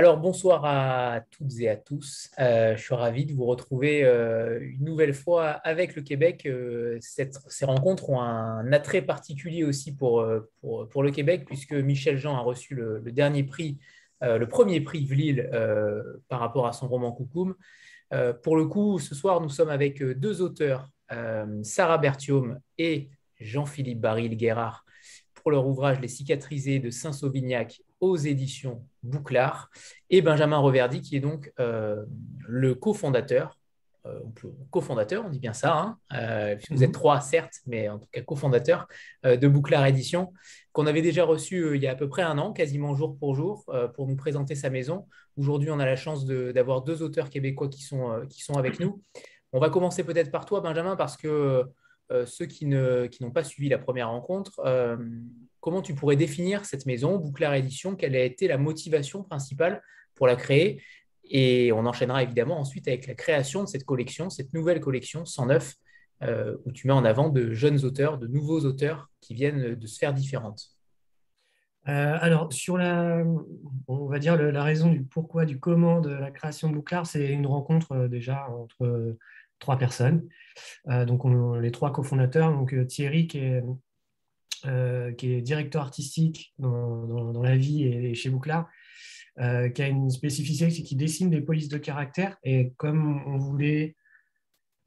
Alors, bonsoir à toutes et à tous. Euh, je suis ravi de vous retrouver euh, une nouvelle fois avec le Québec. Euh, ces rencontres ont un attrait particulier aussi pour, pour, le Québec, puisque Michel Jean a reçu le, dernier prix, le premier prix Vlil par rapport à son roman Coucoum. pour le coup, ce soir, nous sommes avec deux auteurs, Sarah Berthiaume et Jean-Philippe Baril-Guérard, pour leur ouvrage Les cicatrisés de Saint-Sauvignac aux éditions Bouclard, et Benjamin Reverdy, qui est donc euh, le cofondateur, euh, cofondateur, on dit bien ça, hein, euh, puisque vous êtes mhm. trois, certes, mais en tout cas cofondateur de Bouclard Édition, qu'on avait déjà reçu il y a à peu près un an, quasiment jour pour jour, pour nous présenter sa maison. Aujourd'hui, on a la chance d'avoir deux auteurs québécois qui sont, qui sont avec nous. On va commencer peut-être par toi, Benjamin, parce que ceux qui n'ont qui pas suivi la première rencontre, comment tu pourrais définir cette maison, Bouclard Édition? Quelle a été la motivation principale pour la créer? Et on enchaînera évidemment ensuite avec la création de cette collection, cette nouvelle collection 109, euh, où tu mets en avant de jeunes auteurs, de nouveaux auteurs qui viennent de sphères différentes. Euh, alors, sur la, on va dire la raison du pourquoi, du comment de la création de Bouclard, c'est une rencontre euh, déjà entre trois personnes. donc, les trois cofondateurs, donc Thierry qui est euh, qui est directeur artistique dans, la vie et, chez Bouclard, euh, qui a une spécificité, c'est qu'il dessine des polices de caractère. Et comme on voulait,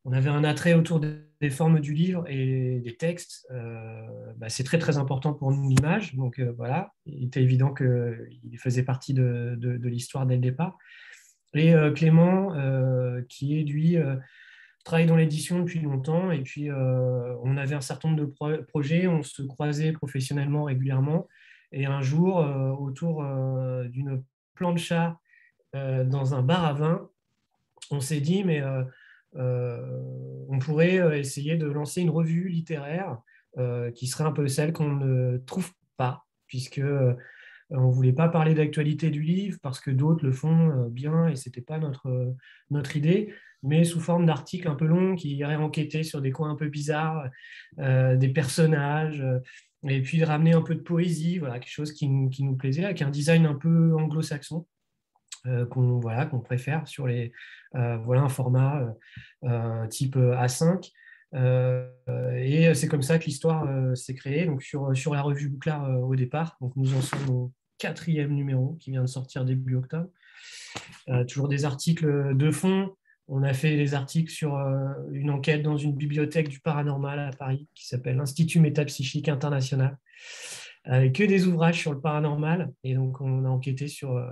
on avait un attrait autour des formes du livre et des textes, euh, bah, c'est très très important pour nous l'image. Donc voilà, il était évident qu'il faisait partie de, de l'histoire dès le départ. Et Clément, qui est lui travaille dans l'édition depuis longtemps et puis euh, on avait un certain nombre de projets, on se croisait professionnellement régulièrement. Et un jour, euh, autour euh, d'une plancha dans un bar à vin, on s'est dit, mais on pourrait essayer de lancer une revue littéraire qui serait un peu celle qu'on ne trouve pas, puisque on ne voulait pas parler d'actualité du livre parce que d'autres le font bien et ce n'était pas notre, notre idée mais sous forme d'articles un peu longs qui iraient enquêter sur des coins un peu bizarres, euh, des personnages, euh, et puis de ramener un peu de poésie, voilà, quelque chose qui, nous plaisait, avec un design un peu anglo-saxon. Euh, qu'on voilà, qu'on préfère sur les voilà un format type A5 et c'est comme ça que l'histoire s'est créée donc sur, sur la revue Bouclard au départ donc nous en sommes au quatrième numéro qui vient de sortir début octobre toujours des articles de fond on a fait des articles sur euh, une enquête dans une bibliothèque du paranormal à Paris qui s'appelle l'Institut Métapsychique International, avec que des ouvrages sur le paranormal. Et donc, on a enquêté sur, euh,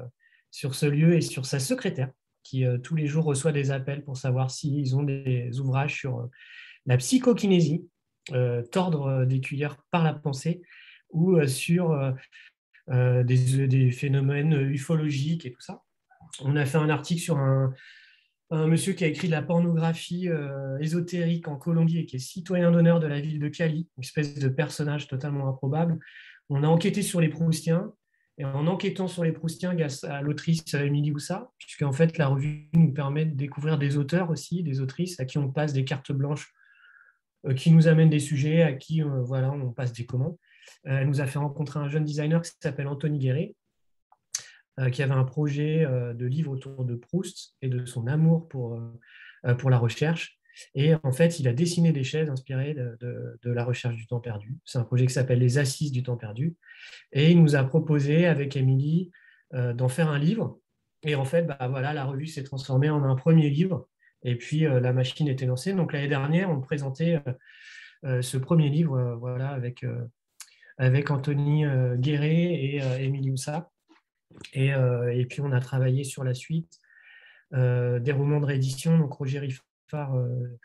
sur ce lieu et sur sa secrétaire, qui euh, tous les jours reçoit des appels pour savoir s'ils ont des ouvrages sur la psychokinésie, tordre des cuillères par la pensée, ou sur des, des phénomènes ufologiques et tout ça. On a fait un article sur un, un monsieur qui a écrit de la pornographie euh, ésotérique en Colombie et qui est citoyen d'honneur de la ville de Cali, une espèce de personnage totalement improbable. On a enquêté sur les Proustiens, et en enquêtant sur les Proustiens grâce à l'autrice Émilie Houssa, puisqu'en fait la revue nous permet de découvrir des auteurs aussi, des autrices à qui on passe des cartes blanches, euh, qui nous amènent des sujets, à qui euh, voilà, on passe des commandes. elle nous a fait rencontrer un jeune designer qui s'appelle Anthony Guéret, euh, qui avait un projet euh, de livre autour de Proust et de son amour pour, euh, pour la recherche. Et en fait, il a dessiné des chaises inspirées de, de, la recherche du temps perdu. C'est un projet qui s'appelle Les Assises du temps perdu. Et il nous a proposé, avec Émilie, d'en faire un livre. Et en fait, bah, voilà, la revue s'est transformée en un premier livre. Et puis, la machine était lancée. Donc, l'année dernière, on présentait ce premier livre voilà, avec, avec Anthony Guéret et Émilie Euh, et, puis, on a travaillé sur la suite euh, des romans de réédition. Donc, Roger Riffard, euh,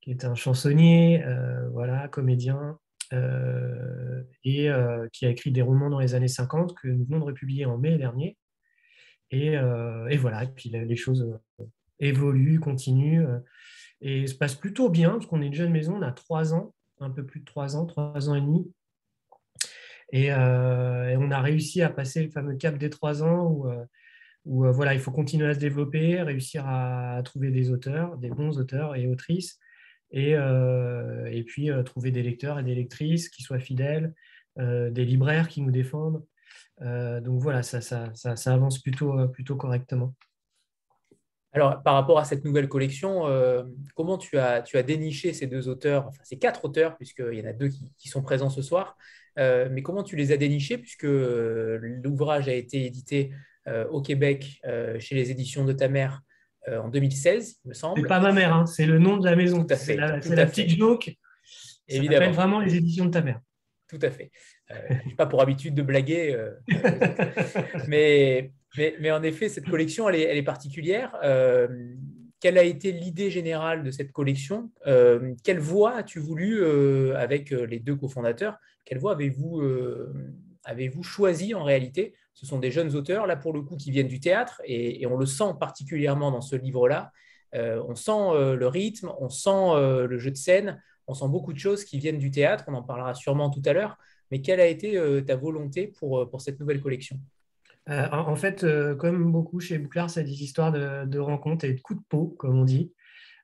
qui est un chansonnier, voilà, comédien, et qui a écrit des romans dans les années 50 que nous venons de republier en mai dernier. Et, voilà, et puis les choses évoluent, continuent, et se passe plutôt bien, parce qu'on est une jeune maison, on a trois ans, un peu plus de trois ans, trois ans et demi. Euh, et, on a réussi à passer le fameux cap des trois ans où, euh, euh, voilà, il faut continuer à se développer, réussir à, trouver des auteurs, des bons auteurs et autrices, et, puis trouver des lecteurs et des lectrices qui soient fidèles, des libraires qui nous défendent. donc voilà, ça, avance plutôt, correctement. Alors, par rapport à cette nouvelle collection, comment tu as, déniché ces deux auteurs, enfin ces quatre auteurs, puisqu'il y en a deux qui sont présents ce soir, mais comment tu les as dénichés, puisque l'ouvrage a été édité au Québec chez les éditions de ta mère en 2016, il me semble. C'est pas ma mère, hein, c'est le nom de la maison. C'est la, la petite joke. Ça s'appelle vraiment les éditions de ta mère. Tout à fait. Euh, je n'ai pas pour habitude de blaguer, euh, mais, mais, en effet, cette collection, elle est, elle est particulière. Euh, quelle a été l'idée générale de cette collection? Quelle voie as-tu voulu, avec les deux cofondateurs, quelle voie avez-vous avez-vous choisi en réalité? Ce sont des jeunes auteurs, là pour le coup, qui viennent du théâtre, et, on le sent particulièrement dans ce livre-là. on sent le rythme, on sent le jeu de scène, on sent beaucoup de choses qui viennent du théâtre, on en parlera sûrement tout à l'heure, mais quelle a été euh, ta volonté pour, euh, pour cette nouvelle collection? Euh, en fait, comme beaucoup chez Bouclard, c'est des histoires de, rencontres et de coups de peau, comme on dit.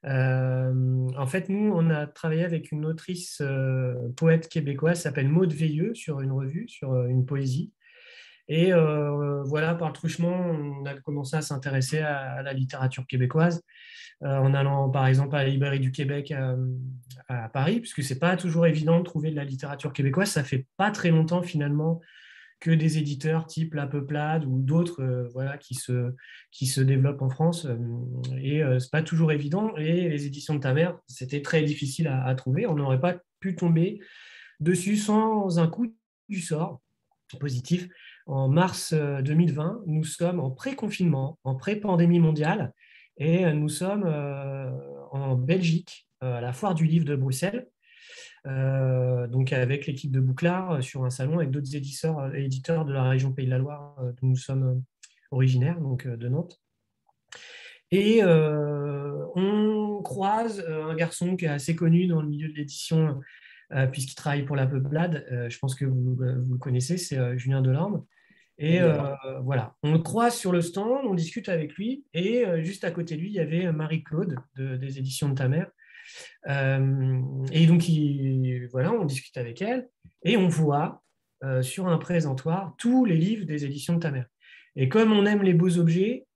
En fait, nous, on a travaillé avec une autrice poète québécoise, s'appelle Maude Veilleux, sur une revue, sur une poésie. Et voilà, par le truchement, on a commencé à s'intéresser à, la littérature québécoise. Euh, en allant par exemple à la Librairie du Québec euh, à, Paris, puisque c'est pas toujours évident de trouver de la littérature québécoise. Ça fait pas très longtemps finalement que des éditeurs type La Peuplade ou d'autres euh, voilà, qui, se, développent en France. et ce c'est pas toujours évident. Et les éditions de ta mère, c'était très difficile à, trouver. On n'aurait pas pu tomber dessus sans un coup du sort positif. En mars 2020, nous sommes en pré-confinement, en pré-pandémie mondiale. Et euh, nous sommes euh, en Belgique, euh, à la foire du livre de Bruxelles, donc avec l'équipe de Bouclard sur un salon avec d'autres éditeurs, éditeurs de la région Pays de la Loire, dont nous sommes originaires, donc de Nantes. Et on croise un garçon qui est assez connu dans le milieu de l'édition, puisqu'il travaille pour la Peuplade. je pense que vous, vous le connaissez, c'est Julien Delorme. Et euh, voilà, on le croise sur le stand, on discute avec lui, et euh, juste à côté de lui, il y avait Marie-Claude des éditions de ta mère. Euh, et donc, voilà, on discute avec elle, et on voit sur un présentoir tous les livres des éditions de ta mère. Et comme on aime les beaux objets,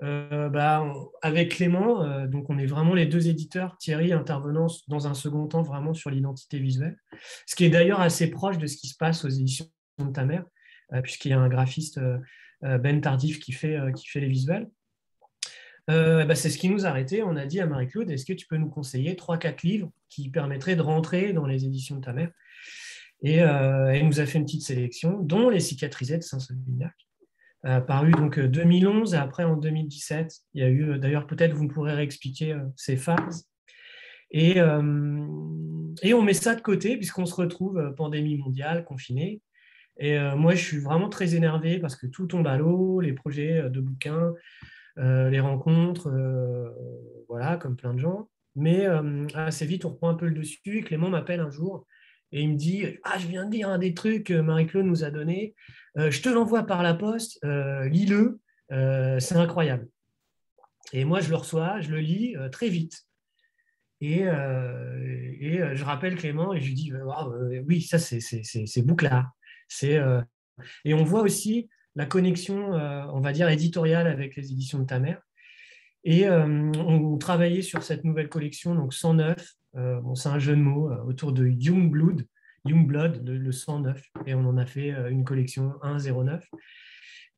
bah, avec Clément, donc on est vraiment les deux éditeurs, Thierry intervenant dans un second temps vraiment sur l'identité visuelle, ce qui est d'ailleurs assez proche de ce qui se passe aux éditions de ta mère. Euh, puisqu'il y a un graphiste, euh, euh, Ben Tardif, qui fait, qui fait les visuels. Bah, c'est ce qui nous a arrêté. On a dit à Marie-Claude, est-ce que tu peux nous conseiller 3-4 livres qui permettraient de rentrer dans les éditions de ta mère? Et elle nous a fait une petite sélection, dont Les cicatrisés de Saint-Sauvignac, paru donc 2011 et après en 2017. Il y a eu, d'ailleurs, peut-être vous pourrez réexpliquer ces phases. Et, et, on met ça de côté puisqu'on se retrouve pandémie mondiale, confiné. Et euh, moi, je suis vraiment très énervé parce que tout tombe à l'eau, les projets euh, de bouquins, euh, les rencontres, voilà, comme plein de gens. Mais assez vite, on reprend un peu le dessus. Clément m'appelle un jour et il me dit Ah, je viens de dire un des trucs que Marie-Claude nous a donné. je te l'envoie par la poste, lis-le, c'est incroyable. Et moi, je le reçois, je le lis très vite. Et, je rappelle Clément et je lui dis Oui, ça, c'est Bouclard. Euh, et on voit aussi la connexion, euh, on va dire, éditoriale avec les éditions de ta mère. Et euh, on travaillait sur cette nouvelle collection, donc 109, bon, c'est un jeu de mots, autour de Young Blood, Young Blood, le, 109, et on en a fait une collection 109.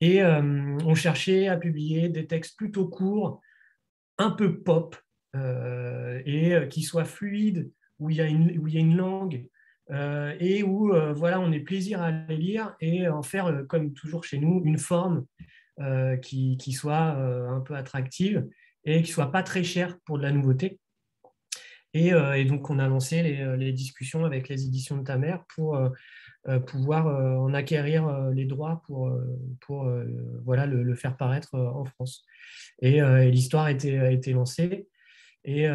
Et on cherchait à publier des textes plutôt courts, un peu pop, et qui soient fluides, où il y où il y a une langue, euh, et où euh, voilà, on est plaisir à les lire et en faire, euh, comme toujours chez nous, une forme qui, soit un peu attractive et qui soit pas très chère pour de la nouveauté. Et, donc, on a lancé les, discussions avec les éditions de ta mère pour pouvoir en acquérir les droits pour, pour voilà, le, faire paraître en France. Et, l'histoire a été, lancée. Et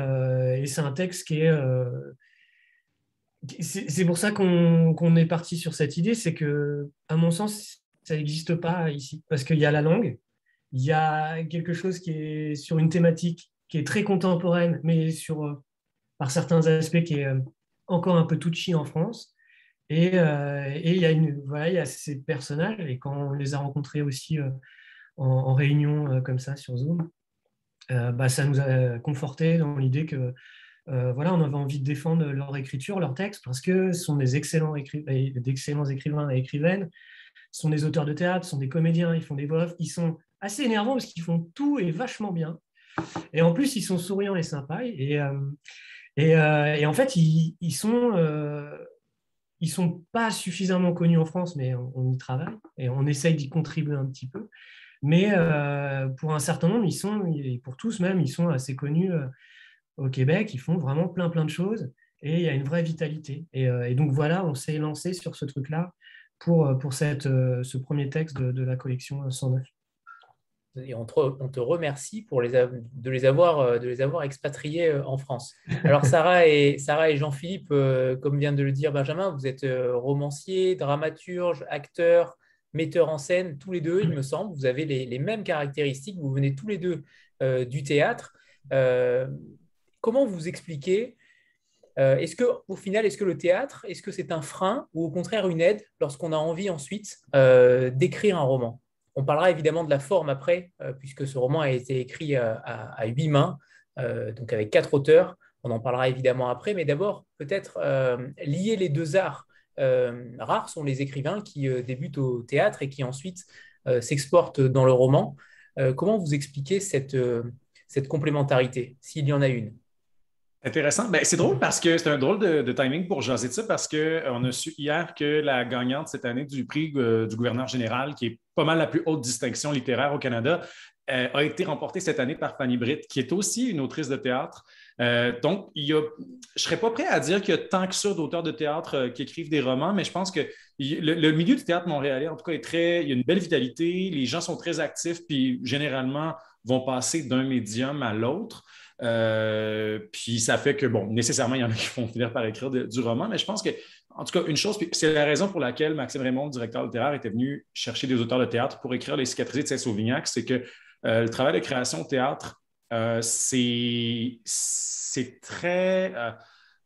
c'est un texte qui est c'est pour ça qu'on est parti sur cette idée, c'est que, à mon sens, ça n'existe pas ici, parce qu'il y a la langue, il y a quelque chose qui est sur une thématique qui est très contemporaine, mais sur, euh, par certains aspects, qui est euh, encore un peu touchy en France. Et, il, y a une, ces personnages, et quand on les a rencontrés aussi en, réunion comme ça sur Zoom, bah, ça nous a conforté dans l'idée que voilà, on avait envie de défendre leur écriture, leur texte, parce que ce sont des excellents, écrivains et écrivaines, ce sont des auteurs de théâtre, ce sont des comédiens, ils font des voix ils sont assez énervants parce qu'ils font tout et vachement bien. Et en plus, ils sont souriants et sympas. Et, et, et en fait, ils, sont ils sont pas suffisamment connus en France, mais on, y travaille et on essaye d'y contribuer un petit peu. Mais euh, pour un certain nombre, ils sont, et pour tous même, ils sont assez connus euh, au Québec. Ils font vraiment plein plein de choses et il y a une vraie vitalité. Et, euh, donc voilà, on s'est lancé sur ce truc-là pour, pour cette, ce premier texte de, de la collection 109 et on te, remercie pour les, de, les avoir, euh, de les avoir expatriés euh, en France. Alors Sarah et, Sarah et Jean-Philippe, euh, comme vient de le dire Benjamin, vous êtes romancier, dramaturge, acteur, metteur en scène, tous les deux, il me semble. Vous avez les, mêmes caractéristiques, vous venez tous les deux du théâtre. Comment vous expliquez est-ce que, au final, est-ce que le théâtre, est-ce que c'est un frein ou au contraire une aide lorsqu'on a envie ensuite d'écrire un roman? On parlera évidemment de la forme après, euh, puisque ce roman a été écrit euh, à, huit mains, euh, donc avec quatre auteurs. On en parlera évidemment après, mais d'abord, peut-être lier les deux arts. rares sont les écrivains qui débutent au théâtre et qui ensuite s'exportent dans le roman. comment vous expliquez cette complémentarité, s'il y en a une? Intéressant. Ben, c'est drôle parce que c'est un drôle de, timing pour jaser de ça parce qu'on euh, a su hier que la gagnante cette année du prix euh, du gouverneur général, qui est pas mal la plus haute distinction littéraire au Canada, euh, a été remportée cette année par Fanny Britt, qui est aussi une autrice de théâtre. donc, il y a, je ne serais pas prêt à dire qu'il y a tant que ça d'auteurs de théâtre qui écrivent des romans, mais je pense que le, milieu du théâtre montréalais, en tout cas, est très. Il y a une belle vitalité, les gens sont très actifs, puis généralement vont passer d'un médium à l'autre. Euh, puis ça fait que, bon, nécessairement, il y en a qui vont finir par écrire du roman, mais je pense que, en tout cas, une chose, c'est la raison pour laquelle Maxime Raymond, directeur littéraire, était venu chercher des auteurs de théâtre pour écrire Les cicatrisés de Saint-Sauvignac, c'est que euh, le travail de création au théâtre, euh, c'est très.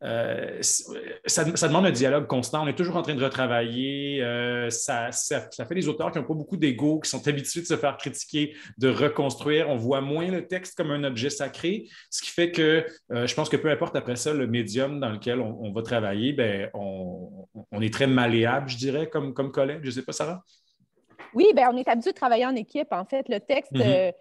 Euh, ça, demande un dialogue constant. On est toujours en train de retravailler. Euh, ça, fait des auteurs qui n'ont pas beaucoup d'ego, qui sont habitués de se faire critiquer, de reconstruire. On voit moins le texte comme un objet sacré, ce qui fait que euh, je pense que peu importe après ça le médium dans lequel on, va travailler, ben, on, est très malléable, je dirais, comme, comme collègue. Je ne sais pas, Sarah? Oui, ben, on est habitué de travailler en équipe. En fait, le texte, mm-hmm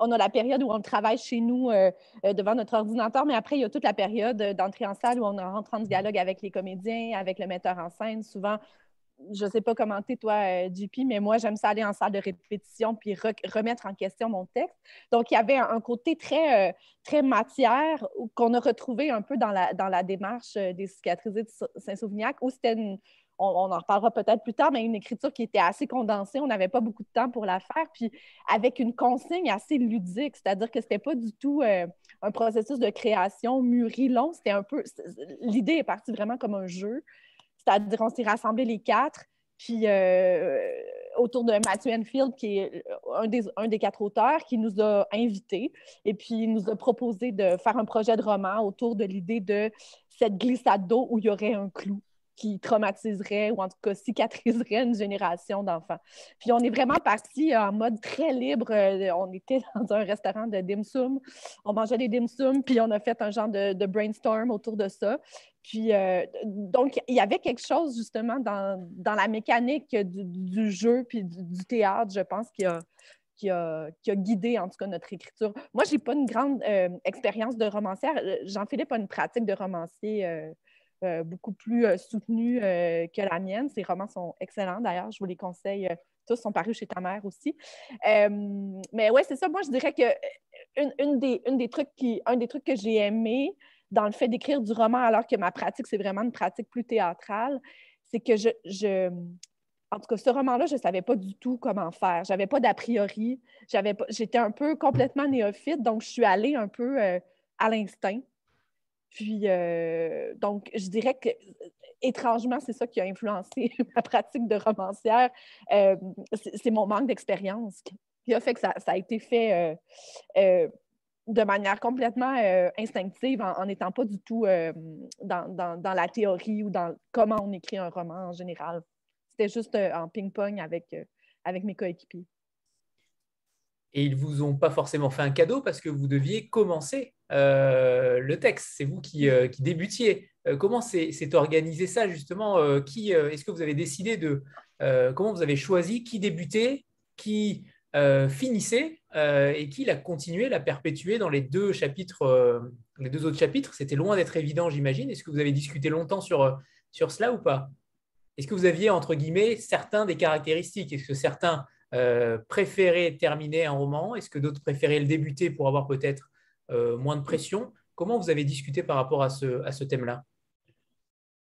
on, a la période où on travaille chez nous euh, euh, devant notre ordinateur, mais après, il y a toute la période euh, d'entrée en salle où on rentre en dialogue avec les comédiens, avec le metteur en scène. Souvent, je ne sais pas commenter, toi, JP, mais moi, j'aime ça aller en salle de répétition puis remettre en question mon texte. Donc, il y avait un, côté très, très matière qu'on a retrouvé un peu dans la, dans la démarche des cicatrisés de Saint-Sauvignac, où c'était une, on, en reparlera peut-être plus tard, mais une écriture qui était assez condensée. On n'avait pas beaucoup de temps pour la faire. Puis avec une consigne assez ludique, c'est-à-dire que ce n'était pas du tout euh, un processus de création mûri long. C'était un peu. L'idée est partie vraiment comme un jeu. C'est-à-dire, on s'est rassemblés les quatre. Puis euh, autour de Matthew Enfield, qui est un des, un des quatre auteurs, qui nous a invités et puis il nous a proposé de faire un projet de roman autour de l'idée de cette glissade d'eau où il y aurait un clou qui traumatiserait ou en tout cas cicatriserait une génération d'enfants. Puis on est vraiment parti en mode très libre. Euh, on était dans un restaurant de dim sum, on mangeait des dim sum, puis on a fait un genre de, brainstorm autour de ça. Puis euh, donc il y avait quelque chose justement dans, la mécanique du, jeu puis du, théâtre, je pense, qui a, qui a, guidé en tout cas notre écriture. Moi, je n'ai pas une grande euh, expérience de romancière. Jean-Philippe a une pratique de romancier beaucoup plus euh, soutenue euh, que la mienne. Ces romans sont excellents d'ailleurs, je vous les conseille. tous sont parus chez ta mère aussi. mais ouais, c'est ça. Moi, je dirais que une, des, trucs qui, un des trucs que j'ai aimé dans le fait d'écrire du roman, alors que ma pratique, c'est vraiment une pratique plus théâtrale, c'est que je, je, en tout cas, ce roman-là, je ne savais pas du tout comment faire. Je n'avais pas d'a priori. J'étais un peu complètement néophyte, donc je suis allée un peu à l'instinct. Puis, euh, donc, je dirais que étrangement, c'est ça qui a influencé ma pratique de romancière. Euh, c'est mon manque d'expérience qui a fait que ça, a été fait euh, de manière complètement instinctive, en n'étant pas du tout euh, dans, la théorie ou dans comment on écrit un roman en général. C'était juste en ping-pong avec, avec mes coéquipiers. Et ils vous ont pas forcément fait un cadeau parce que vous deviez commencer le texte. C'est vous qui, qui débutiez. comment c'est organisé ça justement qui, Est-ce que vous avez décidé de... comment vous avez choisi qui débutait, qui finissait euh, et qu'il a continué, l'a perpétué dans les deux chapitres, euh, les deux autres chapitres? C'était loin d'être évident, j'imagine. Est-ce que vous avez discuté longtemps sur, euh, sur cela ou pas? Est-ce que vous aviez, entre guillemets, certains des caractéristiques? Est-ce que certains préféraient terminer un roman? Est-ce que d'autres préféraient le débuter pour avoir peut-être moins de pression Comment vous avez discuté par rapport à ce, à ce thème-là?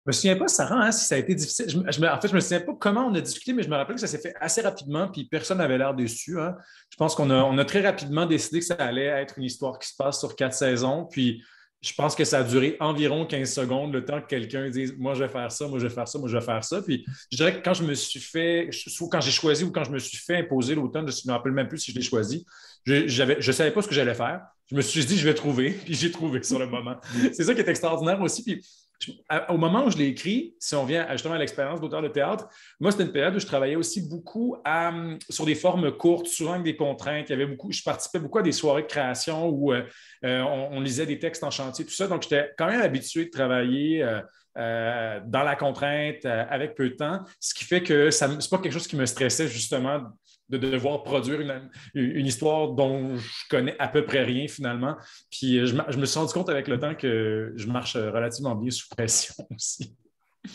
Je me souviens pas, Sarah, hein, si ça a été difficile. En fait, je me souviens pas comment on a discuté, mais je me rappelle que ça s'est fait assez rapidement, puis personne n'avait l'air déçu. Hein. Je pense qu'on a, on a très rapidement décidé que ça allait être une histoire qui se passe sur quatre saisons, puis je pense que ça a duré environ 15 secondes, le temps que quelqu'un dise Moi, je vais faire ça, moi, je vais faire ça, moi, je vais faire ça. Puis je dirais que quand je me suis fait, quand j'ai choisi ou quand je me suis fait imposer l'automne, je ne me rappelle même plus si je l'ai choisi, je ne savais pas ce que j'allais faire. Je me suis dit Je vais trouver, puis j'ai trouvé sur le moment. C'est ça qui est extraordinaire aussi. Puis au moment où je l'ai écrit, si on vient justement à l'expérience d'auteur de théâtre, moi, c'était une période où je travaillais aussi beaucoup sur des formes courtes, souvent avec des contraintes. Il y avait beaucoup, je participais beaucoup à des soirées de création où euh, euh, on, lisait des textes en chantier, tout ça. Donc, j'étais quand même habitué de travailler euh, dans la contrainte, avec peu de temps, ce qui fait que ce n'est pas quelque chose qui me stressait justement de devoir produire une, histoire dont je connais à peu près rien finalement. Puis euh, je, me suis rendu compte avec le temps que je marche euh, relativement bien sous pression aussi.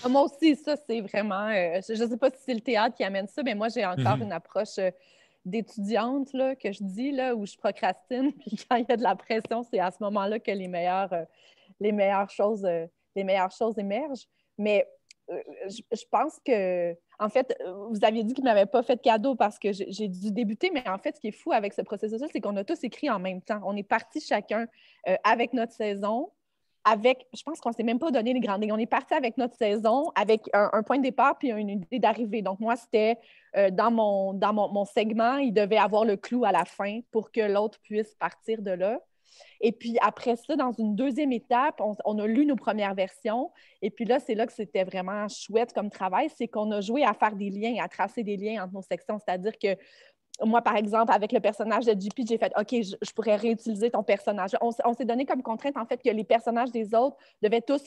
Ah, moi aussi, ça, c'est vraiment. Euh, je ne sais pas si c'est le théâtre qui amène ça, mais moi, j'ai encore mhm. une approche d'étudiante que je dis, là, où je procrastine. Puis quand il y a de la pression, c'est à ce moment-là que les meilleures, les meilleures, choses, les meilleures choses émergent. Mais je pense que en fait, vous aviez dit qu'il ne m'avait pas fait de cadeau parce que j'ai dû débuter, mais en fait, ce qui est fou avec ce processus-là, c'est qu'on a tous écrit en même temps. On est parti chacun euh, avec notre saison, avec, je pense qu'on ne s'est même pas donné les grandes lignes. On est parti avec notre saison, avec un, point de départ puis une idée d'arrivée. Donc, moi, c'était euh, dans, mon, dans mon, segment, il devait avoir le clou à la fin pour que l'autre puisse partir de là. Et puis après ça, dans une deuxième étape, on, a lu nos premières versions. Et puis là, c'est là que c'était vraiment chouette comme travail, c'est qu'on a joué à faire des liens, à tracer des liens entre nos sections. C'est-à-dire que moi, par exemple, avec le personnage de JP, j'ai fait OK, je, pourrais réutiliser ton personnage. On, s'est donné comme contrainte, en fait, que les personnages des autres devaient tous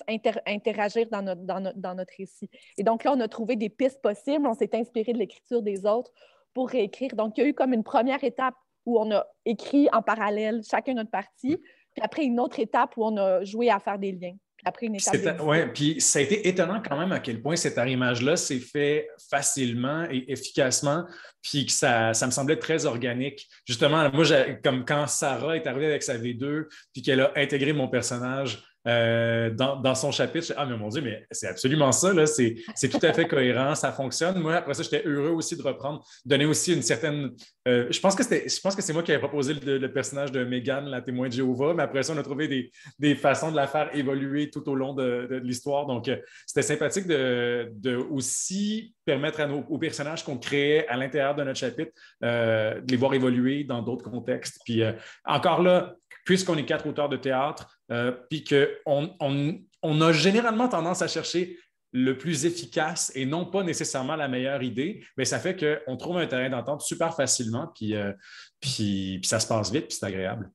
interagir dans notre, dans, dans notre récit. Et donc là, on a trouvé des pistes possibles. On s'est inspiré de l'écriture des autres pour réécrire. Donc, il y a eu comme une première étape où on a écrit en parallèle chacun notre partie, puis après une autre étape où on a joué à faire des liens. Puis après une étape. Oui, puis ça a été étonnant quand même à quel point cet arrimage-là s'est fait facilement et efficacement, puis que ça, ça me semblait très organique. Justement, moi, comme quand Sarah est arrivée avec sa V2, puis qu'elle a intégré mon personnage euh, dans, son chapitre. Ah, mais mon Dieu, mais c'est absolument ça, là. C'est, tout à fait cohérent, ça fonctionne. Moi, après ça, j'étais heureux aussi de reprendre, donner aussi une certaine. Euh, je pense que je pense que c'est moi qui avais proposé le, personnage de Megan, la témoin de Jéhovah, mais après ça, on a trouvé des, façons de la faire évoluer tout au long de, l'histoire. Donc, euh, c'était sympathique de, aussi permettre à nos, aux personnages qu'on créait à l'intérieur de notre chapitre de les voir évoluer dans d'autres contextes. Puis encore là, puisqu'on est quatre auteurs de théâtre, euh, puis qu'on on, a généralement tendance à chercher le plus efficace et non pas nécessairement la meilleure idée, mais ça fait qu'on trouve un terrain d'entente super facilement, puis, euh, puis, ça se passe vite, puis c'est agréable.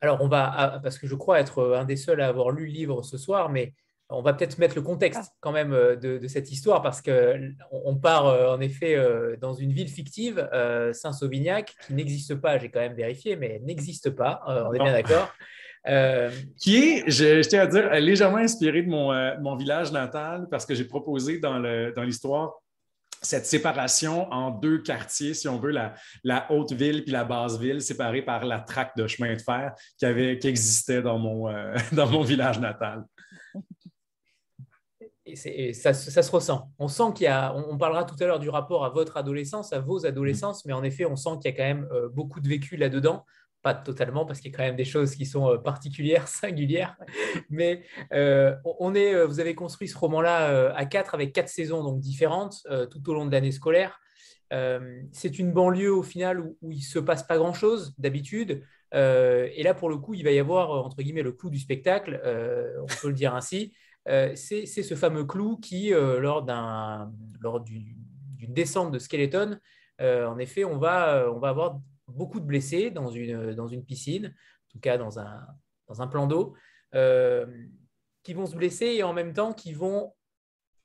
Alors, on va, parce que je crois être un des seuls à avoir lu le livre ce soir, mais on va peut-être mettre le contexte ah. quand même euh, de, cette histoire parce qu'on part euh, en effet euh, dans une ville fictive, Saint-Sauvignac, qui n'existe pas, j'ai quand même vérifié, mais n'existe pas, on est bien d'accord. Qui est, je, tiens à dire, légèrement inspiré de mon, village natal parce que j'ai proposé dans l'histoire cette séparation en deux quartiers, si on veut, la, haute ville puis la basse ville, séparées par la traque de chemin de fer qui, avait, qui existait dans mon, dans mon village natal et ça, se ressent. On sent qu'il y a, on, parlera tout à l'heure du rapport à votre adolescence, à vos adolescences, mais en effet, on sent qu'il y a quand même euh, beaucoup de vécu là-dedans. Pas totalement, parce qu'il y a quand même des choses qui sont euh, particulières, singulières. Mais euh, on est, vous avez construit ce roman-là à quatre, avec quatre saisons donc différentes tout au long de l'année scolaire. c'est une banlieue au final où, il ne se passe pas grand-chose d'habitude. et là, pour le coup, il va y avoir, entre guillemets, le clou du spectacle, on peut le dire ainsi. C'est ce fameux clou qui, lors, lors d'une descente de skeleton, en effet, on va, avoir beaucoup de blessés dans une, piscine, en tout cas dans un, plan d'eau, qui vont se blesser et en même temps qui vont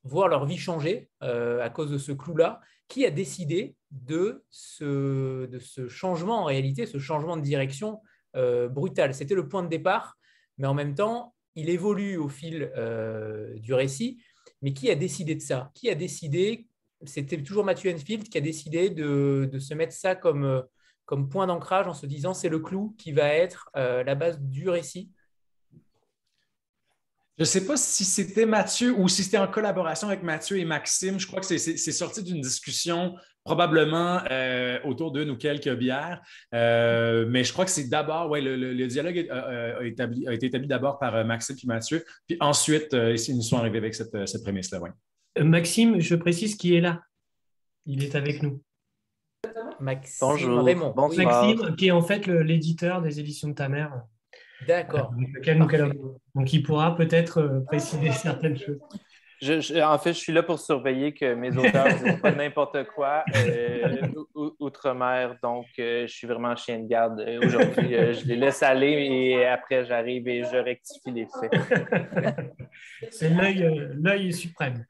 voir leur vie changer euh, à cause de ce clou-là, qui a décidé de ce, changement en réalité, ce changement de direction euh, brutal. C'était le point de départ, mais en même temps, il évolue au fil euh, du récit. Mais qui a décidé de ça? Qui a décidé C'était toujours Matthew Enfield qui a décidé de, se mettre ça comme, comme point d'ancrage en se disant c'est le clou qui va être la base du récit. Je ne sais pas si c'était Mathieu ou si c'était en collaboration avec Mathieu et Maxime. Je crois que c'est sorti d'une discussion probablement euh, autour d'une ou quelques bières. Euh, mais je crois que c'est d'abord, ouais, le, dialogue a, été établi d'abord par euh, Maxime et Mathieu. Puis ensuite, ils nous sont arrivés avec cette, prémisse-là. Maxime, je précise qui est là. Il est avec nous. Maxime Bonjour. Raymond. Maxime, qui est en fait l'éditeur des éditions de ta mère. D'accord. Donc, il pourra peut-être euh, préciser certaines choses. En fait, je suis là pour surveiller que mes auteurs ne disent pas n'importe quoi euh, outre-mer. Donc, euh, je suis vraiment chien de garde aujourd'hui. je les laisse aller et après, j'arrive et je rectifie les faits. C'est l'œil suprême.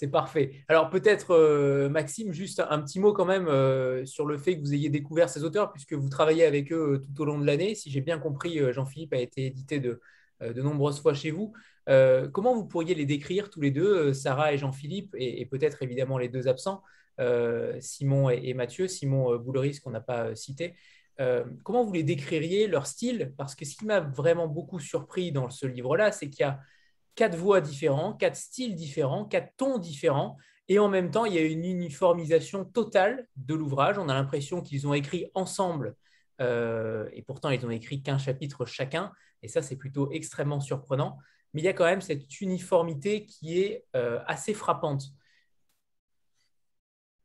C'est parfait. Alors peut-être, euh, Maxime, juste un petit mot quand même euh, sur le fait que vous ayez découvert ces auteurs, puisque vous travaillez avec eux euh, tout au long de l'année. Si j'ai bien compris, Jean-Philippe a été édité de, de, nombreuses fois chez vous. Comment vous pourriez les décrire tous les deux, Sarah et Jean-Philippe, et, peut-être évidemment les deux absents, Simon et, Mathieu, Simon Bouleris qu'on n'a pas cité. comment vous les décririez, leur style? Parce que ce qui m'a vraiment beaucoup surpris dans ce livre-là, c'est qu'il y a quatre voix différents, quatre styles différents, quatre tons différents. Et en même temps, il y a une uniformisation totale de l'ouvrage. On a l'impression qu'ils ont écrit ensemble, euh, et pourtant ils n'ont écrit qu'un chapitre chacun. Et ça, c'est plutôt extrêmement surprenant. Mais il y a quand même cette uniformité qui est euh, assez frappante.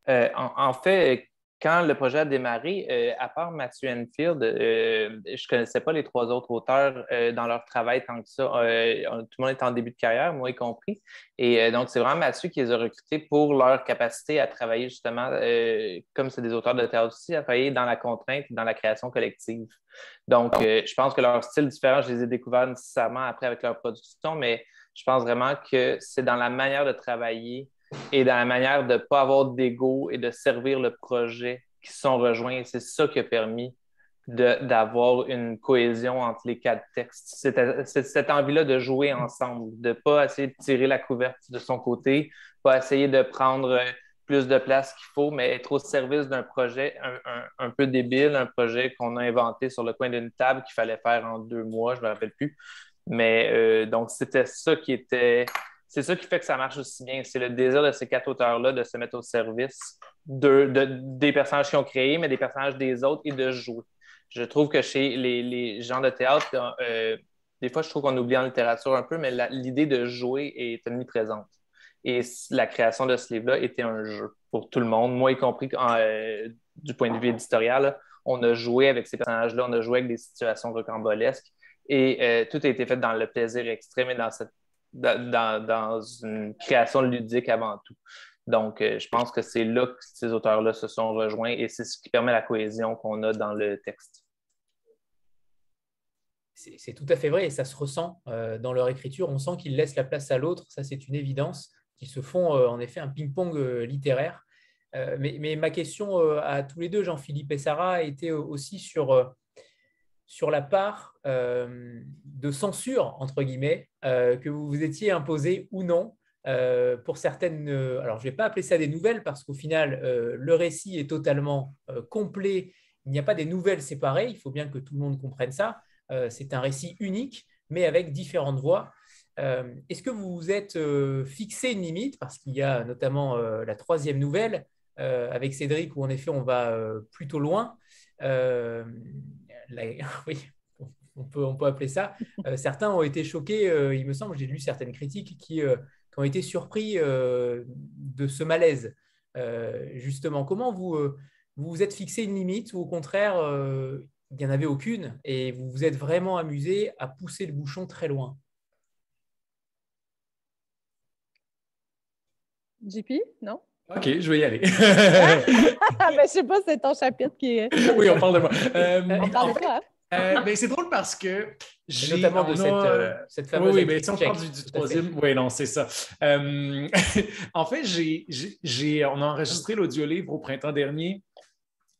Euh, en, fait, quand le projet a démarré, euh, à part Matthew Enfield, euh, je ne connaissais pas les trois autres auteurs euh, dans leur travail tant que ça. tout le monde est en début de carrière, moi y compris. Et donc, c'est vraiment Mathieu qui les a recrutés pour leur capacité à travailler justement, comme c'est des auteurs de théâtre aussi, à travailler dans la contrainte et dans la création collective. Donc, je pense que leur style différent, je les ai découverts nécessairement après avec leur production, mais je pense vraiment que c'est dans la manière de travailler et dans la manière de ne pas avoir d'ego et de servir le projet qui sont rejoints. C'est ça qui a permis d'avoir une cohésion entre les quatre textes. C'est cette envie-là de jouer ensemble, de ne pas essayer de tirer la couverture de son côté, pas essayer de prendre plus de place qu'il faut, mais être au service d'un projet un, peu débile, un projet qu'on a inventé sur le coin d'une table qu'il fallait faire en deux mois, je ne me rappelle plus. Mais euh, donc, c'était ça qui était c'est ça qui fait que ça marche aussi bien. C'est le désir de ces quatre auteurs-là de se mettre au service de, des personnages qu'ils ont créés, mais des personnages des autres et de jouer. Je trouve que chez les, gens de théâtre, euh, des fois, je trouve qu'on oublie en littérature un peu, mais l'idée de jouer est omniprésente. Et la création de ce livre-là était un jeu pour tout le monde, moi y compris euh, du point de vue éditorial. on a joué avec ces personnages-là, on a joué avec des situations rocambolesques et euh, tout a été fait dans le plaisir extrême et dans cette dans, une création ludique avant tout. Donc, euh, je pense que c'est là que ces auteurs-là se sont rejoints et c'est ce qui permet la cohésion qu'on a dans le texte. C'est tout à fait vrai et ça se ressent euh, dans leur écriture. On sent qu'ils laissent la place à l'autre, ça c'est une évidence, qu'ils se font euh, en effet un ping-pong littéraire. Mais, mais, ma question à tous les deux, Jean-Philippe et Sarah, était aussi sur sur la part euh, de censure, entre guillemets, euh, que vous vous étiez imposé ou non euh, pour certaines... alors, je ne vais pas appeler ça des nouvelles parce qu'au final, le récit est totalement complet. Il n'y a pas des nouvelles séparées. Il faut bien que tout le monde comprenne ça. C'est un récit unique, mais avec différentes voix. Est-ce que vous vous êtes fixé une limite? Parce qu'il y a notamment la troisième nouvelle avec Cédric, où en effet on va plutôt loin. oui, on peut, on peut appeler ça. Euh, certains ont été choqués, euh, il me semble, j'ai lu certaines critiques qui, euh, ont été surpris de ce malaise. justement, comment vous, vous vous êtes fixé une limite ou au contraire, il n'y en avait aucune et vous vous êtes vraiment amusé à pousser le bouchon très loin? JP, non? OK, je vais y aller. Ah, ben, je sais pas, c'est ton chapitre qui est. oui, on parle de moi. Euh, on parle de toi. Hein? Euh, ben, c'est drôle parce que j'ai notamment de cette, euh, cette, fameuse. Oui, mais si on parle du, du troisième, oui, non, c'est ça. en fait, j'ai, on a enregistré l'audiolivre au printemps dernier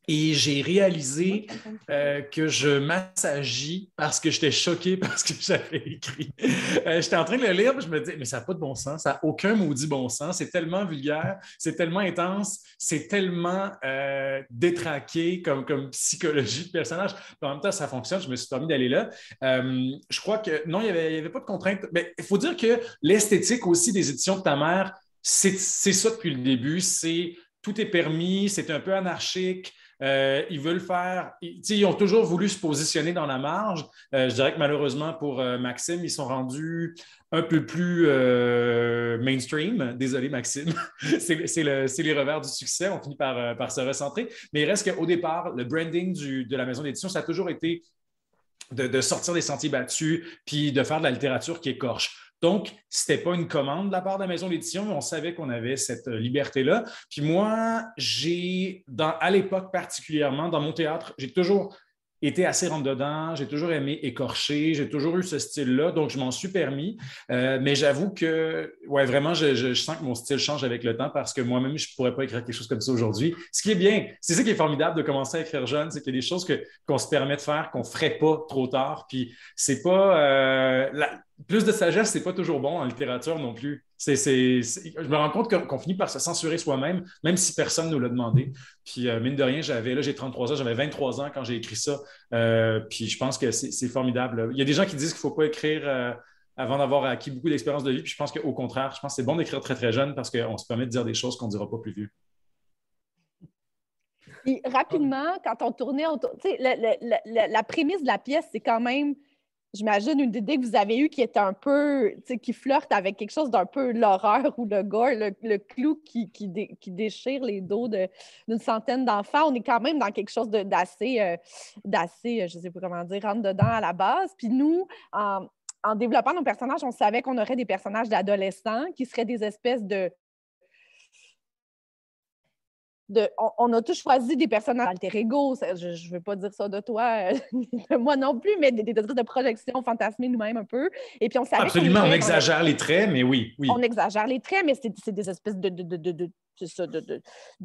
et j'ai réalisé euh, que je m'assagis parce que j'étais choqué parce que j'avais écrit. Euh, j'étais en train de le lire, je me dis, mais ça n'a pas de bon sens, ça n'a aucun maudit bon sens. C'est tellement vulgaire, c'est tellement intense, c'est tellement euh, détraqué comme, comme psychologie de personnage. en même temps, ça fonctionne, je me suis permis d'aller là. je crois que non, il n'y avait, avait, pas de contrainte. Mais il faut dire que l'esthétique aussi des éditions de ta mère, c'est ça depuis le début. C'est tout est permis, c'est un peu anarchique. Euh, ils veulent faire, ils, ont toujours voulu se positionner dans la marge. Euh, je dirais que malheureusement pour euh, Maxime, ils sont rendus un peu plus mainstream. Désolé, Maxime. c'est les revers du succès. On finit par, par se recentrer. Mais il reste qu'au départ, le branding de la maison d'édition, ça a toujours été de, de, sortir des sentiers battus puis de faire de la littérature qui écorche. Donc, ce n'était pas une commande de la part de la maison d'édition, mais on savait qu'on avait cette euh, liberté-là. Puis moi, j'ai, à l'époque particulièrement, dans mon théâtre, j'ai toujours été assez rentre-dedans, j'ai toujours aimé écorcher, j'ai toujours eu ce style-là, donc je m'en suis permis. Euh, mais j'avoue que, ouais, vraiment, je, sens que mon style change avec le temps parce que moi-même, je ne pourrais pas écrire quelque chose comme ça aujourd'hui. Ce qui est bien, c'est ça qui est formidable de commencer à écrire jeune, c'est qu'il y a des choses qu'on se permet de faire qu'on ne ferait pas trop tard. Puis c'est pas. Euh, plus de sagesse, c'est pas toujours bon en littérature non plus. Je me rends compte qu'on finit par se censurer soi-même, même si personne ne nous l'a demandé. Puis, euh, mine de rien, j'avais, là, j'ai 33 ans, j'avais 23 ans quand j'ai écrit ça. Euh, puis, je pense que c'est, formidable. Il y a des gens qui disent qu'il ne faut pas écrire euh, avant d'avoir acquis beaucoup d'expérience de vie. Puis, je pense qu'au contraire, je pense que c'est bon d'écrire très, très jeune parce qu'on se permet de dire des choses qu'on ne dira pas plus vieux. Rapidement, quand on tournait, la, la prémisse de la pièce, c'est quand même j'imagine, une idée que vous avez eue qui est un peu, qui flirte avec quelque chose d'un peu l'horreur ou le gore, le, clou qui, déchire les dos d'une centaine d'enfants. On est quand même dans quelque chose d'assez, euh, euh, je ne sais pas comment dire, rentre dedans à la base. Puis nous, en développant nos personnages, on savait qu'on aurait des personnages d'adolescents qui seraient des espèces de on, a tous choisi des personnages alter ego. Je ne veux pas dire ça de toi, moi non plus, mais des, des, de projections fantasmées nous-mêmes un peu. Et puis on Absolument, on, exagère les traits, mais oui, oui. On exagère les traits, mais c'est des espèces de, de,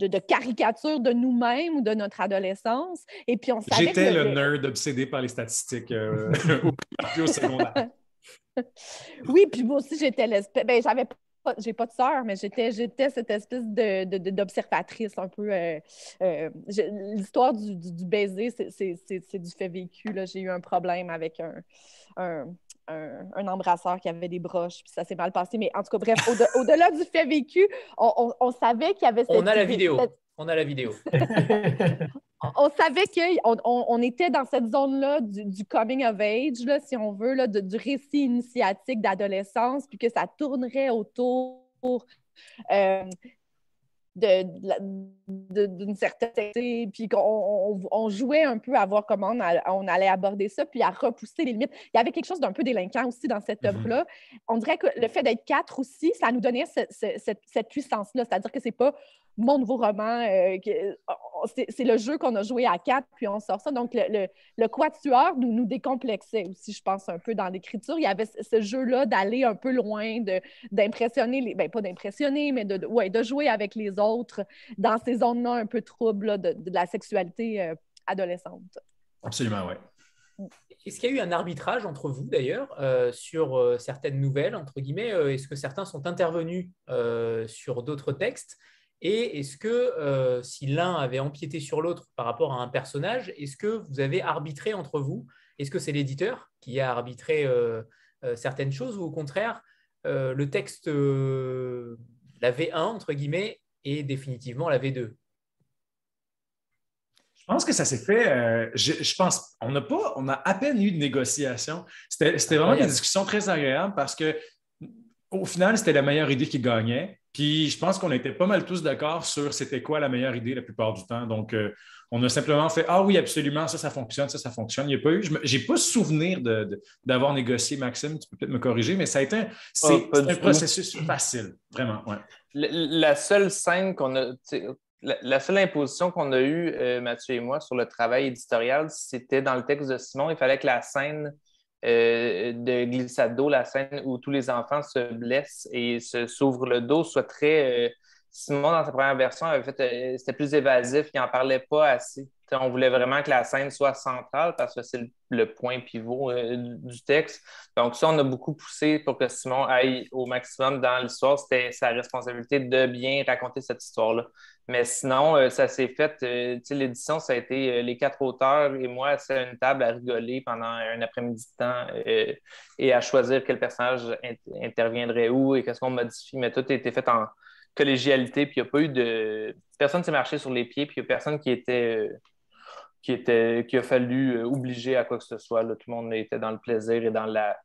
de, caricatures de nous-mêmes ou de notre adolescence. Et puis on J'étais le, nerd obsédé par les statistiques euh, au, secondaire. oui, puis moi aussi, j'étais l'espèce. Ben, j'avais j'ai pas de sœur, mais j'étais, j'étais cette espèce de, d'observatrice un peu. Euh, euh, l'histoire du, du, baiser, c'est, du fait vécu. Là. J'ai eu un problème avec un, un, un, embrasseur qui avait des broches, puis ça s'est mal passé. Mais en tout cas, bref, au delà du fait vécu, on, on, savait qu'il y avait cette. On a la vidéo. On a la vidéo. On savait qu'on on, était dans cette zone-là du, coming of age, là, si on veut, là, du récit initiatique d'adolescence, puis que ça tournerait autour euh, d'une certaine puis qu'on on, jouait un peu à voir comment on, allait aborder ça, puis à repousser les limites. Il y avait quelque chose d'un peu délinquant aussi dans cette mm-hmm. œuvre-là. On dirait que le fait d'être quatre aussi, ça nous donnait cette, cette puissance-là, c'est-à-dire que c'est pas mon nouveau roman. Euh, c'est le jeu qu'on a joué à quatre, puis on sort ça. Donc, le, le, quatuor nous, nous décomplexait aussi, je pense, un peu dans l'écriture. Il y avait ce jeu-là d'aller un peu loin, d'impressionner, les, ben, pas d'impressionner, mais de, ouais, de jouer avec les autres dans ces zones-là un peu troubles de, la sexualité euh, adolescente. Absolument, oui. Est-ce qu'il y a eu un arbitrage entre vous d'ailleurs euh, sur certaines nouvelles, entre guillemets? Est-ce que certains sont intervenus sur d'autres textes? Et est-ce que euh, si l'un avait empiété sur l'autre par rapport à un personnage, est-ce que vous avez arbitré entre vous? Est-ce que c'est l'éditeur qui a arbitré euh, euh, certaines choses ou au contraire, le texte, la V1, entre guillemets, est définitivement la V2 je pense que ça s'est fait. je, pense, on n'a pas, on a à peine eu de négociation. C'était vraiment des discussions très agréables parce que au final, c'était la meilleure idée qui gagnait. Puis je pense qu'on était pas mal tous d'accord sur c'était quoi la meilleure idée la plupart du temps. Donc, euh, on a simplement fait Ah oui, absolument, ça, ça fonctionne, ça, ça fonctionne. Il n'y a pas eu, je n'ai pas souvenir d'avoir négocié, Maxime, tu peux peut-être me corriger, mais ça a été un, c'est, ah, un processus facile, vraiment. Ouais. La seule scène qu'on a, la, seule imposition qu'on a eue, euh, Mathieu et moi, sur le travail éditorial, c'était dans le texte de Simon. Il fallait que la scène euh, de glissade la scène où tous les enfants se blessent et se s'ouvrent le dos, soit très. Euh, Simon, dans sa première version, avait fait, euh, c'était plus évasif, il n'en parlait pas assez. On voulait vraiment que la scène soit centrale parce que c'est le, point pivot du texte. Donc, ça, on a beaucoup poussé pour que Simon aille au maximum dans l'histoire. C'était sa responsabilité de bien raconter cette histoire-là. Mais sinon, euh, ça s'est fait, euh, l'édition, ça a été euh, les quatre auteurs et moi, c'est une table à rigoler pendant un après-midi de temps et à choisir quel personnage interviendrait où et qu'est-ce qu'on modifie. Mais tout a été fait en collégialité, puis il n'y a pas eu de. Personne ne s'est marché sur les pieds, puis il n'y a personne qui était. Qui, était, qui a fallu obliger à quoi que ce soit. Tout le monde était dans le plaisir et dans la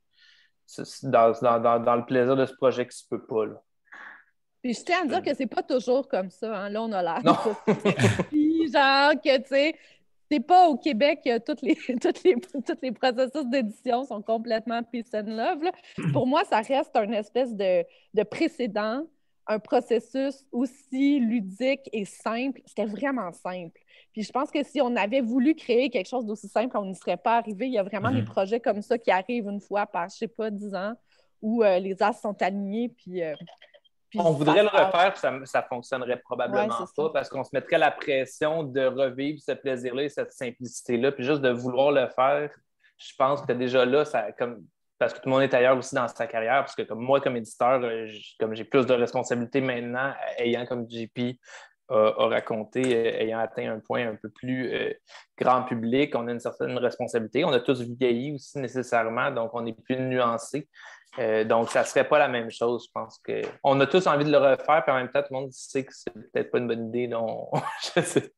dans, dans, le plaisir de ce projet qui se peut pas. Là. Puis je tiens à dire que c'est pas toujours comme ça. Hein. Là, on a l'air. Puis genre que, tu sais, c'est pas au Québec que tous les, toutes les, toutes les processus d'édition sont complètement peace and love. Pour moi, ça reste un espèce de, de précédent, un processus aussi ludique et simple. C'était vraiment simple. Puis je pense que si on avait voulu créer quelque chose d'aussi simple, on n'y serait pas arrivé. Il y a vraiment des mm-hmm. projets comme ça qui arrivent une fois par, je sais pas, dix ans, où euh, les as sont alignés, puis euh, on voudrait le refaire, ça ne fonctionnerait probablement pas parce qu'on se mettrait la pression de revivre ce plaisir-là et cette simplicité-là. Puis juste de vouloir le faire, je pense que déjà là, ça, comme, parce que tout le monde est ailleurs aussi dans sa carrière, parce que comme moi, comme éditeur, euh, comme j'ai plus de responsabilités maintenant, ayant comme JP a, raconté, euh, ayant atteint un point un peu plus euh, grand public, on a une certaine responsabilité. On a tous vieilli aussi nécessairement, donc on est plus nuancé. Euh, donc, ça ne serait pas la même chose. Je pense qu'on a tous envie de le refaire, puis en même temps, tout le monde sait que c'est peut-être pas une bonne idée. Donc, je sais.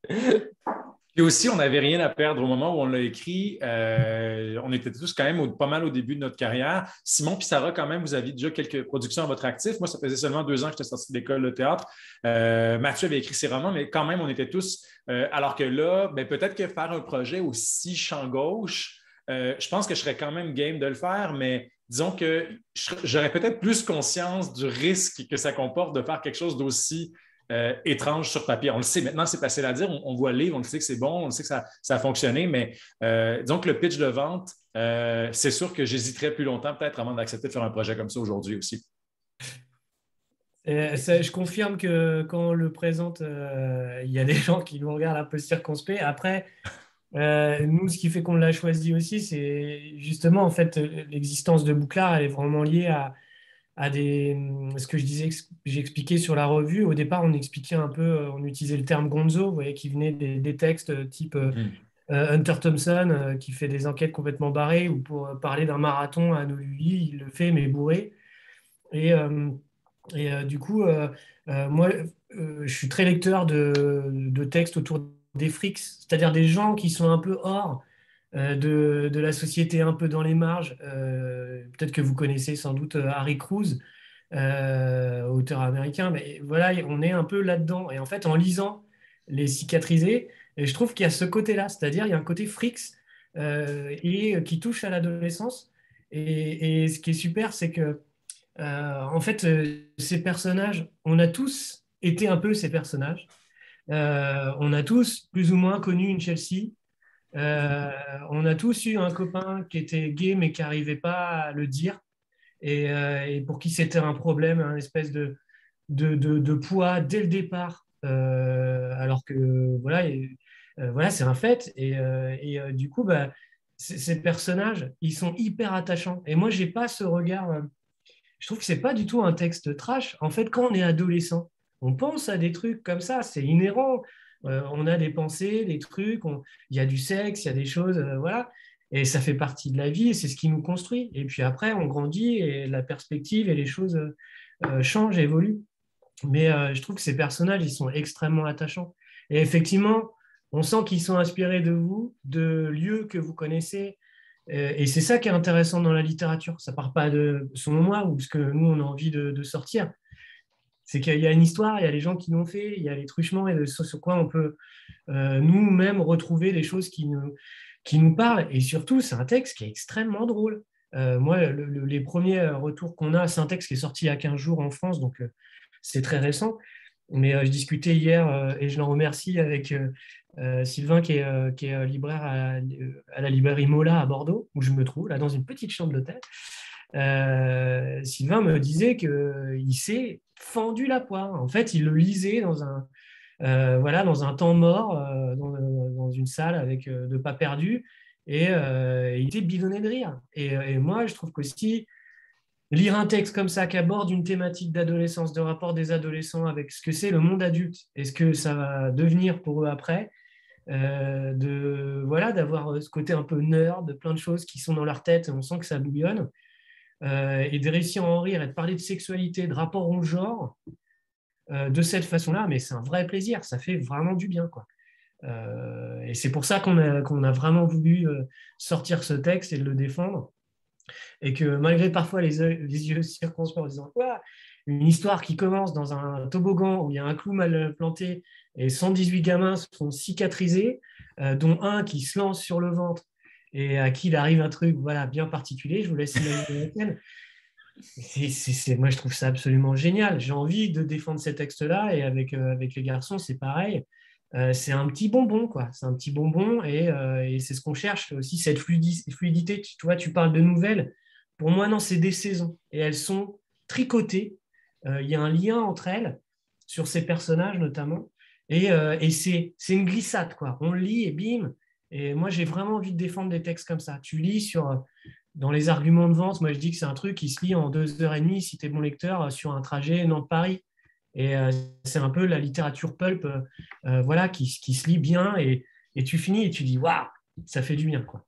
Et aussi, on n'avait rien à perdre au moment où on l'a écrit. Euh, on était tous quand même pas mal au début de notre carrière. Simon puis Sarah, quand même, vous aviez déjà quelques productions à votre actif. Moi, ça faisait seulement deux ans que j'étais sorti de l'école de théâtre. Euh, Mathieu avait écrit ses romans, mais quand même, on était tous. alors que là, ben, peut-être que faire un projet aussi champ gauche, je pense que je serais quand même game de le faire, mais disons que j'aurais peut-être plus conscience du risque que ça comporte de faire quelque chose d'aussi euh, étrange sur papier. On le sait maintenant, c'est facile à dire. On, voit le livre, on le sait que c'est bon, on le sait que ça, a fonctionné, mais euh, disons le pitch de vente, euh, c'est sûr que j'hésiterais plus longtemps peut-être avant d'accepter de faire un projet comme ça aujourd'hui aussi. je confirme que quand on le présente, il y a des gens qui nous regardent un peu circonspect. Après, euh, nous, ce qui fait qu'on l'a choisi aussi, c'est justement en fait l'existence de Bouclard, elle est vraiment liée à, à des, ce que je disais, j'ai expliqué sur la revue. Au départ, on expliquait un peu, euh, on utilisait le terme gonzo, vous voyez, qui venait des, textes type euh, mm. Hunter Thompson, qui fait des enquêtes complètement barrées, ou pour parler d'un marathon à lui, il le fait, mais bourré. Et, et du coup, moi, je suis très lecteur de, de textes autour des frics, c'est-à-dire des gens qui sont un peu hors euh, de, la société, un peu dans les marges. Euh, peut-être que vous connaissez sans doute euh, Harry Cruz, auteur américain, mais voilà, on est un peu là-dedans. Et en fait, en lisant Les cicatrisés, je trouve qu'il y a ce côté-là, c'est-à-dire il y a un côté frics et qui touche à l'adolescence. Et, ce qui est super, c'est que en fait, ces personnages, on a tous été un peu ces personnages. On a tous plus ou moins connu une Chelsea. Euh, on a tous eu un copain qui était gay mais qui n'arrivait pas à le dire et, euh, pour qui c'était un problème, un espèce de, de, poids dès le départ, alors que voilà, voilà c'est un fait. Et, du coup, bah, ces personnages, ils sont hyper attachants. Et moi, j'ai pas ce regard. je trouve que c'est pas du tout un texte trash. En fait, quand on est adolescent, on pense à des trucs comme ça, c'est inhérent. Euh, on a des pensées, des trucs, il y a du sexe, il y a des choses, euh, voilà. Et ça fait partie de la vie c'est ce qui nous construit. Et puis après, on grandit et la perspective et les choses euh, changent, évoluent. Mais je trouve que ces personnages, ils sont extrêmement attachants. Et effectivement, on sent qu'ils sont inspirés de vous, de lieux que vous connaissez. Et c'est ça qui est intéressant dans la littérature. Ça part pas de, selon moi, ou ce que nous, on a envie de sortir C'est qu'il y a une histoire, il y a les gens qui l'ont fait, il y a les truchements et sur quoi on peut nous-mêmes retrouver des choses qui nous, parlent. Et surtout, c'est un texte qui est extrêmement drôle. moi, les premiers retours qu'on a, c'est un texte qui est sorti il y a 15 jours en France, donc c'est très récent. Mais je discutais hier, et je l'en remercie, avec Sylvain, qui est, qui est libraire à, la librairie Mola à Bordeaux, où je me trouve, là, dans une petite chambre d'hôtel. Sylvain me disait qu'il s'est fendu la poire. En fait, il le lisait dans un, voilà, dans un temps mort, dans, une salle avec de pas perdu, et il était bidonné de rire. Et, moi, je trouve qu'aussi, lire un texte comme ça qui aborde une thématique d'adolescence, de rapport des adolescents avec ce que c'est le monde adulte et ce que ça va devenir pour eux après, euh, de voilà d'avoir ce côté un peu nerd, de plein de choses qui sont dans leur tête on sent que ça bouillonne, euh, et de réussir à en rire et de parler de sexualité, de rapport au genre euh, de cette façon-là, mais c'est un vrai plaisir, ça fait vraiment du bien quoi. et c'est pour ça qu'on a, a vraiment voulu sortir ce texte et le défendre et que malgré parfois les, les yeux circonspects en disant quoi une histoire qui commence dans un toboggan où il y a un clou mal planté et 118 gamins sont cicatrisés, euh, dont un qui se lance sur le ventre et à qui il arrive un truc voilà, bien particulier. Je vous laisse imaginer laquelle. C'est, moi, je trouve ça absolument génial. J'ai envie de défendre ces textes-là et avec, euh, avec les garçons, c'est pareil. Euh, c'est un petit bonbon, quoi. C'est un petit bonbon et, et c'est ce qu'on cherche aussi, cette fluidité. Tu, vois, tu parles de nouvelles. Pour moi, non, c'est des saisons et elles sont tricotées. Il y a un lien entre elles, sur ces personnages notamment. Et, euh, et c'est une glissade, quoi. On lit et bim. Et moi, j'ai vraiment envie de défendre des textes comme ça. Tu lis sur, dans les arguments de vente, moi, je dis que c'est un truc qui se lit en deux heures et demie, si tu es bon lecteur, sur un trajet Nantes-Paris. Et euh, c'est un peu la littérature pulp euh, voilà, qui, qui, se lit bien. Et, et tu finis et tu dis, waouh, ça fait du bien, quoi.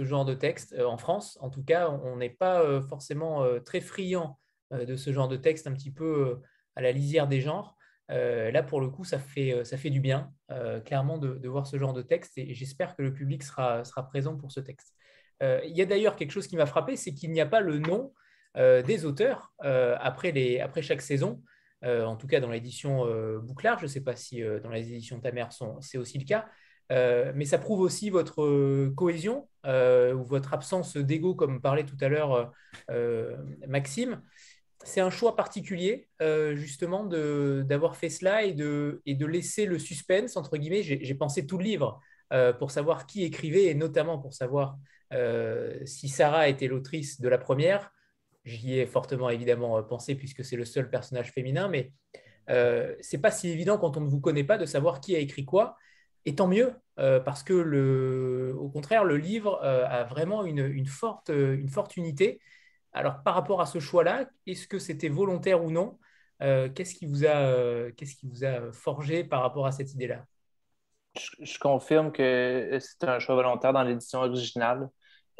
Ce genre de texte, en France, en tout cas, on n'est pas forcément très friand euh, de ce genre de texte un petit peu euh, à la lisière des genres. Euh, là, pour le coup, ça fait, ça fait du bien, clairement, de, voir ce genre de texte et, j'espère que le public sera, sera présent pour ce texte. il y a d'ailleurs quelque chose qui m'a frappé, c'est qu'il n'y a pas le nom des auteurs après, les, après chaque saison. en tout cas, dans l'édition Bouclard, je ne sais pas si dans les éditions Tamer c'est aussi le cas, mais ça prouve aussi votre cohésion ou votre absence d'ego, comme parlait tout à l'heure Maxime c'est un choix particulier, euh, justement, d'avoir fait cela et de, et de laisser le suspense, entre guillemets. J'ai pensé tout le livre euh, pour savoir qui écrivait et notamment pour savoir euh, si Sarah était l'autrice de la première. J'y ai fortement évidemment pensé puisque c'est le seul personnage féminin, mais c'est pas si évident quand on ne vous connaît pas de savoir qui a écrit quoi. Et tant mieux, parce que le, au contraire, le livre a vraiment une, une, forte, une forte unité. Alors, par rapport à ce choix-là, est-ce que c'était volontaire ou non euh, Qu'est-ce qui, vous a, euh, qu'est-ce qui vous a forgé par rapport à cette idée-là? Je, confirme que c'est un choix volontaire dans l'édition originale.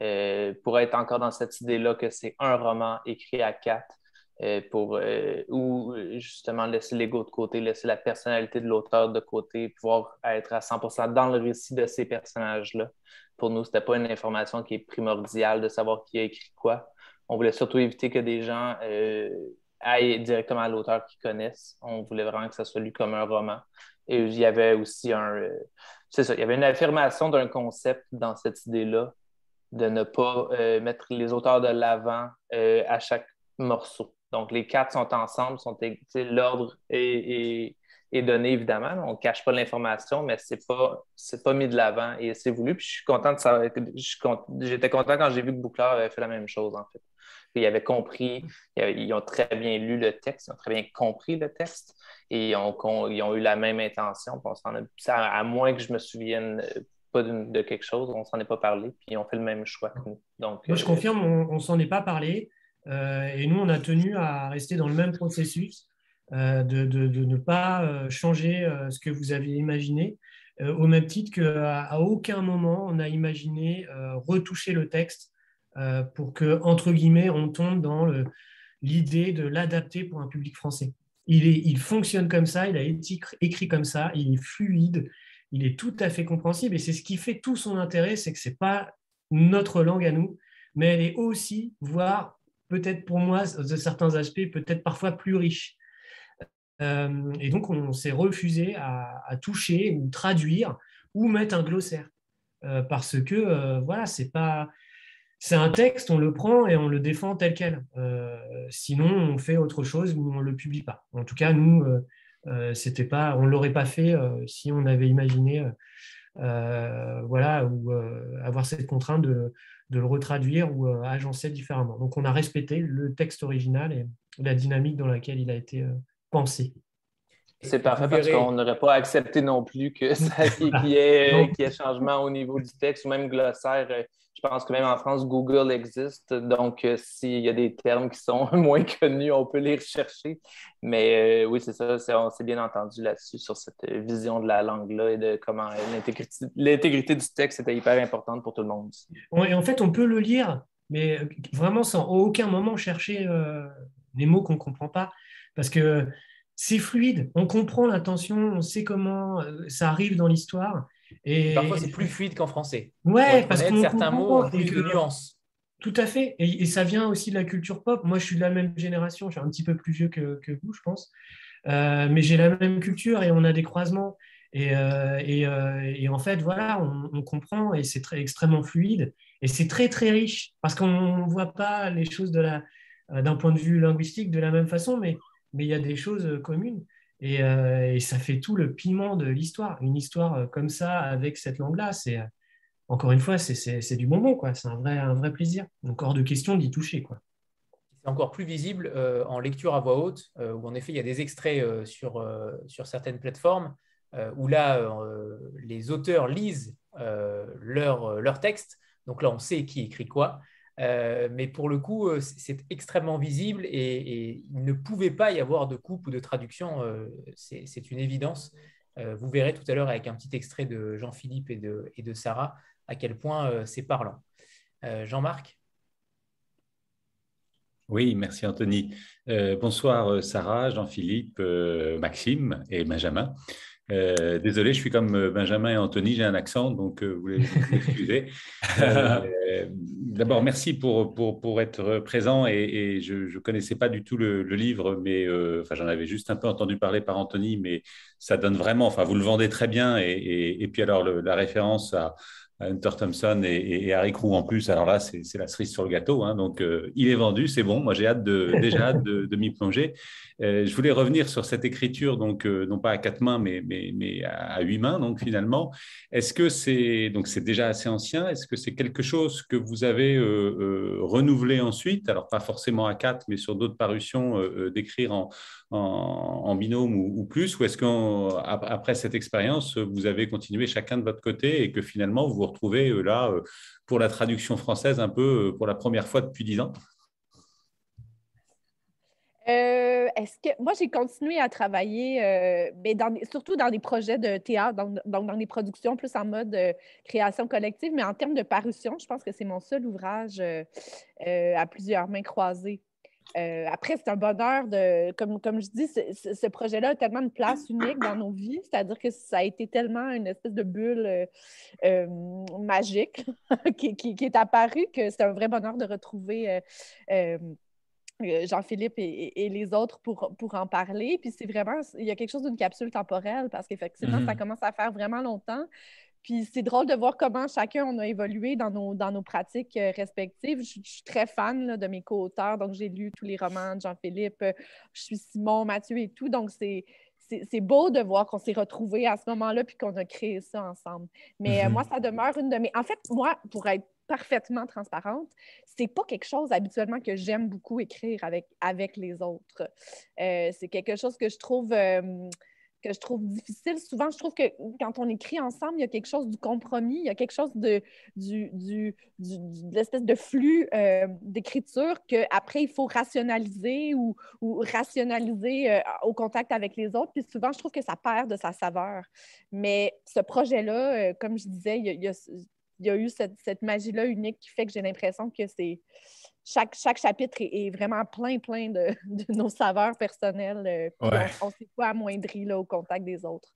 Euh, pour être encore dans cette idée-là que c'est un roman écrit à quatre, pour, ou justement laisser l'ego de côté, laisser la personnalité de l'auteur de côté, pouvoir être à 100% dans le récit de ces personnages-là. Pour nous, ce n'était pas une information qui est primordiale de savoir qui a écrit quoi on voulait surtout éviter que des gens euh, aillent directement à l'auteur qu'ils connaissent. On voulait vraiment que ça soit lu comme un roman. Et il y avait aussi un. Euh, c'est ça, il y avait une affirmation d'un concept dans cette idée-là, de ne pas euh, mettre les auteurs de l'avant à chaque morceau. Donc, les quatre sont ensemble, sont l'ordre est, donné, évidemment. On ne cache pas l'information, mais ce n'est pas, pas mis de l'avant et c'est voulu. Puis je suis content de. J'étais content quand j'ai vu que Bouclard avait fait la même chose, en fait. Ils avaient compris, ils ont très bien lu le texte, ils ont très bien compris le texte et ils ont, eu la même intention. à, moins que je me souvienne euh, pas de, quelque chose, on s'en est pas parlé, puis ils ont fait le même choix que nous. Donc, Moi, je euh, confirme, on, ne s'en est pas parlé. Euh, et nous, on a tenu à rester dans le même processus, de, ne pas changer ce que vous aviez imaginé, au même titre qu'à à aucun moment on a imaginé retoucher le texte euh, pour que, entre guillemets, on tombe dans l'idée de l'adapter pour un public français. Il, est, il fonctionne comme ça, il a été écrit comme ça, il est fluide, il est tout à fait compréhensible et c'est ce qui fait tout son intérêt, c'est que ce n'est pas notre langue à nous, mais elle est aussi, voire peut-être pour moi, de certains aspects, peut-être parfois plus riche. Euh, et donc, on s'est refusé à, toucher ou traduire ou mettre un glossaire. Euh, parce que, euh, voilà, c'est pas. C'est un texte, on le prend et on le défend tel quel. sinon, on fait autre chose ou on ne le publie pas. En tout cas, nous, c'était pas, on ne l'aurait pas fait si on avait imaginé voilà, ou avoir cette contrainte de, de le retraduire ou agencer différemment. Donc, on a respecté le texte original et la dynamique dans laquelle il a été penser. C'est parfait parce qu'on n'aurait pas accepté non plus qu'il y, ait, changement au niveau du texte ou même glossaire. Euh, je pense que même en France, Google existe. Donc, euh, s'il y a des termes qui sont moins connus, on peut les rechercher. Mais euh, oui, c'est ça. on s'est bien entendu là-dessus, sur cette vision de la langue-là et de comment l'intégrité du texte était hyper importante pour tout le monde. Oui, en fait, on peut le lire, mais vraiment sans aucun moment chercher les mots qu'on ne comprend pas parce que c'est fluide, on comprend l'intention, on sait comment euh, ça arrive dans l'histoire. Et parfois, c'est plus fluide qu'en français. Ouais, parce que certains mots ont plus de nuances. Tout à fait. Et, ça vient aussi de la culture pop. Moi, je suis de la même génération. Je suis un petit peu plus vieux que, vous, je pense. Euh, mais j'ai la même culture et on a des croisements. Et, euh, en fait, voilà, on, comprend et c'est extrêmement fluide. Et c'est très, très riche parce qu'on ne voit pas les choses d'un point de vue linguistique de la même façon. Mais mais il y a des choses euh, Euh, et, ça fait tout le piment de l'histoire. Une histoire euh, comme ça, avec cette langue-là, c'est encore une fois, c'est du bonbon, quoi. C'est un vrai, un vrai plaisir. Donc, hors de question d'y toucher, quoi. C'est encore plus visible en lecture à voix haute, où en effet, il y a des extraits sur, sur certaines plateformes, où là, les auteurs lisent leur, leur texte. Donc là, on sait qui écrit quoi. Euh, mais pour le coup, euh, c'est extrêmement visible et, il ne pouvait pas y avoir de coupe ou de traduction. Euh, c'est une évidence. vous verrez tout à l'heure avec un petit extrait de Jean-Philippe et de, et de, Sarah à quel point c'est parlant. Jean-Marc? Oui, merci Anthony. bonsoir Sarah, Jean-Philippe, Maxime et Benjamin. Euh, désolé, je suis comme euh, Benjamin et Anthony, j'ai un accent, donc euh, vous voulez m'excuser. D'abord, merci pour, pour, pour, être présent et, je ne connaissais pas du tout le, livre, mais enfin, j'en avais juste un peu entendu parler par Anthony, mais ça donne vraiment, enfin, vous le vendez très bien et, et puis alors la référence à, Hunter Thompson et, Harry Crew en plus. Alors là, c'est la cerise sur le gâteau. Hein. donc, euh, il est vendu, c'est bon. Moi, j'ai hâte de, déjà hâte de, m'y plonger. Euh, je voulais revenir sur cette écriture, donc euh, non pas à quatre mains, mais, mais, mais à huit mains. Donc, finalement, est-ce que c'est donc c'est déjà assez ancien? Est-ce que c'est quelque chose que vous avez renouvelé ensuite? Alors, pas forcément à quatre, mais sur d'autres parutions, d'écrire en, en, binôme ou, plus Ou est-ce qu'après cette expérience, vous avez continué chacun de votre côté et que finalement, vous vous retrouvez euh, là euh, pour la traduction française un peu euh, pour la première fois depuis dix ans? Est-ce que moi j'ai continué à travailler, mais dans, surtout dans des projets de théâtre, donc dans, des productions plus en mode création collective, mais en termes de parution, je pense que c'est mon seul ouvrage à plusieurs mains croisées. Euh, après, c'est un bonheur de, comme, comme je dis, ce, projet-là a tellement de place unique dans nos vies, c'est-à-dire que ça a été tellement une espèce de bulle euh, euh, magique qui, est apparue que c'est un vrai bonheur de retrouver Jean-Philippe et, les autres pour, pour en parler. Puis c'est vraiment, il y a quelque chose d'une capsule temporelle parce qu'effectivement, ça mm-hmm. commence à faire vraiment longtemps. Puis c'est drôle de voir comment chacun on a évolué dans nos, dans nos pratiques euh, respectives. Je, suis très fan de mes co-auteurs, donc j'ai lu tous les romans de Jean-Philippe. Euh, je suis Simon, Mathieu et tout. Donc c'est, c'est, beau de voir qu'on s'est retrouvés à ce moment-là puis qu'on a créé ça ensemble. Mais euh, mhm. moi, ça demeure une de mes. En fait, moi, pour être parfaitement transparente, c'est pas quelque chose habituellement que j'aime beaucoup écrire avec, avec les autres. c'est quelque chose que je trouve que je trouve difficile. Souvent, je trouve que quand on écrit ensemble, il y a quelque chose du compromis, il y a quelque chose de, du, du, de l'espèce de flux euh, d'écriture qu'après, il faut rationaliser ou, rationaliser euh, au contact avec les autres. Puis souvent, je trouve que ça perd de sa saveur. Mais ce projet-là, euh, comme je disais, il y a eu cette, cette magie-là unique qui fait que j'ai l'impression que c'est chaque, chaque chapitre est, vraiment plein, plein de, nos saveurs personnelles. Euh, on ne s'est pas amoindri là, au contact des autres.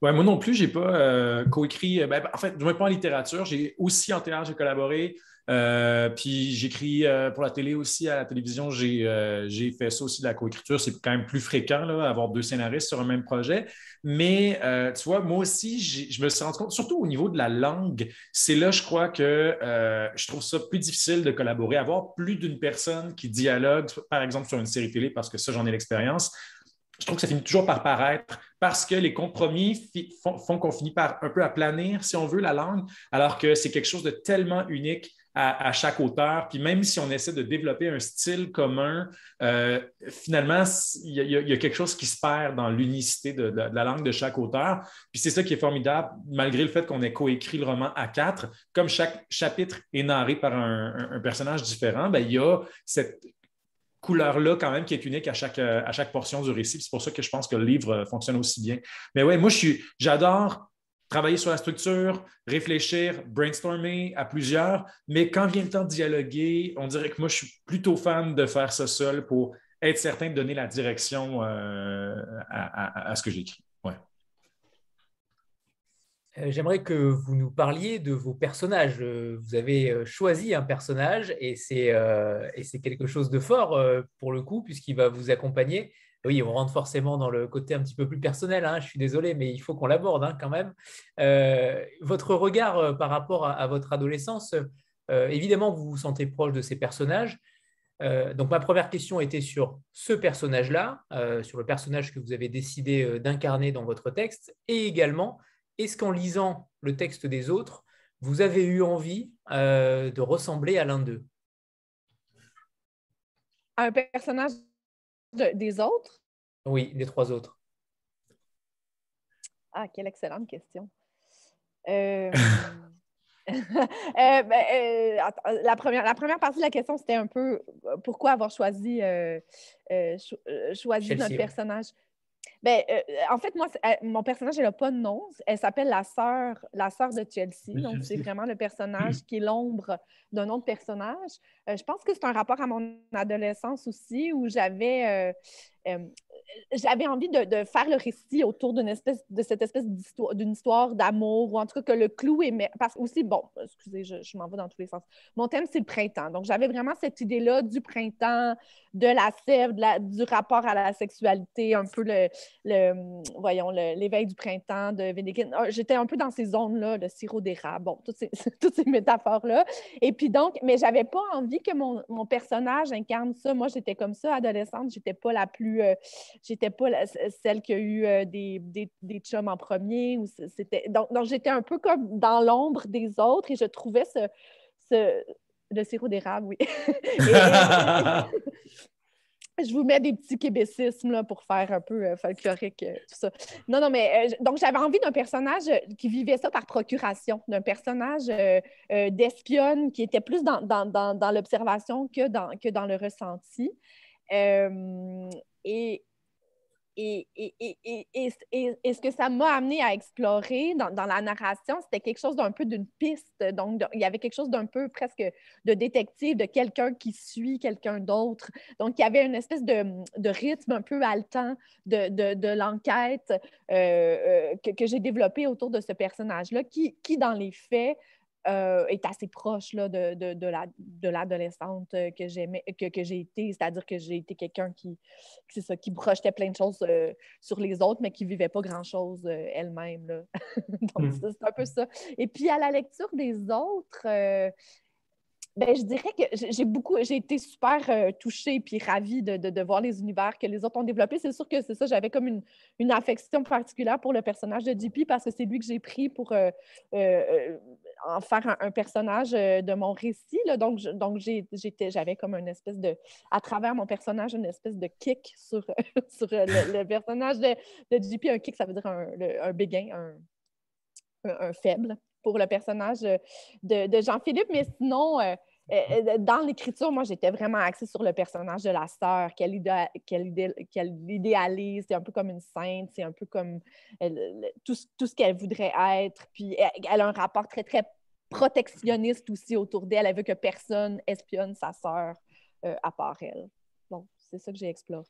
Ouais, moi non plus, je n'ai pas euh, coécrit. Ben, en fait, je ne pas en littérature. J'ai aussi en théâtre, j'ai collaboré. Euh, puis j'écris euh, pour la télé aussi, à la télévision, euh, j'ai fait ça aussi de la coécriture. C'est quand même plus fréquent, là, avoir deux scénaristes sur un même projet. Mais tu vois, moi aussi, je me suis rendu compte, surtout au niveau de la langue, c'est là, je crois que je trouve ça plus difficile de collaborer. Avoir plus d'une personne qui dialogue, par exemple, sur une série télé, parce que ça, j'en ai l'expérience, je trouve que ça finit toujours par paraître parce que les compromis font, qu'on finit par un peu aplanir, si on veut, la langue, alors que c'est quelque chose de tellement unique à, chaque auteur. Puis même si on essaie de développer un style commun, euh, finalement, il y, a quelque chose qui se perd dans l'unicité de, la langue de chaque auteur. Puis c'est ça qui est formidable, malgré le fait qu'on ait coécrit le roman à quatre. Comme chaque chapitre est narré par un, personnage différent, bien, il y a cette couleur-là quand même qui est unique à chaque, à chaque portion du récit. C'est pour ça que je pense que le livre fonctionne aussi bien. Mais ouais, moi, j'adore travailler sur la structure, réfléchir, brainstormer à plusieurs, mais quand vient le temps de dialoguer, on dirait que moi, je suis plutôt fan de faire ça seul pour être certain de donner la direction euh, à, ce que j'écris. Ouais. Euh, j'aimerais que vous nous parliez de vos personnages. Euh, vous avez choisi un personnage et c'est quelque chose de fort pour le coup, puisqu'il va vous accompagner oui, on rentre forcément dans le côté un petit peu plus personnel. Hein, je suis désolé, mais il faut qu'on l'aborde hein, quand même. Euh, votre regard euh, par rapport à, votre adolescence, euh, évidemment, vous vous sentez proche de ces personnages. donc, ma première question était sur ce personnage-là, sur le personnage que vous avez décidé d'incarner dans votre texte, et également, est-ce qu'en lisant le texte des autres, vous avez eu envie de ressembler à l'un d'eux? Un personnage des autres? Oui, des trois autres. Ah, quelle excellente question. Euh, euh, ben, euh, la, première, la première partie de la question, c'était un peu pourquoi avoir choisi, choisi notre personnage? Ben, en fait, moi, mon personnage, elle n'a pas de nom. Elle s'appelle la sœur, la sœur de Chelsea. Donc, c'est vraiment le personnage qui est l'ombre d'un autre personnage. je pense que c'est un rapport à mon adolescence aussi, où j'avais j'avais envie de, faire le récit autour d'une espèce de cette espèce d'histoire d'une histoire d'amour ou en tout cas que le clou est parce aussi bon excusez je, m'en vais dans tous les sens. Mon thème c'est le printemps. Donc j'avais vraiment cette idée là du printemps de la sève du rapport à la sexualité un peu le, le voyons l'éveil du printemps de Vénékin ah, j'étais un peu dans ces zones là le sirop d'érable. Bon toutes ces, toutes ces métaphores là et puis donc mais j'avais pas envie que mon, mon personnage incarne ça. Moi j'étais comme ça adolescente. J'étais pas la plus euh, j'étais pas celle qui a eu euh, des, des, des, chums en premier. Ou c'était, donc, donc j'étais un peu comme dans l'ombre des autres et je trouvais ce, ce le sirop d'érable, oui. je vous mets des petits québécismes là, pour faire un peu euh, folklorique, euh, tout ça. Non, non, mais donc j'avais envie d'un personnage qui vivait ça par procuration, d'un personnage d'espionne qui était plus dans, dans, dans, dans l'observation que dans, que dans le ressenti. et, et, ce que ça m'a amené à explorer dans, la narration, c'était quelque chose d'un peu d'une piste. Donc, il y avait quelque chose d'un peu presque de détective, de quelqu'un qui suit quelqu'un d'autre. Donc, il y avait une espèce de, rythme un peu haletant de, l'enquête euh, euh, que, que j'ai développé autour de ce personnage-là, qui, qui, dans les faits, euh, est assez proche là, de, de, de l'adolescente euh, que j'aimais, que, que j'ai été, c'est-à-dire que j'ai été quelqu'un qui, c'est ça, qui projetait plein de choses euh, sur les autres, mais qui ne vivait pas grand-chose elle-même. Donc, mmh. c'est un peu ça. Et puis, à la lecture des autres, ben, je dirais que j'ai beaucoup, j'ai été super euh, touchée puis ravie de, de, voir les univers que les autres ont développés. C'est sûr que c'est ça, j'avais comme une, une, affection particulière pour le personnage de JP parce que c'est lui que j'ai pris pour euh, euh, en faire un, personnage de mon récit. Là. Donc, donc j'étais, j'avais comme une espèce de, à travers mon personnage, une espèce de kick sur, sur le, personnage de, JP. Un kick, ça veut dire un, un béguin, un, un faible pour le personnage de, Jean-Philippe, mais sinon, euh, euh, dans l'écriture, moi, j'étais vraiment axée sur le personnage de la sœur, qu'elle idéalise, c'est un peu comme une sainte, c'est un peu comme tout, ce qu'elle voudrait être. Puis elle, a un rapport très, très protectionniste aussi autour d'elle. Elle veut que personne espionne sa sœur euh, à part elle. Bon, c'est ça que j'ai exploré.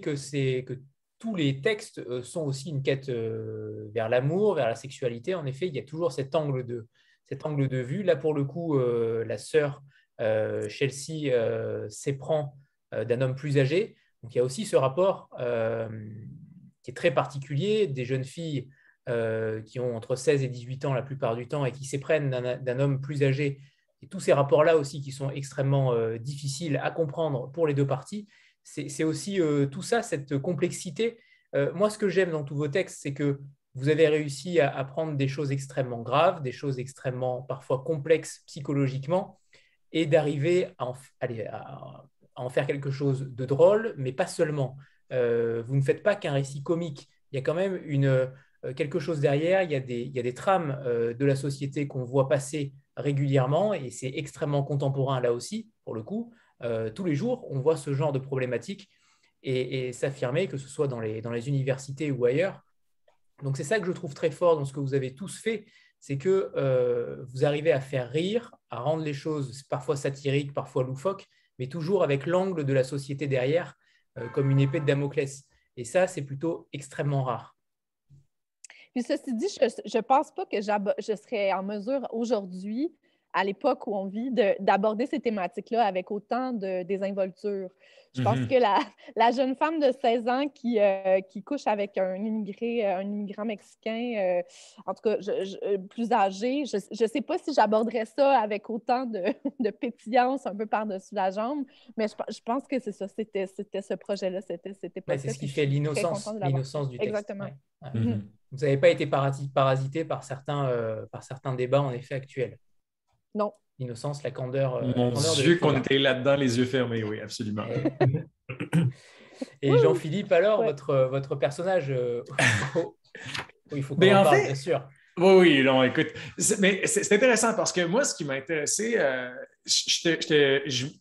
Que c'est que tous les textes sont aussi une quête vers l'amour, vers la sexualité. En effet, il y a toujours cet angle de, cet angle de vue. Là, pour le coup, la sœur Chelsea s'éprend d'un homme plus âgé. Donc, il y a aussi ce rapport qui est très particulier des jeunes filles qui ont entre 16 et 18 ans la plupart du temps et qui s'éprennent d'un homme plus âgé et tous ces rapports-là aussi qui sont extrêmement euh, difficiles à comprendre pour les deux parties, c'est aussi euh, tout ça, cette complexité. Euh, moi, ce que j'aime dans tous vos textes, c'est que vous avez réussi à, prendre des choses extrêmement graves, des choses extrêmement parfois complexes psychologiquement, et d'arriver à, en faire quelque chose de drôle, mais pas seulement. vous ne faites pas qu'un récit comique. Il y a quand même une, quelque chose derrière, il y a des, trames de la société qu'on voit passer régulièrement et c'est extrêmement contemporain là aussi, pour le coup. Euh, tous les jours, on voit ce genre de problématiques et, s'affirmer, que ce soit dans les universités ou ailleurs. Donc c'est ça que je trouve très fort dans ce que vous avez tous fait, c'est que euh, vous arrivez à faire rire, à rendre les choses parfois satiriques, parfois loufoques, mais toujours avec l'angle de la société derrière, euh, comme une épée de Damoclès. Et ça, c'est plutôt extrêmement rare. Puis ceci dit, je ne pense pas que je serais en mesure aujourd'hui, à l'époque où on vit, d'aborder ces thématiques-là avec autant de désinvolture. Je pense mm-hmm. que la, la, jeune femme de 16 ans qui, euh, qui couche avec un immigré, un immigrant mexicain, euh, en tout cas je, plus âgé, je ne sais pas si j'aborderais ça avec autant de, de pétillance un peu par-dessus la jambe, mais je, je pense que c'est ça, c'était ce projet-là, c'était pas C'est ce qui fait l'innocence du texte. Exactement. Mm-hmm. Vous n'avez pas été parasité par certains, euh, par certains débats en effet actuels. Non. L'innocence, la candeur. Euh, Mon Dieu, qu'on était là-dedans, les yeux fermés, oui, absolument. Et, Jean-Philippe, alors, votre, votre personnage, euh, il faut qu'on en, parle, bien sûr. Oui, oui, non, écoute, mais c'est intéressant parce que moi, ce qui m'a intéressé,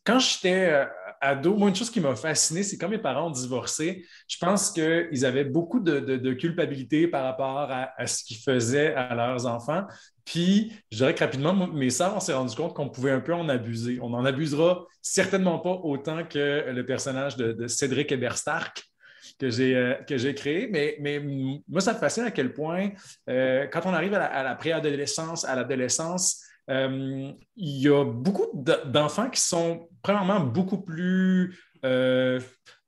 quand j'étais ado, moi, une chose qui m'a fasciné, c'est quand mes parents ont divorcé, je pense qu'ils avaient beaucoup de, culpabilité par rapport à, ce qu'ils faisaient à leurs enfants. Puis, je dirais que rapidement, mes sœurs, on s'est rendu compte qu'on pouvait un peu en abuser. On n'en abusera certainement pas autant que le personnage de, Cédric Eberstark que j'ai euh, créé. Mais, mais moi, ça me fascine à quel point, euh, quand on arrive à la, préadolescence, à l'adolescence, il y a beaucoup d'enfants qui sont premièrement beaucoup plus euh,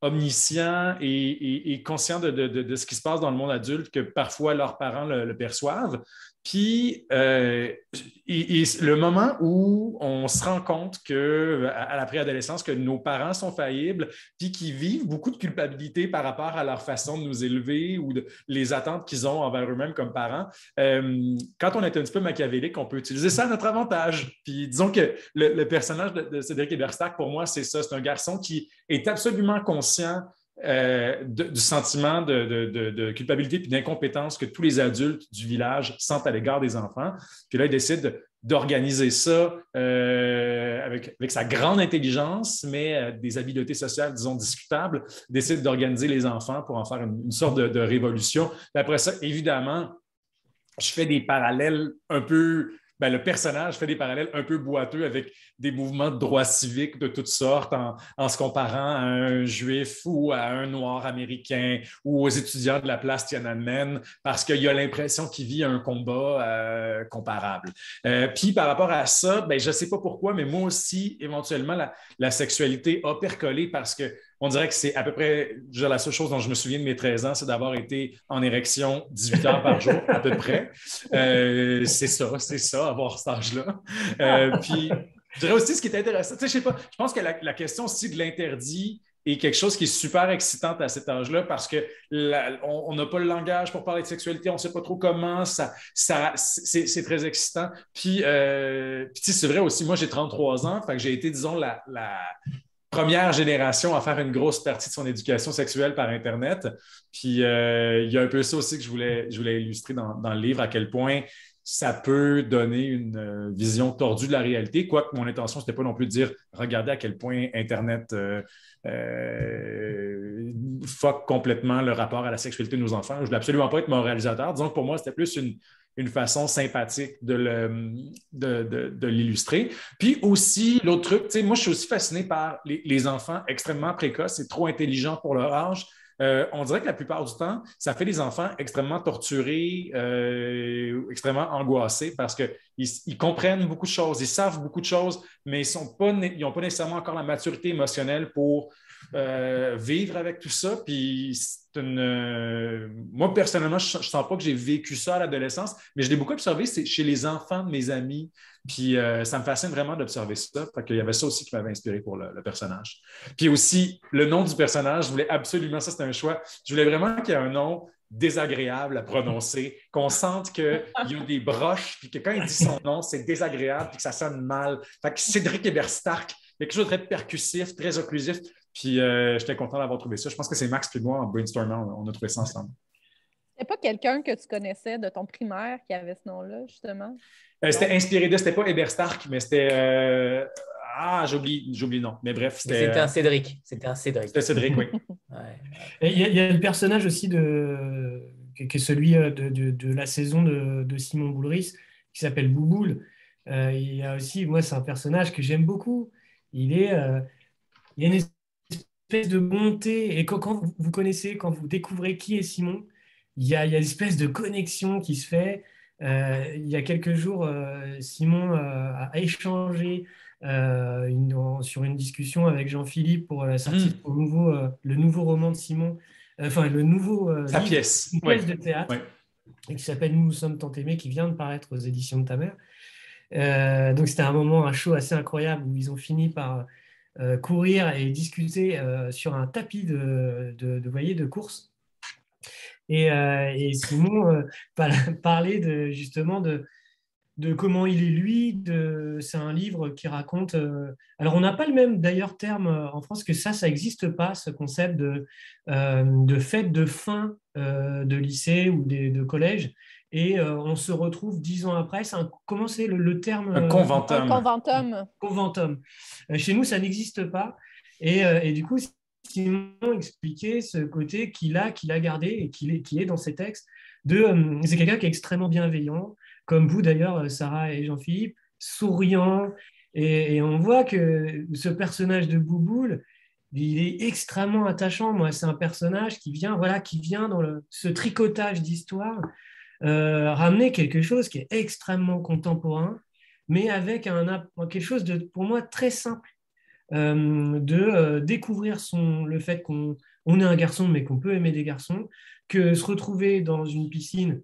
omniscients et, conscients de, ce qui se passe dans le monde adulte que parfois leurs parents le perçoivent. Puis, euh, le moment où on se rend compte que, à, la préadolescence, que nos parents sont faillibles, puis qu'ils vivent beaucoup de culpabilité par rapport à leur façon de nous élever ou les attentes qu'ils ont envers eux-mêmes comme parents, euh, quand on est un petit peu machiavélique, on peut utiliser ça à notre avantage. Puis, disons que le, personnage de, de Cédric Eberstack, pour moi, c'est ça. C'est un garçon qui est absolument conscient euh, du sentiment de, culpabilité et d'incompétence que tous les adultes du village sentent à l'égard des enfants. Puis là, il décide d'organiser ça euh, avec, sa grande intelligence, mais euh, des habiletés sociales, disons, discutables, décide d'organiser les enfants pour en faire une, sorte de, révolution. après ça, évidemment, je fais des parallèles un peu ben, le personnage fait des parallèles un peu boiteux avec des mouvements de droit civique de toutes sortes en, se comparant à un juif ou à un noir américain ou aux étudiants de la place Tiananmen parce qu'il a l'impression qu'il vit un combat euh, comparable. Euh, puis par rapport à ça, ben, je ne sais pas pourquoi, mais moi aussi, éventuellement, la sexualité a percolé parce que on dirait que c'est à peu près la seule chose dont je me souviens de mes 13 ans, c'est d'avoir été en érection 18 heures par jour, à peu près. Euh, c'est ça, c'est ça, avoir cet âge-là. Euh, puis, je dirais aussi ce qui est intéressant, tu sais, je sais pas, je pense que la, question aussi de l'interdit est quelque chose qui est super excitant à cet âge-là parce que on n'a pas le langage pour parler de sexualité, on ne sait pas trop comment, ça, ça, c'est très excitant. Puis, euh, puis c'est vrai aussi, moi j'ai 33 ans, fait que j'ai été, disons, la, première génération à faire une grosse partie de son éducation sexuelle par Internet. Puis euh, il y a un peu ça aussi que je voulais, illustrer dans, le livre, à quel point ça peut donner une euh, vision tordue de la réalité, quoique mon intention, ce n'était pas non plus de dire regardez à quel point Internet euh, euh complètement le rapport à la sexualité de nos enfants. Je ne voulais absolument pas être moralisateur. Disons que pour moi, c'était plus une, une façon sympathique de, l'illustrer. Puis aussi, l'autre truc, moi, je suis aussi fasciné par les, enfants extrêmement précoces et trop intelligents pour leur âge. euh, on dirait que la plupart du temps, ça fait des enfants extrêmement torturés, euh, extrêmement angoissés parce qu'ils ils comprennent beaucoup de choses, ils savent beaucoup de choses, mais ils n'ont pas, nécessairement encore la maturité émotionnelle pour euh, vivre avec tout ça. Puis moi, personnellement, je ne sens pas que j'ai vécu ça à l'adolescence, mais je l'ai beaucoup observé chez les enfants de mes amis. Puis euh, ça me fascine vraiment d'observer ça. Fait qu'il y avait ça aussi qui m'avait inspiré pour le, personnage. Puis aussi, le nom du personnage, je voulais absolument, ça c'était un choix, je voulais vraiment qu'il y ait un nom désagréable à prononcer, qu'on sente qu'il y a des broches, puis que quand il dit son nom, c'est désagréable, puis que ça sonne mal. Fait que Cédric Hébert Quelque chose de très percussif, très occlusif. Puis euh, j'étais content d'avoir trouvé ça. Je pense que c'est Max et moi, en brainstormant, on a trouvé ça ensemble. C'est pas quelqu'un que tu connaissais de ton primaire qui avait ce nom-là, justement? Euh, c'était inspiré de, c'était pas Hébert Stark, mais c'était. Euh, ah, j'oublie, j'oublie le nom. Mais bref, c'était. C'était un Cédric. C'était un Cédric. C'était Cédric, oui. Il y, a le personnage aussi de, qui est celui de, de, la saison de, Simon Boulris, qui s'appelle Bouboule. il y a aussi, moi, c'est un personnage que j'aime beaucoup. Il est. il y a une espèce de bonté. Et quand, vous, connaissez, quand vous découvrez qui est Simon, il y a, il y a une espèce de connexion qui se fait. Euh, il y a quelques jours, euh, Simon euh, a échangé sur une discussion avec Jean-Philippe pour la sortie mm. nouveau, le nouveau roman de Simon, enfin le nouveau Sa pièce, pièce de théâtre, qui s'appelle Nous nous sommes tant aimés, qui vient de paraître aux éditions de ta mère. Donc c'était un moment, un show assez incroyable où ils ont fini par euh, courir et discuter euh, sur un tapis de, de, voyez, de course. Et, euh, et Simon parlait de, justement de, de comment il est lui. C'est un livre qui raconte. alors, on n'a pas le même d'ailleurs terme en France que ça, ça n'existe pas, ce concept de, de fête de fin de lycée ou de collège et euh, on se retrouve dix ans après. comment c'est le, terme Un conventum. Un conventum. conventum. Euh, chez nous, ça n'existe pas. Et, euh, et, du coup, Simon expliquait ce côté qu'il a, qu'il a gardé et qu'il est, est, dans ses textes. De, c'est quelqu'un qui est extrêmement bienveillant, comme vous d'ailleurs, Sarah et Jean-Philippe, souriant. Et, on voit que ce personnage de Bouboule, il est extrêmement attachant. Moi, c'est un personnage qui vient, voilà, qui vient dans le, ce tricotage d'histoire euh, ramener quelque chose qui est extrêmement contemporain, mais avec un, quelque chose de, pour moi, très simple, euh, de euh, découvrir son, le fait qu'on on est un garçon, mais qu'on peut aimer des garçons, que se retrouver dans une piscine,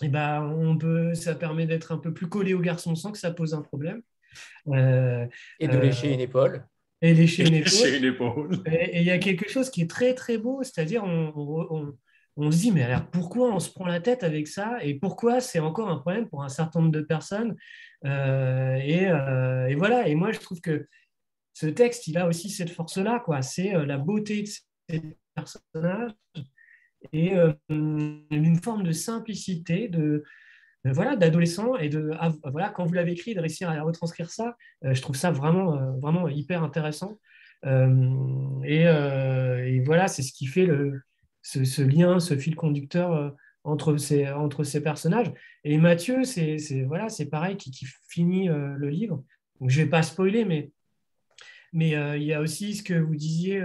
et eh ben, on peut, ça permet d'être un peu plus collé aux garçons sans que ça pose un problème. et de lécher une épaule. Et lécher une épaule. Et il y a quelque chose qui est très très beau, c'est-à-dire on, on se dit, mais alors pourquoi on se prend la tête avec ça et pourquoi c'est encore un problème pour un certain nombre de personnes euh, euh, et, voilà, et moi je trouve que ce texte, il a aussi cette force-là, quoi. C'est euh, la beauté de ces personnages et une forme de simplicité, de, voilà, d'adolescent et de voilà, quand vous l'avez écrit, de réussir à retranscrire ça, je trouve ça vraiment, vraiment hyper intéressant. Et, voilà, c'est ce qui fait le, ce, lien, ce fil conducteur euh, entre ces, entre ces personnages. Et Mathieu, c'est voilà, pareil, qui, qui finit euh, le livre. Je ne vais pas spoiler, mais, mais euh, il y a aussi ce que vous disiez,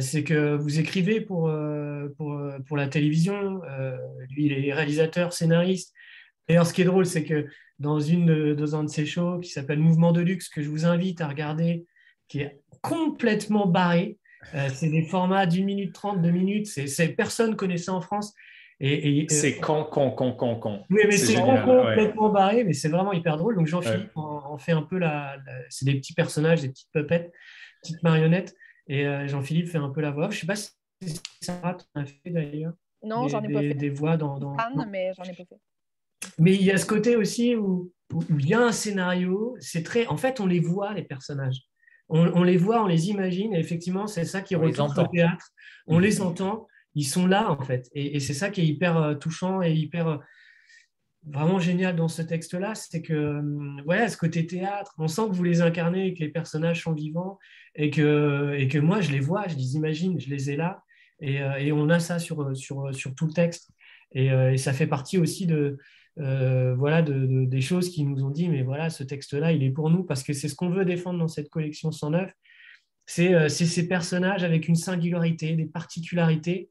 c'est que vous écrivez pour, pour, pour la télévision. lui, il est réalisateur, scénariste. D'ailleurs, ce qui est drôle, c'est que dans, une dans un de ses shows qui s'appelle Mouvement de luxe, que je vous invite à regarder, qui est complètement barré, euh, c'est des formats d'une minute trente, deux minutes. C'est, personne connaît ça en France. Et, euh, c'est con, con, con, con, con. Oui, mais c'est, complètement barré, mais c'est vraiment hyper drôle. Donc Jean-Philippe en, fait un peu la, c'est des petits personnages, des petites puppets, petites marionnettes. Et euh, Jean-Philippe fait un peu la voix. Je ne sais pas si Sarah t'en a fait d'ailleurs. Non, j'en ai pas fait. Des voix dans. dans... mais j'en ai pas fait. Mais il y a ce côté aussi où, où il y a un scénario. C'est très. En fait, on les voit les personnages on, les voit, on les imagine, et effectivement, c'est ça qui retourne au théâtre. On les entend, ils sont là, en fait. Et, c'est ça qui est hyper euh, touchant et hyper euh, vraiment génial dans ce texte-là, c'est que euh, ce côté théâtre, on sent que vous les incarnez et que les personnages sont vivants et que, et que moi, je les vois, je les imagine, je les ai là. Et, on a ça sur, sur, sur tout le texte. et ça fait partie aussi de, euh, voilà, des choses qui nous ont dit, mais voilà, ce texte-là, il est pour nous parce que c'est ce qu'on veut défendre dans cette collection 109. c'est ces personnages avec une singularité, des particularités.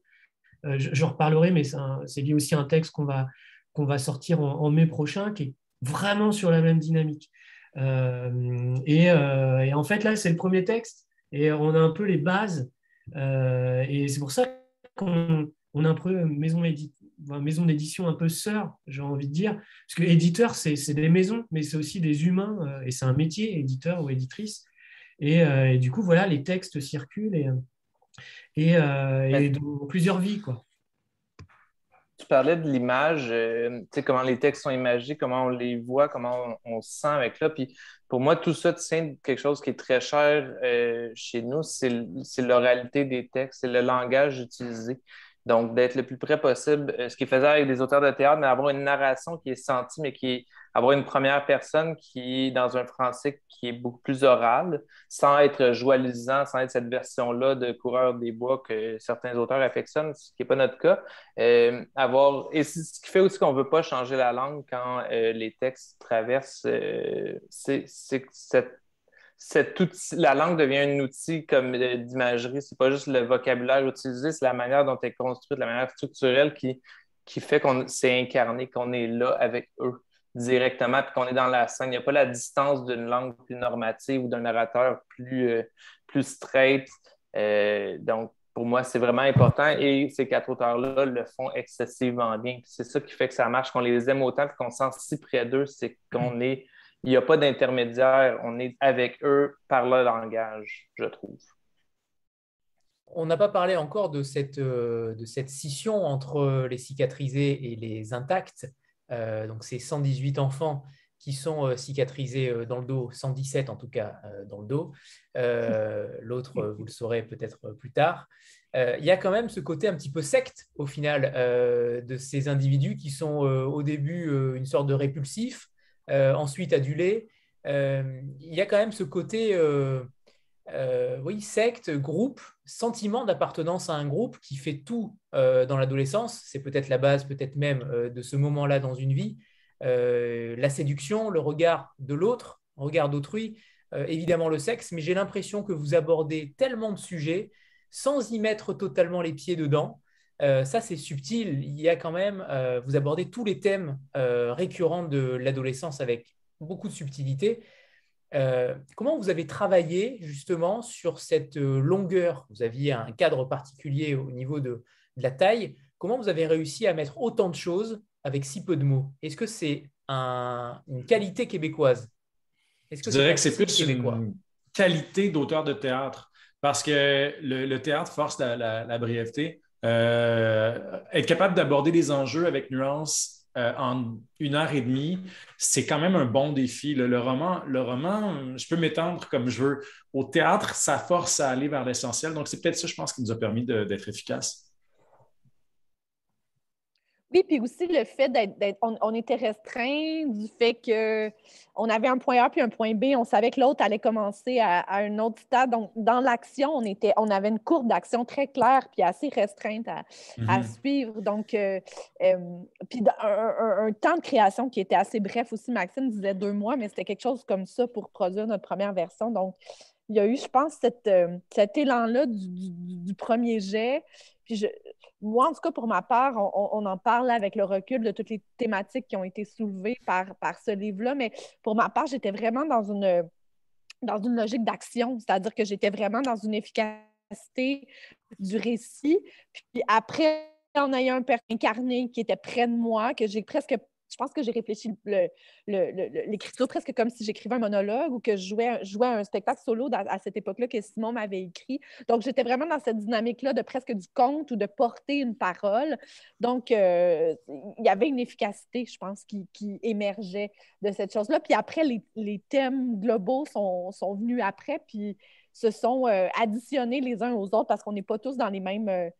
je, reparlerai, mais c'est lié aussi à un texte qu'on va, va sortir en, mai prochain, qui est vraiment sur la même dynamique. Et, et, en fait, là, c'est le premier texte, et on a un peu les bases. et c'est pour ça qu'on on a un peu maison maison d'édition un peu sœur, j'ai envie de dire. Parce que éditeur, c'est des maisons, mais c'est aussi des humains, euh, et c'est un métier, éditeur ou éditrice. Et, euh, du coup, voilà, les textes circulent et, et, euh, dans plusieurs vies. Quoi. Tu parlais de l'image, tu sais, comment les textes sont imagés, comment on les voit, comment on, se sent avec là. Puis pour moi, tout ça tient quelque chose qui est très cher chez nous, c'est l'oralité des textes, c'est le langage utilisé. Donc, d'être le plus près possible, euh, ce qu'il faisait avec des auteurs de théâtre, mais avoir une narration qui est sentie, mais qui est avoir une première personne qui est dans un français qui est beaucoup plus oral, sans être joalisant, sans être cette version-là de coureur des bois que certains auteurs affectionnent, ce qui n'est pas notre cas. Euh, avoir, et ce qui fait aussi qu'on ne veut pas changer la langue quand euh, les textes traversent, c'est cette la langue devient un outil comme d'imagerie. C'est pas juste le vocabulaire utilisé, c'est la manière dont elle est construite, la manière structurelle qui, qui fait qu'on s'est incarné, qu'on est là avec eux directement, puis qu'on est dans la scène. Il n'y a pas la distance d'une langue plus normative ou d'un narrateur plus, euh, plus straight. Euh, donc, pour moi, c'est vraiment important et ces quatre auteurs-là le font excessivement bien. C'est ça qui fait que ça marche, qu'on les aime autant et qu'on se sent si près d'eux, c'est qu'on est il n'y a pas d'intermédiaire. On est avec eux par le langage, je trouve. On n'a pas parlé encore de cette, euh, de cette scission entre les cicatrisés et les intacts. Euh, donc, c'est 118 enfants qui sont euh, cicatrisés dans le dos, 117 en tout cas dans le dos. L'autre, vous le saurez peut-être plus tard. Il y a quand même ce côté un petit peu secte au final de ces individus qui sont au début une sorte de répulsif, ensuite adulé. Euh, il y a quand même ce côté, euh, oui, secte, groupe, sentiment d'appartenance à un groupe qui fait tout dans l'adolescence. C'est peut-être la base, peut-être même de ce moment-là dans une vie. la séduction, le regard de l'autre, regard d'autrui, évidemment le sexe, mais j'ai l'impression que vous abordez tellement de sujets sans y mettre totalement les pieds dedans, euh, ça, c'est subtil. Il y a quand même, euh, vous abordez tous les thèmes euh, récurrents de l'adolescence avec beaucoup de subtilité. comment vous avez travaillé justement sur cette longueur? Vous aviez un cadre particulier au niveau de, la taille. Comment vous avez réussi à mettre autant de choses avec si peu de mots? Est-ce que c'est une qualité québécoise? Que Je dirais que c'est plus une qualité d'auteur de théâtre parce que le, théâtre force la brièveté. Euh, être capable d'aborder des enjeux avec nuance euh, en une heure et demie, c'est quand même un bon défi. Le, roman, le roman, je peux m'étendre comme je veux. Au théâtre, ça force à aller vers l'essentiel. Donc, c'est peut-être ça, je pense, qui nous a permis d'être efficace. Oui, puis aussi le fait d'être, on, était restreint du fait qu'on avait un point A puis un point B, on savait que l'autre allait commencer à, un autre stade. Donc, dans l'action, on, était, on avait une courbe d'action très claire puis assez restreinte à, mm-hmm. suivre. Donc, euh, euh, puis un, temps de création qui était assez bref aussi. Maxime disait deux mois, mais c'était quelque chose comme ça pour produire notre première version. Donc, il y a eu, je pense, cette, euh, cet élan-là du, du, premier jet. Puis je, moi, en tout cas, pour ma part, on, en parle avec le recul de toutes les thématiques qui ont été soulevées par, ce livre-là, mais pour ma part, j'étais vraiment dans une, dans une logique d'action, c'est-à-dire que j'étais vraiment dans une efficacité du récit. Puis après, en ayant un père incarné qui était près de moi, que j'ai presque je pense que j'ai réfléchi l'écriture presque comme si j'écrivais un monologue ou que je jouais, jouais un spectacle solo à cette époque-là que Simon m'avait écrit. Donc, j'étais vraiment dans cette dynamique-là de presque du conte ou de porter une parole. Donc, euh, il y avait une efficacité, je pense, qui, émergeait de cette chose-là. Puis après, les, thèmes globaux sont, sont, venus après, puis se sont euh, additionnés les uns aux autres parce qu'on n'est pas tous dans les mêmes, euh,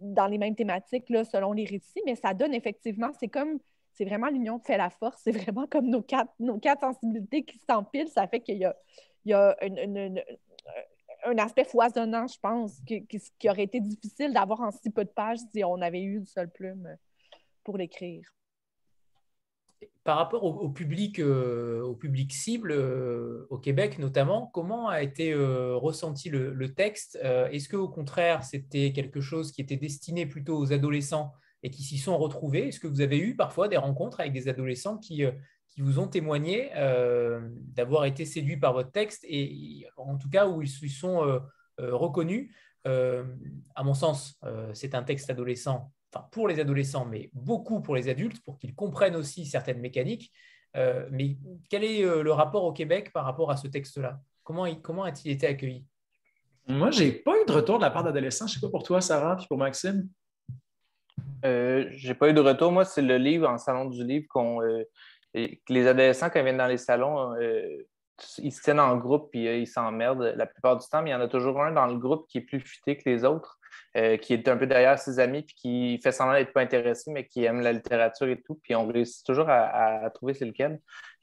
dans les mêmes thématiques là, selon les récits, mais ça donne effectivement, c'est comme c'est vraiment l'union qui fait la force. C'est vraiment comme nos quatre, sensibilités qui s'empilent. Ça fait qu'il y a, un aspect foisonnant, je pense, qui, aurait été difficile d'avoir en si peu de pages si on avait eu une seule plume pour l'écrire. par rapport au, public, au public cible, au Québec notamment, comment a été ressenti le, texte? Est-ce qu'au contraire, c'était quelque chose qui était destiné plutôt aux adolescents et qui s'y sont retrouvés Est-ce que vous avez eu parfois des rencontres avec des adolescents qui, qui vous ont témoigné d'avoir été séduits par votre texte et en tout cas où ils se sont reconnus? À mon sens, c'est un texte adolescent enfin pour les adolescents, mais beaucoup pour les adultes, pour qu'ils comprennent aussi certaines mécaniques. Euh, mais quel est euh, le rapport au Québec par rapport à ce texte-là? Comment, comment a-t-il été accueilli? Moi, je n'ai pas eu de retour de la part d'adolescents. Je ne sais pas pour toi, Sarah, puis pour Maxime. Euh, je n'ai pas eu de retour. Moi, c'est le livre en salon du livre qu'on. que les adolescents, quand ils viennent dans les salons, ils se tiennent en groupe puis ils s'emmerdent la plupart du temps, mais il y en a toujours un dans le groupe qui est plus futé que les autres. Euh, qui est un peu derrière ses amis, puis qui fait semblant d'être pas intéressé, mais qui aime la littérature et tout. Puis on réussit toujours à, trouver c'est lequel.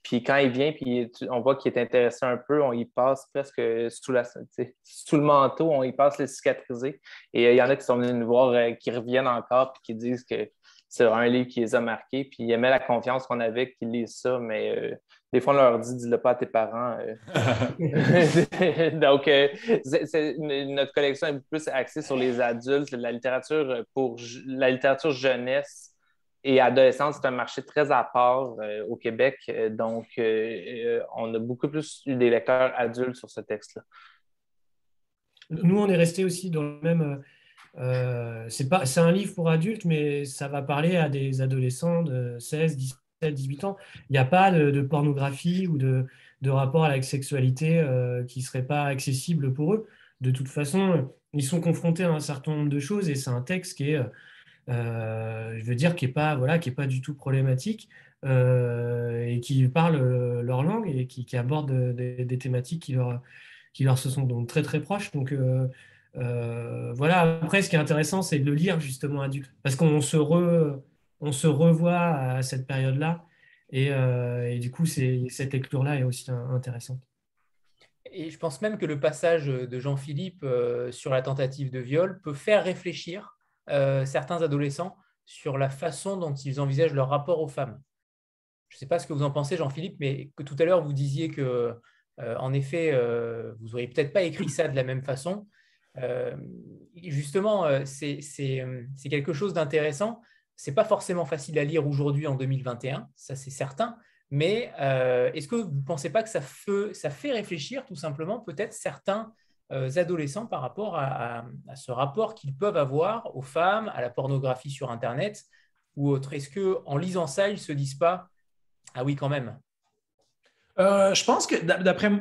Puis quand il vient, puis on voit qu'il est intéressé un peu, on y passe presque sous, la, sous le manteau, on y passe les cicatrisés. Et euh, il y en a qui sont venus nous voir, euh, qui reviennent encore, puis qui disent que c'est un livre qui les a marqués. Puis ils aimaient la confiance qu'on avait qu'ils lisent ça, mais des fois, on leur dit dis-le pas à tes parents. Euh. Donc, euh, notre collection est plus axée sur les adultes. La littérature pour la littérature jeunesse et adolescente, c'est un marché très à part euh, au Québec. Donc, on a beaucoup plus eu des lecteurs adultes sur ce texte-là. Nous, on est resté aussi dans le même. c'est un livre pour adultes, mais ça va parler à des adolescents de 16, 17 18 ans, il n'y a pas de, pornographie ou de, rapport à la sexualité euh, qui ne serait pas accessible pour eux. De toute façon, ils sont confrontés à un certain nombre de choses et c'est un texte qui est, euh, je veux dire, qui n'est pas, voilà, qui pas du tout problématique euh, et qui parle leur langue et qui, aborde des thématiques qui leur, qui leur se sont donc très très proches. Donc voilà, après, ce qui est intéressant, c'est de le lire justement adulte parce qu'on se re on se revoit à cette période-là. Et, euh, du coup, cette lecture-là est aussi intéressante. Et je pense même que le passage de Jean-Philippe euh, sur la tentative de viol peut faire réfléchir euh, certains adolescents sur la façon dont ils envisagent leur rapport aux femmes. Je ne sais pas ce que vous en pensez, Jean-Philippe, mais que tout à l'heure, vous disiez que, en effet, vous n'auriez peut-être pas écrit ça de la même façon. justement, c'est quelque chose d'intéressant c'est pas forcément facile à lire aujourd'hui en 2021, ça c'est certain. Mais euh, est-ce que vous ne pensez pas que ça fait, ça fait réfléchir tout simplement peut-être certains euh, adolescents par rapport à, ce rapport qu'ils peuvent avoir aux femmes, à la pornographie sur Internet ou autre Est-ce qu'en lisant ça, ils se disent pas Ah oui, quand même? Euh, je pense que d'après,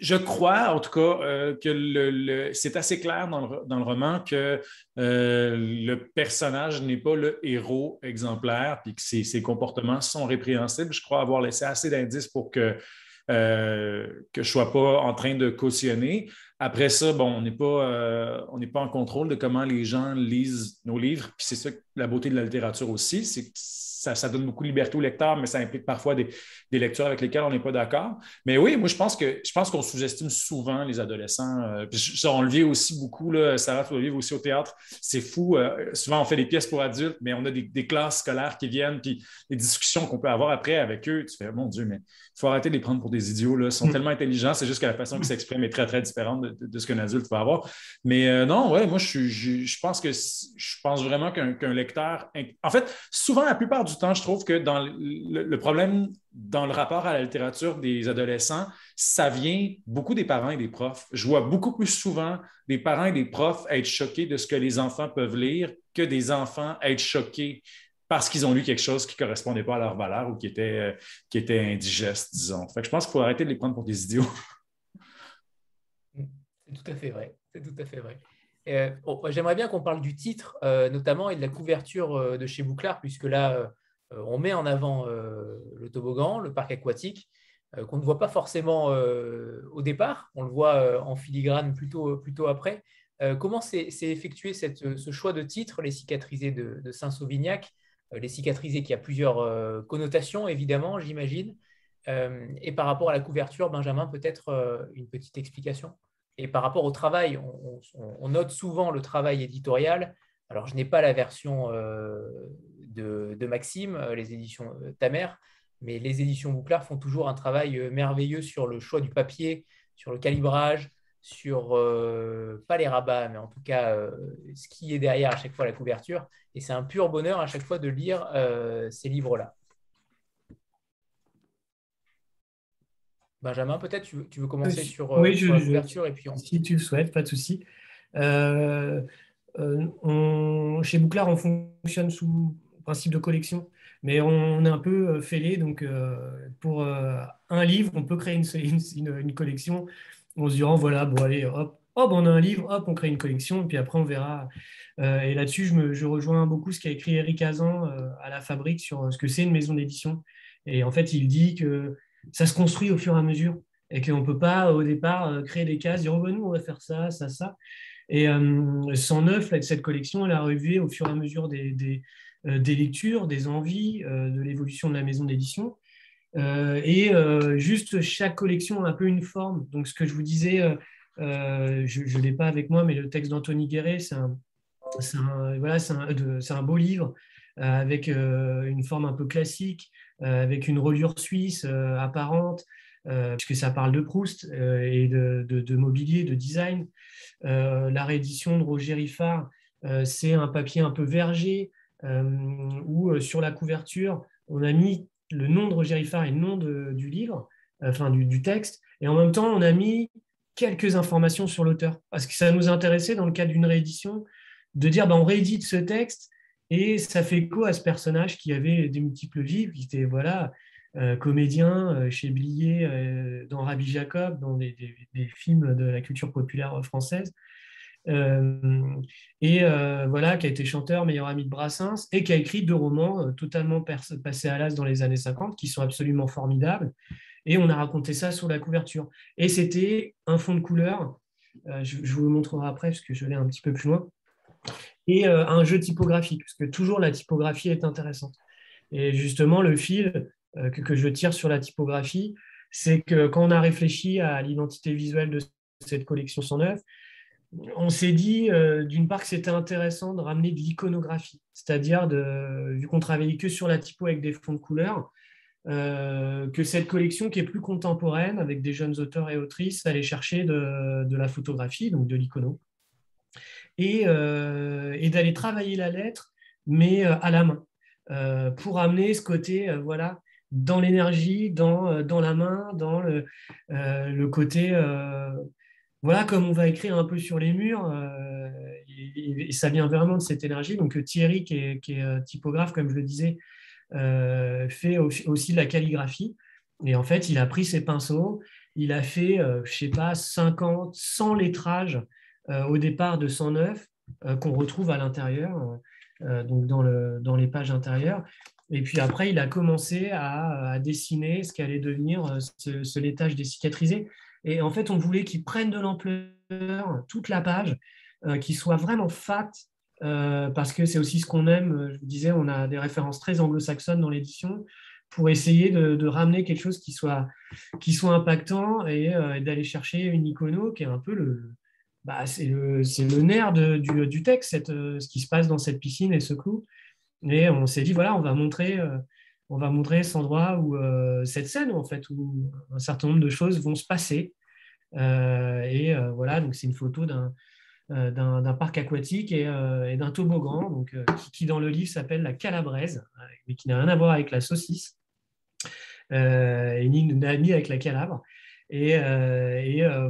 je crois en tout cas euh, que c'est assez clair dans le, roman que euh, le personnage n'est pas le héros exemplaire puis que ses, comportements sont répréhensibles. Je crois avoir laissé assez d'indices pour que, que je ne sois pas en train de cautionner. Après ça, bon, on n'est pas, pas en contrôle de comment les gens lisent nos livres. Puis c'est ça la beauté de la littérature aussi, c'est ça, donne beaucoup de liberté au lecteur, mais ça implique parfois des, lectures avec lesquelles on n'est pas d'accord. Mais oui, moi, je pense que je pense qu'on sous-estime souvent les adolescents. Euh, on le vit aussi beaucoup, là, Sarah, tu le vivre aussi au théâtre. C'est fou. Euh, souvent, on fait des pièces pour adultes, mais on a des, classes scolaires qui viennent, puis les discussions qu'on peut avoir après avec eux, tu fais, mon Dieu, mais il faut arrêter de les prendre pour des idiots. Là. Ils sont mm. tellement intelligents, c'est juste que la façon qu'ils s'expriment est très, très différente de, ce qu'un adulte va avoir. Mais euh, non, ouais, moi, je, je, pense que je pense vraiment qu'un lecteur. En fait, souvent, la plupart du temps, je trouve que dans le, problème dans le rapport à la littérature des adolescents, ça vient beaucoup des parents et des profs. Je vois beaucoup plus souvent des parents et des profs être choqués de ce que les enfants peuvent lire que des enfants être choqués parce qu'ils ont lu quelque chose qui ne correspondait pas à leur valeur ou qui était, euh, qui était indigeste, disons. Fait je pense qu'il faut arrêter de les prendre pour des idiots. C'est tout à fait vrai. C'est tout à fait vrai. Euh, j'aimerais bien qu'on parle du titre, euh, notamment, et de la couverture de chez Bouclard, puisque là, on met en avant euh, le toboggan, le parc aquatique, euh, qu'on ne voit pas forcément au départ, on le voit en filigrane plutôt, plutôt après. comment s'est effectué ce choix de titre, les cicatrisés de, Saint-Sauvignac Les cicatrisés qui a plusieurs connotations, évidemment, j'imagine. et par rapport à la couverture, Benjamin, peut-être une petite explication et par rapport au travail, on, note souvent le travail éditorial. Alors, je n'ai pas la version de, Maxime, euh, les éditions euh, Ta mais les éditions Bouclard font toujours un travail merveilleux sur le choix du papier, sur le calibrage, sur, pas les rabats, mais en tout cas ce qui est derrière à chaque fois la couverture. Et c'est un pur bonheur à chaque fois de lire ces livres-là. Benjamin, peut-être tu, veux commencer sur, oui, la couverture et puis Si tu le souhaites, pas de souci. Euh, chez Bouclard, on fonctionne sous principe de collection, mais on est un peu fêlé. Donc, pour un livre, on peut créer une, collection en se disant voilà, bon, allez, hop, hop, on a un livre, hop, on crée une collection, et puis après, on verra. et là-dessus, je, rejoins beaucoup ce qu'a écrit Eric Azan à la fabrique sur ce que c'est une maison d'édition. Et en fait, il dit que ça se construit au fur et à mesure et qu'on ne peut pas au départ créer des cases, dire oh, ben, nous, on va faire ça, ça, ça. Et 109, là, cette collection, elle a arrivé au fur et à mesure des, des lectures, des envies, de l'évolution de la maison d'édition. et juste chaque collection a un peu une forme. Donc, ce que je vous disais, je ne l'ai pas avec moi, mais le texte d'Anthony Guéret, c'est un, voilà, un, beau livre avec une forme un peu classique, avec une reliure suisse apparente, puisque ça parle de Proust et de, mobilier, de design. la réédition de Roger Riffard, c'est un papier un peu verger, où sur la couverture, on a mis le nom de Roger et le nom du livre, enfin du, texte, et en même temps, on a mis quelques informations sur l'auteur, parce que ça nous intéressait dans le cadre d'une réédition de dire ben, on réédite ce texte et ça fait écho à ce personnage qui avait des multiples vies, qui était voilà, euh, comédien euh, chez Blier, euh, dans Rabbi Jacob, dans des, films de la culture populaire française. Et voilà, qui a été chanteur, meilleur ami de Brassens, et qui a écrit deux romans totalement passés à l'as dans les années 50, qui sont absolument formidables. Et on a raconté ça sur la couverture. Et c'était un fond de couleur. Je, vous le montrerai après, parce que je l'ai un petit peu plus loin et euh, un jeu typographique, parce que toujours la typographie est intéressante. Et justement, le fil euh, que, je tire sur la typographie, c'est que quand on a réfléchi à l'identité visuelle de cette collection 109, on s'est dit euh, d'une part que c'était intéressant de ramener de l'iconographie, c'est-à-dire vu qu'on travaillait que sur la typo avec des fonds de couleur, que cette collection qui est plus contemporaine avec des jeunes auteurs et autrices allait chercher de, la photographie, donc de l'icono. Euh, et, d'aller travailler la lettre, mais euh, à la main, euh, pour amener ce côté, voilà, dans l'énergie, dans, la main, dans le côté voilà, comme on va écrire un peu sur les murs, et, ça vient vraiment de cette énergie. Donc Thierry, qui est, est typographe, comme je le disais, fait aussi de la calligraphie. Et en fait, il a pris ses pinceaux, il a fait, je ne sais pas, 50, 100 lettrages euh, au départ de 109 euh, qu'on retrouve à l'intérieur, euh, donc dans, le, dans les pages intérieures. Et puis après, il a commencé à, dessiner ce qu'allait devenir ce, ce, laitage décicatrisé. Et en fait, on voulait qu'il prenne de l'ampleur, toute la page, qu'il soit vraiment fat, parce que c'est aussi ce qu'on aime. Je vous disais, on a des références très anglo-saxonnes dans l'édition pour essayer de, ramener quelque chose qui soit, qui soit impactant et, et d'aller chercher une icono qui est un peu le, bah, c'est le, le, nerf du, du, texte, euh, ce qui se passe dans cette piscine et ce clou. Et on s'est dit, voilà, on va montrer, euh, on va montrer cet endroit où euh, cette scène, en fait, où un certain nombre de choses vont se passer. et voilà, donc c'est une photo d'un, parc aquatique et, d'un toboggan, donc, qui, dans le livre s'appelle la calabraise, mais qui n'a rien à voir avec la saucisse, et ni mis avec la calabre. Et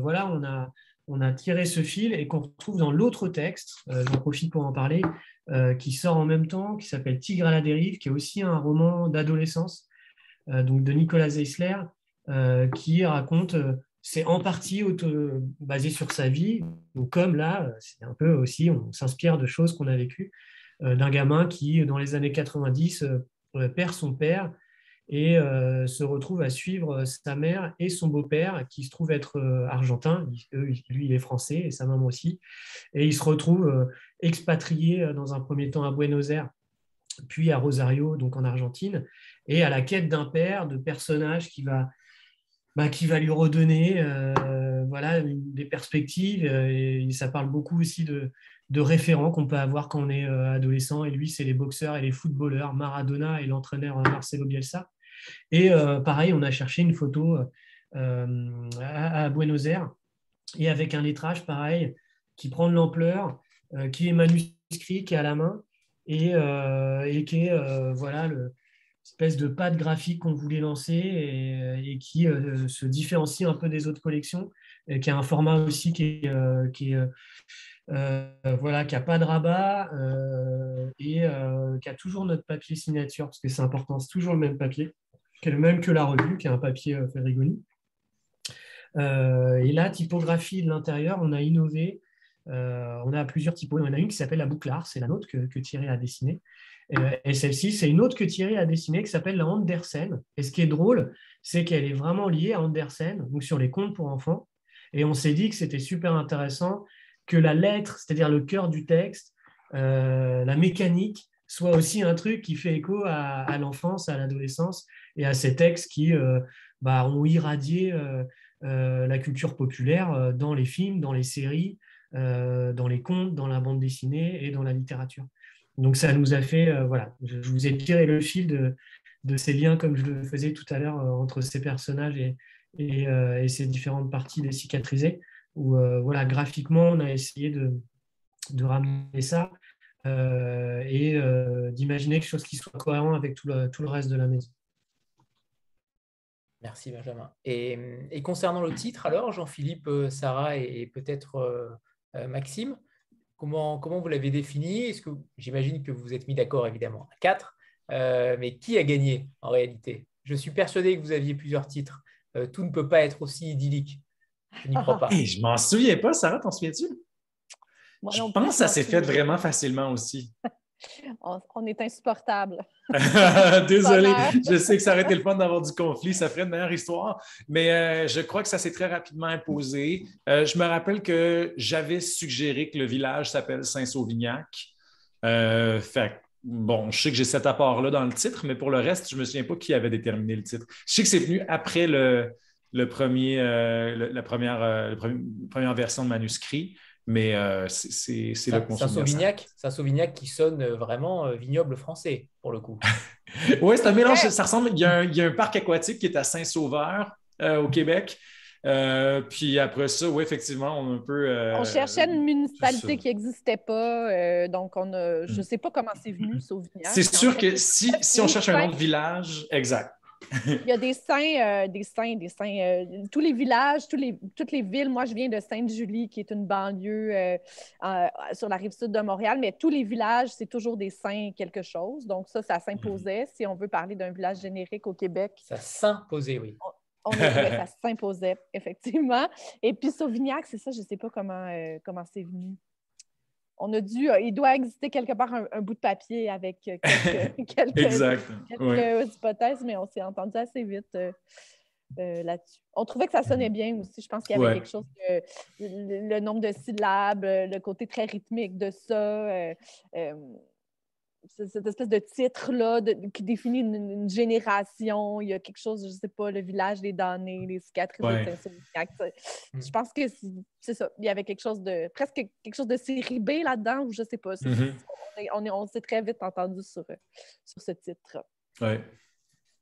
voilà, on a, on a tiré ce fil et qu'on retrouve dans l'autre texte, euh, j'en profite pour en parler, euh, qui sort en même temps, qui s'appelle Tigre à la dérive, qui est aussi un roman d'adolescence euh, de Nicolas Zeisler, qui raconte, c'est en partie basé sur sa vie, comme là, c'est un peu aussi, on s'inspire de choses qu'on a vécues, d'un gamin qui, dans les années 90, perd son père et euh, se retrouve à suivre sa mère et son beau-père qui se trouve être euh, argentin, lui il est français et sa maman aussi, et il se retrouve euh, expatrié dans un premier temps à Buenos Aires, puis à Rosario, donc en Argentine, et à la quête d'un père, de personnage qui va, bah, qui va lui redonner voilà, des perspectives, et ça parle beaucoup aussi de, de référents qu'on peut avoir quand on est adolescent, et lui c'est les boxeurs et les footballeurs, Maradona et l'entraîneur Marcelo Bielsa. Et pareil, on a cherché une photo à, Buenos Aires et avec un lettrage pareil qui prend de l'ampleur, qui est manuscrit, qui est à la main et, et qui est voilà le espèce de patte graphique qu'on voulait lancer et, qui se différencie un peu des autres collections, et qui a un format aussi qui est, qui euh, voilà, qui n'a pas de rabat euh, et euh, qui a toujours notre papier signature, parce que c'est important, c'est toujours le même papier, qui est le même que la revue, qui est un papier Ferrigoni. et la typographie de l'intérieur, on a innové. on a plusieurs typos. On a une qui s'appelle la bouclard, c'est la nôtre que, Thierry a dessinée. et celle-ci, c'est une autre que Thierry a dessinée qui s'appelle la Andersen. Et ce qui est drôle, c'est qu'elle est vraiment liée à Andersen, donc sur les contes pour enfants. Et on s'est dit que c'était super intéressant que la lettre, c'est-à-dire le cœur du texte, euh, la mécanique, soit aussi un truc qui fait écho à, l'enfance, à l'adolescence et à ces textes qui euh, bah, ont irradié euh, la culture populaire dans les films, dans les séries, dans les contes, dans la bande dessinée et dans la littérature. Donc ça nous a fait, voilà, je, vous ai tiré le fil de, ces liens comme je le faisais tout à l'heure entre ces personnages et, ces différentes parties des cicatrisés où euh, voilà, graphiquement, on a essayé de, ramener ça euh, et euh, d'imaginer quelque chose qui soit cohérent avec tout le, tout le reste de la maison. Merci Benjamin. Et, et concernant le titre, alors, Jean-Philippe, Sarah et, peut-être Maxime, comment, comment vous l'avez défini? Est-ce que j'imagine que vous vous êtes mis d'accord évidemment à quatre, mais qui a gagné en réalité? Je suis persuadé que vous aviez plusieurs titres. tout ne peut pas être aussi idyllique. Je n'y crois pas. je m'en souviens pas, Sarah, t'en souviens-tu? Je pense que ça s'est fait vraiment facilement aussi. on, est insupportable. Désolé, je sais que ça aurait été le fun d'avoir du conflit, ça ferait une meilleure histoire, mais euh, je crois que ça s'est très rapidement imposé. Euh, je me rappelle que j'avais suggéré que le village s'appelle Saint-Sauvignac. Euh, fait bon, je sais que j'ai cet apport-là dans le titre, mais pour le reste, je ne me souviens pas qui avait déterminé le titre. Je sais que c'est venu après le, le premier, euh, la, première, euh, première version de manuscrit, mais euh, c'est le concept. Saint-Sauvignac, Saint-Sauvignac qui sonne vraiment vignoble français, pour le coup. oui, c'est un mélange, ça ressemble, il y, a un, parc aquatique qui est à Saint-Sauveur, au Québec. puis après ça, oui, effectivement, on a un peu. on cherchait une municipalité qui n'existait pas. donc, on a, je ne mm. sais pas comment c'est venu, Sauvignac. C'est sûr que si, si on cherche un autre village, exact. Il y a des saints, euh, des saints, des saints. Euh, tous les villages, tous les, toutes les villes. Moi, je viens de Sainte-Julie, qui est une banlieue euh, sur la rive sud de Montréal, mais tous les villages, c'est toujours des saints quelque chose. Donc, ça, ça s'imposait. Mhm. Si on veut parler d'un village générique au Québec. Ça s'imposait, oui. On, ça s'imposait, effectivement. Et puis, Sauvignac, c'est ça, je ne sais pas comment, comment c'est venu on a dû, euh, il doit exister quelque part un, bout de papier avec euh, quelques, hypothèses, mais on s'est entendu assez vite euh, là-dessus. On trouvait que ça sonnait bien aussi. Je pense qu'il y avait quelque chose, le, nombre de syllabes, le côté très rythmique de ça cette espèce de titre-là qui définit une, génération. Il y a quelque chose, je ne sais pas, le village des damnés, les cicatrices de Saint-Sauvignac. Mm. Je pense que c'est ça. Il y avait quelque chose de presque quelque chose de série B là-dedans, ou je ne sais pas. Mm-hmm. on, on s'est très vite entendu sur, sur ce titre. Oui.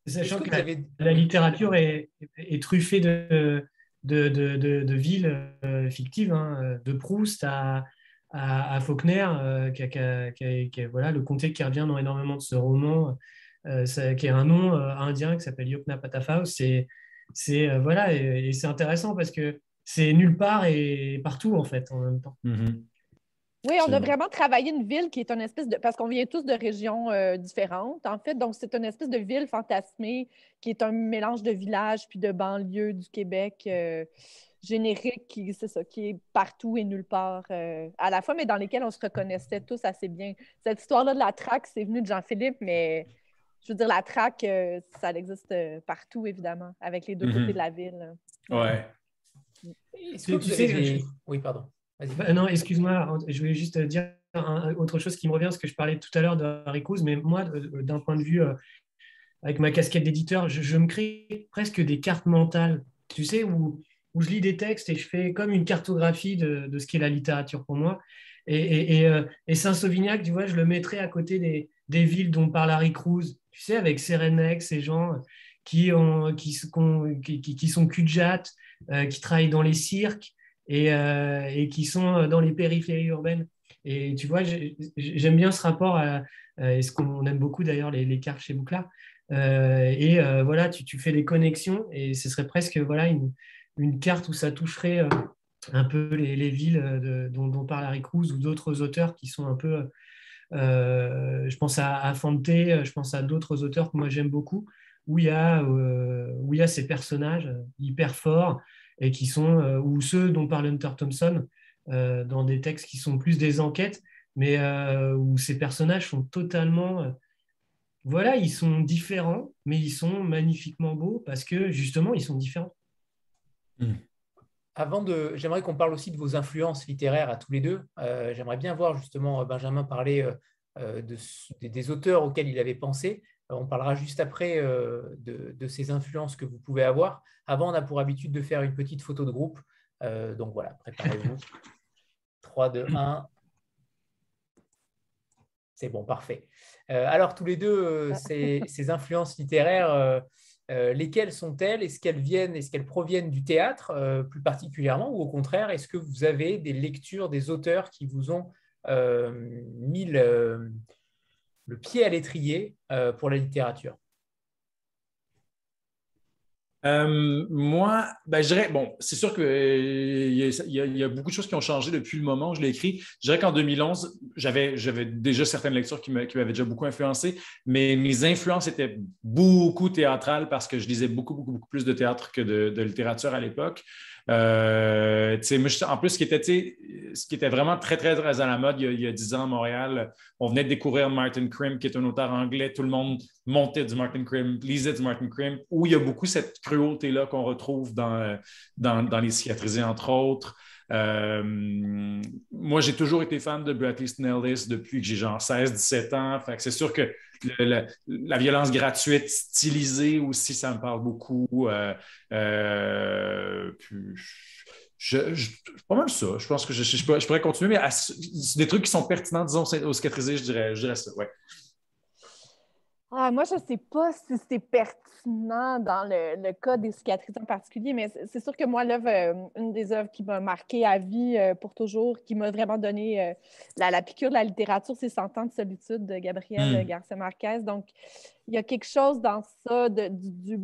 Sachant que, la, littérature est, est truffée de, de, de, de villes euh, fictives, hein, de Proust à à, Faulkner, euh, qui, a, voilà, le comté qui revient dans énormément de ce roman, euh, qui est un nom euh, indien qui s'appelle Yokna Patafaus. C'est, c'est voilà, et, c'est intéressant parce que c'est nulle part et partout en fait en même temps. Mm-hmm. Oui, on a vraiment travaillé une ville qui est une espèce de. Parce qu'on vient tous de régions différentes, en fait. Donc, c'est une espèce de ville fantasmée qui est un mélange de villages puis de banlieues du Québec générique qui, c'est ça, qui est partout et nulle part euh, à la fois, mais dans lesquels on se reconnaissait tous assez bien. Cette histoire-là de la traque, c'est venu de Jean-Philippe, mais je veux dire, la traque, euh, ça existe euh, partout, évidemment, avec les deux mhm. côtés de la ville. Ouais. Oui, pardon. Bah, non, excuse-moi, je voulais juste dire autre chose qui me revient, parce que je parlais tout à l'heure de Harry mais moi, d'un point de vue, avec ma casquette d'éditeur, je, je, me crée presque des cartes mentales, tu sais, où où je lis des textes et je fais comme une cartographie de, de ce qu'est la littérature pour moi. Et, et, et, euh, Saint-Sauvignac, tu vois, je le mettrais à côté des, des, villes dont parle Harry Cruz, tu sais, avec Serenex, ces gens qui, ont, qui, qui, qui sont cul euh, qui travaillent dans les cirques et, euh, et, qui sont dans les périphéries urbaines. Et tu vois, j'aime bien ce rapport à, ce qu'on aime beaucoup d'ailleurs, les, les, cartes chez Bouclard. et voilà, tu, tu, fais des connexions et ce serait presque voilà, une, une carte où ça toucherait un peu les, villes de, dont, parle Harry Cruz ou d'autres auteurs qui sont un peu euh, je pense à, Fante, je pense à d'autres auteurs que moi j'aime beaucoup, où il, y a, euh, ces personnages hyper forts et qui sont, euh, ou ceux dont parle Hunter Thompson, dans des textes qui sont plus des enquêtes, mais où ces personnages sont totalement voilà, ils sont différents, mais ils sont magnifiquement beaux parce que justement, ils sont différents. Hmm. Avant de, j'aimerais qu'on parle aussi de vos influences littéraires à tous les deux. Euh, j'aimerais bien voir justement Benjamin parler euh, de, des auteurs auxquels il avait pensé. Euh, on parlera juste après de, de, ces influences que vous pouvez avoir. Avant, on a pour habitude de faire une petite photo de groupe. donc voilà, préparez-vous. 3, 2, 1. C'est bon, parfait. alors, tous les deux, ces, ces influences littéraires, euh, lesquelles sont-elles? Est-ce qu'elles viennent, est-ce qu'elles proviennent du théâtre euh, plus particulièrement ou au contraire, est-ce que vous avez des lectures des auteurs qui vous ont euh, mis le, pied à l'étrier pour la littérature? Euh, moi, ben, je dirais, bon, c'est sûr qu'il euh, y, a beaucoup de choses qui ont changé depuis le moment où je l'ai écrit. Je dirais qu'en 2011, j'avais, déjà certaines lectures qui m'avaient déjà beaucoup influencé, mais mes influences étaient beaucoup théâtrales parce que je lisais beaucoup, beaucoup, beaucoup plus de théâtre que de littérature à l'époque. Euh, en plus, ce qui, était, ce qui était vraiment très, très, très à la mode il y, a, dix ans à Montréal, on venait de découvrir Martin Krim, qui est un auteur anglais. Tout le monde montait du Martin Krim, lisait du Martin Krim, où il y a beaucoup cette cruauté-là qu'on retrouve dans, dans, Les Cicatrisés, entre autres. Euh, moi, j'ai toujours été fan de Bradley Snellis depuis que j'ai genre 16-17 ans. c'est sûr que la, violence gratuite stylisée aussi, ça me parle beaucoup. Euh, euh, je, pas mal ça. Je pense que je, pourrais, continuer, mais c'est des trucs qui sont pertinents, disons, au cicatrisé, je dirais, je dirais ça. Ouais. Ah, moi, je ne sais pas si c'est pertinent dans le, cas des cicatrices en particulier, mais c'est sûr que moi, l'œuvre, euh, une des œuvres qui m'a marqué à vie euh, pour toujours, qui m'a vraiment donné euh, la, piqûre de la littérature, c'est Cent ans de solitude de Gabriel hmm. Garcia Marquez. Donc, il y a quelque chose dans ça de, du, du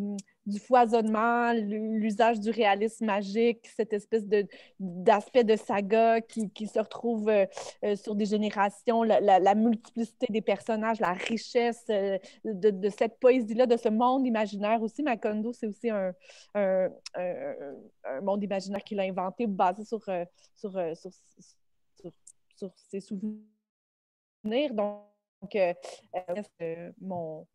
foisonnement, l'usage du réalisme magique, cette espèce d'aspect de, saga qui, se retrouve euh, euh, sur des générations, la, multiplicité des personnages, la richesse euh, de, cette poésie-là, de ce monde imaginaire aussi. Macondo, c'est aussi un, monde imaginaire qu'il a inventé basé sur, sur, ses souvenirs. Donc, mon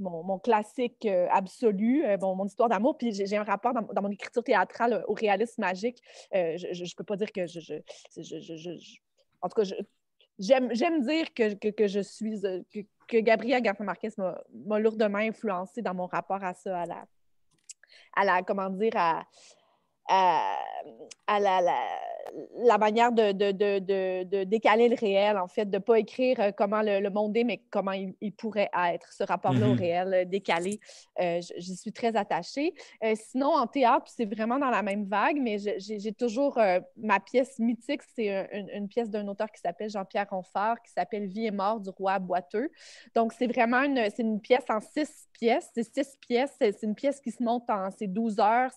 mon, classique euh, absolu, euh, mon histoire d'amour. Puis j'ai un rapport dans, mon écriture théâtrale euh, au réalisme magique. je ne peux pas dire que je. en tout cas, j'aime dire que, que, je suis. que, que Gabriel Garcia Marquez m'a lourdement influencé dans mon rapport à ça, à la. À la comment dire, à, à, la, manière de, de, de, de, décaler le réel, en fait, de ne pas écrire euh, comment le, monde est, mais comment il, pourrait être, ce rapport-là au mm-hmm. réel euh, décalé. Euh, J'y suis très attachée. Euh, sinon, en théâtre, c'est vraiment dans la même vague, mais j'ai toujours ma pièce mythique, c'est une, pièce d'un auteur qui s'appelle Jean-Pierre Ronfort, qui s'appelle Vie et mort du roi boiteux. Donc, c'est vraiment une, une pièce en six pièces. C'est six pièces. C'est une pièce qui se monte en c'est 12 heures.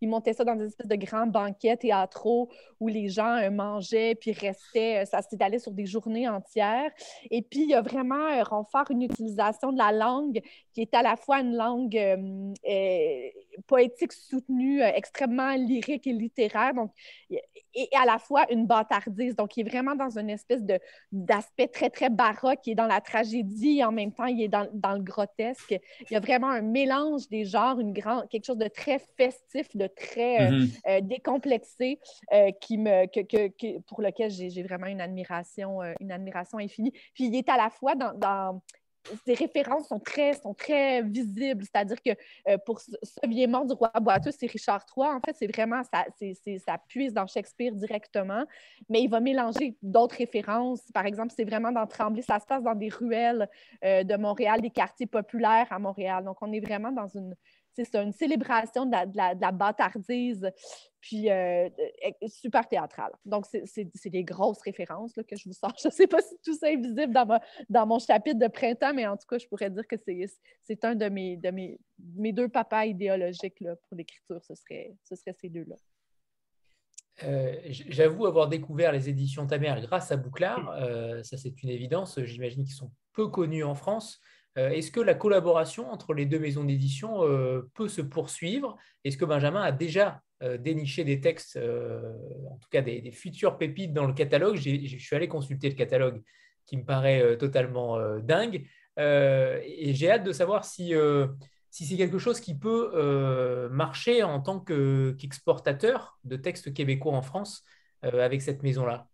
Il montait ça dans des espèces de grands banquets théâtraux où les gens euh, mangeaient puis restaient. Euh, ça s'étalait sur des journées entières. Et puis, il y a vraiment euh, renfort une utilisation de la langue qui est à la fois une langue poétique soutenue, extrêmement lyrique et littéraire. Donc, et à la fois une bâtardise. Donc, il est vraiment dans une espèce d'aspect très, très baroque. Il est dans la tragédie et en même temps, il est dans, dans, le grotesque. Il y a vraiment un mélange des genres, une grande, quelque chose de très festif, de très euh, mm-hmm. euh, décomplexé, euh, qui me, que, que, pour lequel j'ai vraiment une admiration, une admiration infinie. Puis, il est à la fois dans, dans ces références sont très, sont très visibles. C'est-à-dire que euh, pour ce, vieil mort du roi boiteux, c'est Richard III. En fait, c'est vraiment, ça, ça puise dans Shakespeare directement, mais il va mélanger d'autres références. Par exemple, c'est vraiment dans Tremblay, ça se passe dans des ruelles euh, de Montréal, des quartiers populaires à Montréal. Donc, on est vraiment dans une, c'est une célébration de la, bâtardise, puis euh, super théâtrale. Donc, c'est des grosses références que je vous sors. Je ne sais pas si tout ça est visible dans, dans mon chapitre de printemps, mais en tout cas, je pourrais dire que c'est un de, mes, de mes, mes, deux papas idéologiques là, pour l'écriture. Ce serait, ce serait ces deux-là. Euh, j'avoue avoir découvert les éditions Tamer grâce à Bouclard. Euh, ça, c'est une évidence. J'imagine qu'ils sont peu connus en France. Euh, est-ce que la collaboration entre les deux maisons d'édition euh, peut se poursuivre? Est-ce que Benjamin a déjà euh, déniché des textes, en tout cas des, futures pépites dans le catalogue? Je suis allé consulter le catalogue qui me paraît totalement dingue. et j'ai hâte de savoir si, si c'est quelque chose qui peut marcher en tant qu'exportateur de textes québécois en France avec cette maison-là.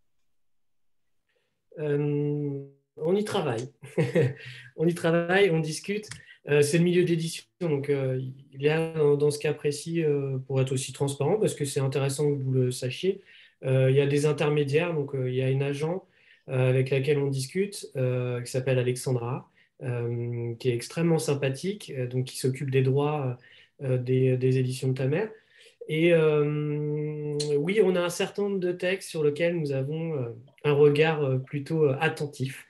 On y travaille. on y travaille, on discute. Euh, c'est le milieu d'édition, donc euh, il y a dans, ce cas précis, euh, pour être aussi transparent, parce que c'est intéressant que vous le sachiez, il y a des intermédiaires, donc il y a une agent avec laquelle on discute, qui s'appelle Alexandra, qui est extrêmement sympathique, donc qui s'occupe des droits des, des, éditions de ta mère. Et oui, on a un certain nombre de textes sur lesquels nous avons un regard plutôt attentif.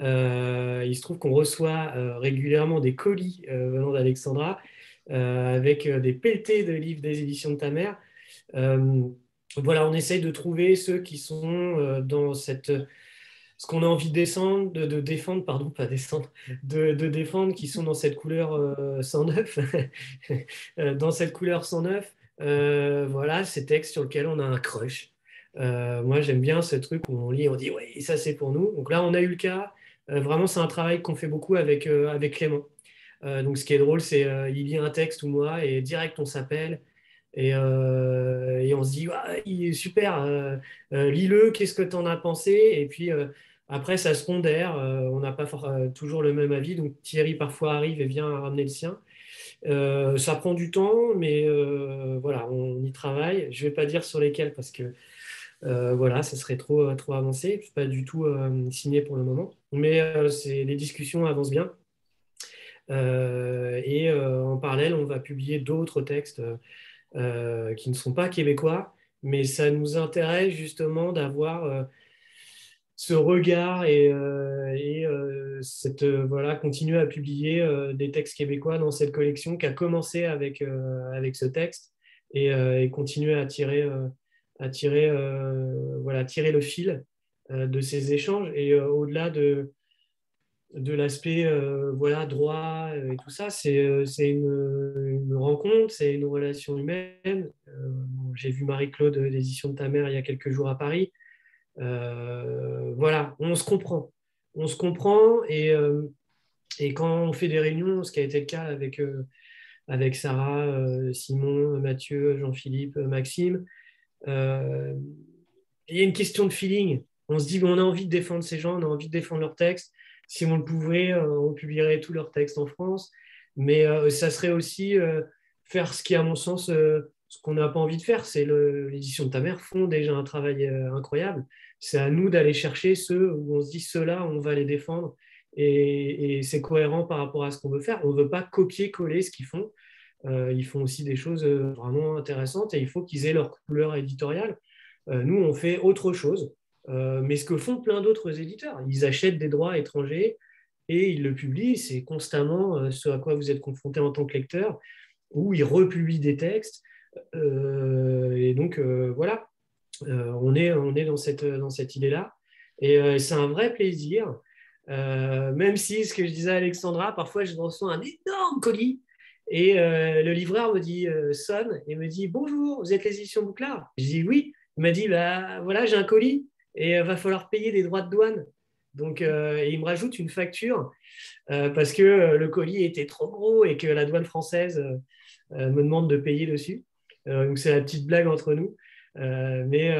Euh, il se trouve qu'on reçoit euh, régulièrement des colis euh, venant d'Alexandra avec des pelletés de livres des éditions de ta mère. voilà, on essaye de trouver ceux qui sont dans cette ce qu'on a envie de, descendre, de, défendre, pardon, pas descendre, de, défendre, qui sont dans cette couleur 109, dans cette couleur 109, voilà, ces textes sur lesquels on a un crush. moi, j'aime bien ce truc où on lit, on dit, oui, ça c'est pour nous. Donc là, on a eu le cas. Euh, vraiment, c'est un travail qu'on fait beaucoup avec, euh, avec Clément. Euh, donc, ce qui est drôle, c'est il lit un texte ou moi et direct, on s'appelle. Et, et, on se dit, il est super, lis-le, qu'est-ce que tu en as pensé? Et puis après, ça se pondère, on n'a pas toujours le même avis, donc Thierry parfois arrive et vient ramener le sien. ça prend du temps, mais voilà, on y travaille. Je ne vais pas dire sur lesquels parce que euh, voilà, ça serait trop, euh, trop avancé. Je pas du tout euh, signé pour le moment. Mais les discussions avancent bien. et en parallèle, on va publier d'autres textes qui ne sont pas québécois, mais ça nous intéresse justement d'avoir ce regard et, cette, voilà, continuer à publier des textes québécois dans cette collection qui a commencé avec, avec ce texte et, et continuer à tirer à tirer, euh, voilà, tirer le fil euh, de ces échanges. Et euh, au-delà de, de l'aspect voilà, droit et tout ça, c'est une, une, rencontre, c'est une relation humaine. J'ai vu Marie-Claude l'édition de ta mère il y a quelques jours à Paris. voilà, on se comprend. On se comprend et, et, quand on fait des réunions, ce qui a été le cas avec, avec Sarah, Simon, Mathieu, Jean-Philippe, Maxime, euh, il y a une question de feeling. On se dit qu'on a envie de défendre ces gens, on a envie de défendre leurs textes. Si on le pouvait, euh, on publierait tous leurs textes en France. Mais euh, ça serait aussi faire ce qui, à mon sens, ce qu'on n'a pas envie de faire. C'est l'édition de ta mère font déjà un travail incroyable. C'est à nous d'aller chercher ceux où on se dit ceux-là, on va les défendre. Et, et c'est cohérent par rapport à ce qu'on veut faire. On ne veut pas copier-coller ce qu'ils font. Euh, ils font aussi des choses euh, vraiment intéressantes et il faut qu'ils aient leur couleur éditoriale. Euh, nous, on fait autre chose, mais ce que font plein d'autres éditeurs, ils achètent des droits étrangers et ils le publient. C'est constamment ce à quoi vous êtes confronté en tant que lecteur, où ils republient des textes. et donc, voilà, on, est, on est dans cette, dans cette idée-là. Et c'est un vrai plaisir, même si, ce que je disais à Alexandra, parfois je reçois un énorme colis et euh, le livreur me dit, euh, sonne et me dit Bonjour, vous êtes les éditions Bouclard? Je dis Oui. Il m'a dit bah, Voilà, j'ai un colis et il euh, va falloir payer des droits de douane. Donc, il me rajoute une facture parce que le colis était trop gros et que la douane française me demande de payer dessus. donc, c'est la petite blague entre nous. mais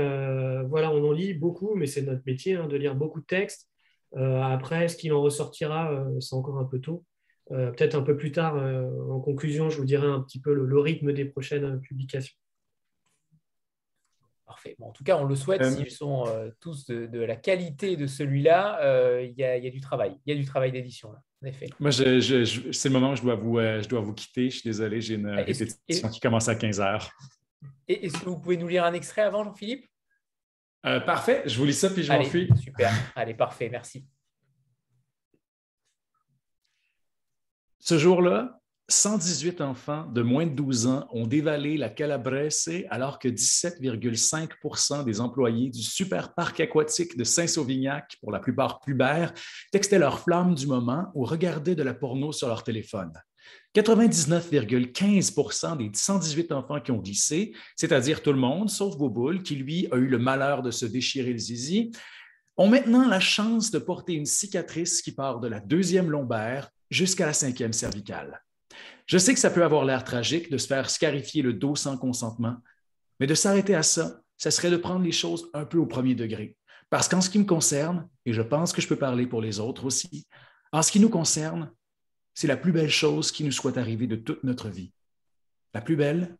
voilà, on en lit beaucoup, mais c'est notre métier hein, de lire beaucoup de textes. après, ce qu'il en ressortira, c'est encore un peu tôt. Peut-être un peu plus tard, en conclusion, je vous dirai un petit peu le rythme des prochaines publications. Parfait. en tout cas, on le souhaite. Euh, S'ils sont euh, tous de, la qualité de celui-là, euh, il y, a du travail. Il y a du travail d'édition, en effet. Moi, c'est le moment où je dois, vous, je dois vous quitter. Je suis désolé, j'ai une répétition qui commence à 15 heures. Est-ce que vous pouvez nous lire un extrait avant, Jean-Philippe? Parfait. Je vous lis ça, puis je m'enfuis. Super. Allez, parfait. Merci. Ce jour-là, 118 enfants de moins de 12 ans ont dévalé la Calabrese alors que 17,5% des employés du super parc aquatique de Saint-Sauvignac, pour la plupart pubères, textaient leur flamme du moment ou regardaient de la porno sur leur téléphone. 99,15% des 118 enfants qui ont glissé, c'est-à-dire tout le monde, sauf Boboul, qui lui a eu le malheur de se déchirer le zizi, ont maintenant la chance de porter une cicatrice qui part de la deuxième lombaire jusqu'à la cinquième cervicale. Je sais que ça peut avoir l'air tragique de se faire scarifier le dos sans consentement, mais de s'arrêter à ça, ça serait de prendre les choses un peu au premier degré. Parce qu'en ce qui me concerne, et je pense que je peux parler pour les autres aussi, en ce qui nous concerne, c'est la plus belle chose qui nous soit arrivée de toute notre vie. La plus belle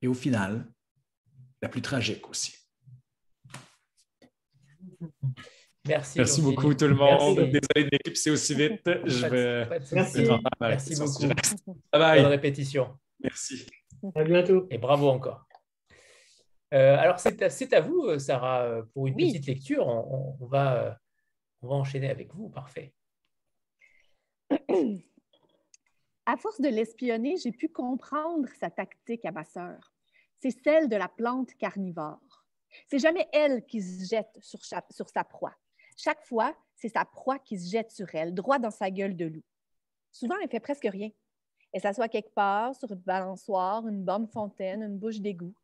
et au final, la plus tragique aussi. Merci. Merci beaucoup tout le monde. Désolé de m'éclipser aussi vite. Je vais... Merci. Merci beaucoup. Bye Bonne répétition. Merci. À bientôt. Et bravo encore. Euh, alors, c'est à, vous, Sarah, pour une petite lecture. On, va, on va enchaîner avec vous. Parfait. À force de l'espionner, j'ai pu comprendre sa tactique à ma sœur. C'est celle de la plante carnivore. C'est jamais elle qui se jette sur, sa proie. Chaque fois, c'est sa proie qui se jette sur elle, droit dans sa gueule de loup. Souvent, elle fait presque rien. Elle s'assoit quelque part sur une balançoire, une bonne fontaine, une bouche d'égout.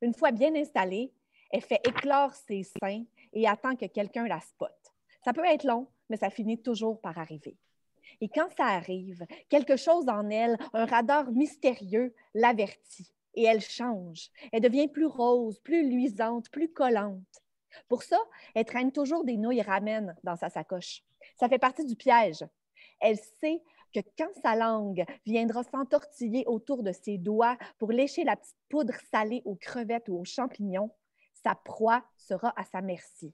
Une fois bien installée, elle fait éclore ses seins et attend que quelqu'un la spotte. Ça peut être long, mais ça finit toujours par arriver. Et quand ça arrive, quelque chose en elle, un radar mystérieux, l'avertit et elle change. Elle devient plus rose, plus luisante, plus collante. Pour ça, elle traîne toujours des nouilles ramen dans sa sacoche. Ça fait partie du piège. Elle sait que quand sa langue viendra s'entortiller autour de ses doigts pour lécher la petite poudre salée aux crevettes ou aux champignons, sa proie sera à sa merci.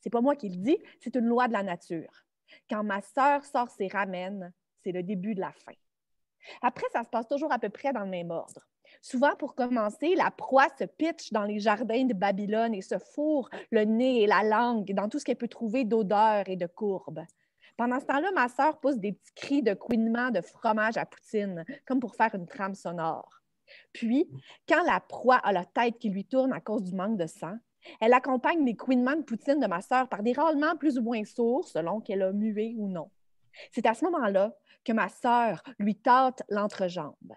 C'est pas moi qui le dis, c'est une loi de la nature. Quand ma sœur sort ses ramen, c'est le début de la fin. Après, ça se passe toujours à peu près dans le même ordre. Souvent, pour commencer, la proie se pitche dans les jardins de Babylone et se fourre le nez et la langue dans tout ce qu'elle peut trouver d'odeur et de courbe. Pendant ce temps-là, ma sœur pousse des petits cris de couinement de fromage à poutine, comme pour faire une trame sonore. Puis, quand la proie a la tête qui lui tourne à cause du manque de sang, elle accompagne les couinements de poutine de ma sœur par des râlements plus ou moins sourds, selon qu'elle a mué ou non. C'est à ce moment-là que ma sœur lui tâte l'entrejambe.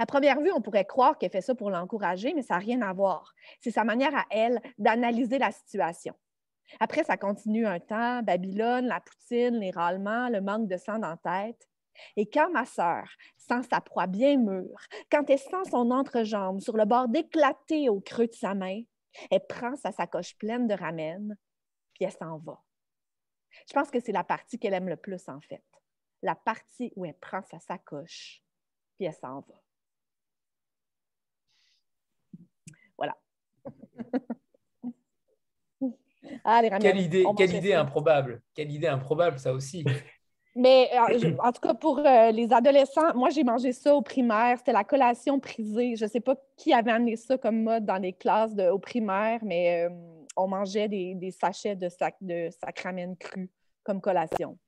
À première vue, on pourrait croire qu'elle fait ça pour l'encourager, mais ça n'a rien à voir. C'est sa manière à elle d'analyser la situation. Après, ça continue un temps, Babylone, la poutine, les râlements, le manque de sang dans la tête. Et quand ma sœur sent sa proie bien mûre, quand elle sent son entrejambe sur le bord d'éclater au creux de sa main, elle prend sa sacoche pleine de ramen, puis elle s'en va. Je pense que c'est la partie qu'elle aime le plus, en fait. La partie où elle prend sa sacoche, puis elle s'en va. Voilà. ah, quelle idée, quelle idée improbable. Quelle idée improbable, ça aussi. Mais euh, en tout cas, pour euh, les adolescents, moi, j'ai mangé ça au primaire. C'était la collation prisée. Je ne sais pas qui avait amené ça comme mode dans les classes de, au primaire, mais euh, on mangeait des, sachets de, sac, de sacramène cru comme collation.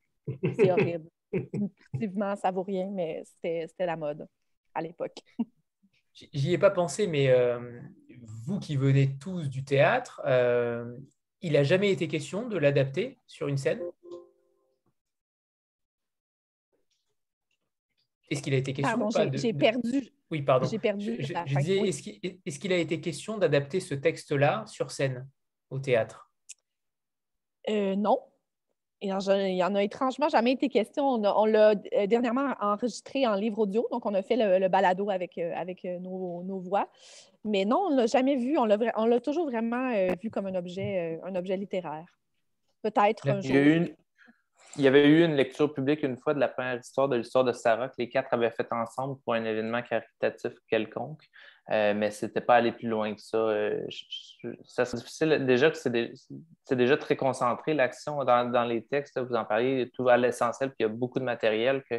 C'est horrible. Effectivement, ça vaut rien, mais c'était la mode à l'époque. J'y ai pas pensé, mais euh, vous qui venez tous du théâtre, euh, il n'a jamais été question de l'adapter sur une scène? Est-ce qu'il a été question Pardon, j'ai perdu. Oui, pardon. J'ai perdu. Je, disais, est-ce qu'il a été question d'adapter ce texte-là sur scène au théâtre? Euh, Non. Il y en a étrangement jamais été question. On l'a euh, dernièrement enregistré en livre audio, donc on a fait le, balado avec, euh, avec euh, nos, voix. Mais non, on ne l'a jamais vu. On l'a toujours vraiment vu comme un objet, un objet littéraire. Peut-être un jour. Il y avait eu une lecture publique une fois de la première histoire de l'histoire de Sarah que les quatre avaient fait ensemble pour un événement caritatif quelconque, euh, mais ce n'était pas aller plus loin que ça. Euh, c'est difficile. Déjà c'est déjà très concentré, l'action dans, les textes, vous en parlez, tout à l'essentiel, puis il y a beaucoup de matériel. Que,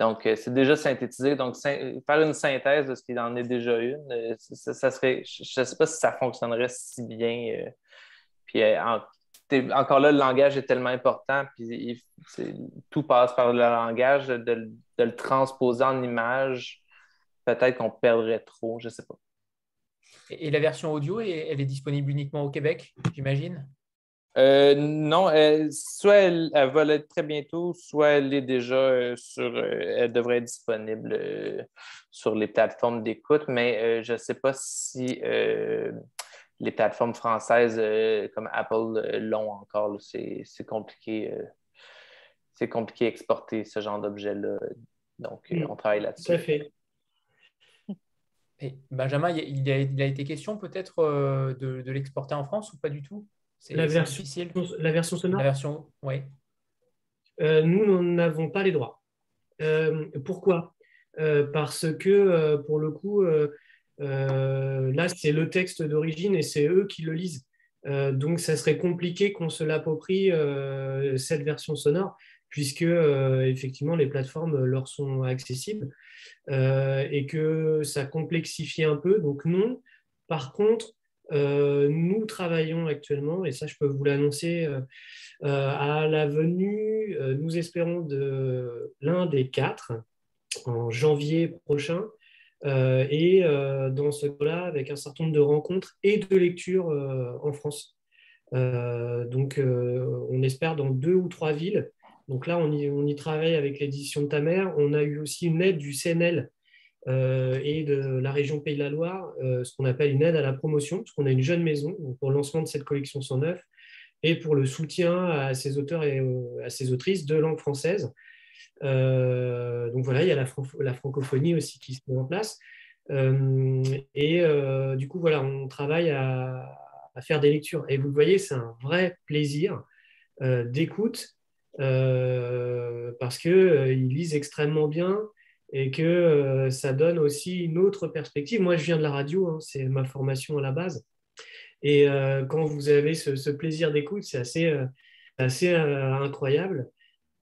donc, euh, c'est déjà synthétisé. Donc, faire une synthèse de ce qu'il en est déjà une, ça, serait, je ne sais pas si ça fonctionnerait si bien. puis en, encore là, le langage est tellement important, puis tout passe par le langage, de, le transposer en image, peut-être qu'on perdrait trop, je ne sais pas. Et la version audio, elle est disponible uniquement au Québec, j'imagine? Euh, non, soit elle, va l'être très bientôt, soit elle est déjà euh, sur, euh, elle devrait être disponible sur les plateformes d'écoute, mais je ne sais pas si les plateformes françaises euh, comme Apple euh, l'ont encore. C'est compliqué. Euh, c'est compliqué d'exporter ce genre d'objet-là. Donc, mm. on travaille là-dessus. Tout à fait. Benjamin, il a, été question peut-être de, l'exporter en France ou pas du tout? La version, difficile. La version sonore? La version, oui. nous, nous n'avons pas les droits. pourquoi? Parce que, pour le coup, euh, là, c'est le texte d'origine et c'est eux qui le lisent. Euh, donc, ça serait compliqué qu'on se l'approprie euh, cette version sonore, puisque effectivement les plateformes leur sont accessibles et que ça complexifie un peu. Donc, non. Par contre, nous travaillons actuellement, et ça je peux vous l'annoncer, à la venue, nous espérons de l'un des quatre en janvier prochain, euh, et euh, dans ce cas-là, avec un certain nombre de rencontres et de lectures euh, en France. donc, on espère dans deux ou trois villes. Donc là, on y, travaille avec l'édition de ta mère. On a eu aussi une aide du CNL et de la région Pays de la Loire, ce qu'on appelle une aide à la promotion, parce qu'on a une jeune maison pour le lancement de cette collection 109 et pour le soutien à ces auteurs et à ces autrices de langue française. Euh, donc voilà, il y a la, francophonie aussi qui se met en place. Euh, et euh, du coup, voilà, on travaille à, faire des lectures. Et vous voyez, c'est un vrai plaisir d'écoute parce qu'ils lisent extrêmement bien et que ça donne aussi une autre perspective. Moi, je viens de la radio, hein, c'est ma formation à la base. Et quand vous avez ce, plaisir d'écoute, c'est assez, incroyable.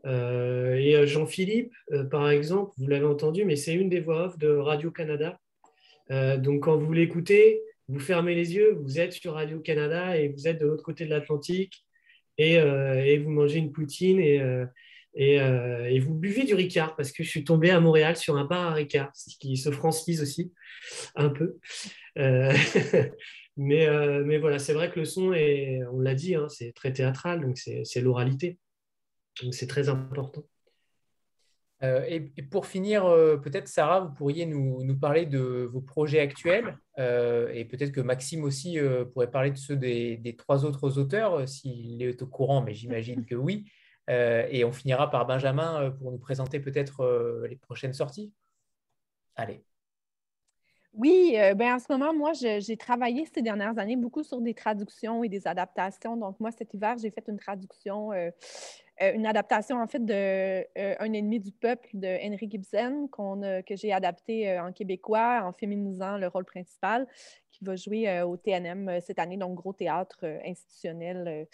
Euh, et euh, Jean-Philippe, euh, par exemple, vous l'avez entendu, mais c'est une des voix off de Radio-Canada. donc quand vous l'écoutez, vous fermez les yeux, vous êtes sur Radio-Canada et vous êtes de l'autre côté de l'Atlantique et, vous mangez une poutine et, et, vous buvez du Ricard parce que je suis tombé à Montréal sur un bar à Ricard, ce qui se francise aussi un peu. mais, voilà, c'est vrai que le son, on l'a dit, hein, c'est très théâtral, donc c'est l'oralité. Donc c'est très important. Euh, et, pour finir, euh, peut-être Sarah, vous pourriez nous, parler de vos projets actuels euh, et peut-être que Maxime aussi pourrait parler de ceux des, trois autres auteurs, s'il est au courant, mais j'imagine que oui. et on finira par Benjamin pour nous présenter peut-être les prochaines sorties. Allez. Oui, ben en ce moment, moi, j'ai travaillé ces dernières années beaucoup sur des traductions et des adaptations. Donc, moi, cet hiver, j'ai fait une traduction euh, une adaptation en fait de euh, Un ennemi du peuple de Henry Gibson que j'ai adapté euh, en québécois en féminisant le rôle principal qui va jouer euh, au TNM euh, cette année, donc gros théâtre euh, institutionnel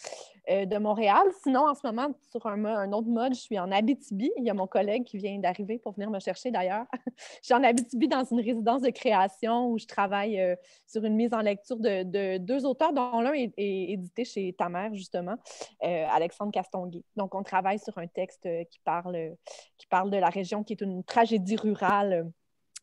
de Montréal. Sinon, en ce moment, sur un, autre mode, je suis en Abitibi. Il y a mon collègue qui vient d'arriver pour venir me chercher d'ailleurs. je suis en Abitibi dans une résidence de création où je travaille sur une mise en lecture de, deux auteurs, dont l'un est, édité chez ta mère, justement, Alexandre Castonguay. Donc, on travaille sur un texte qui parle, qui parle de la région qui est une tragédie rurale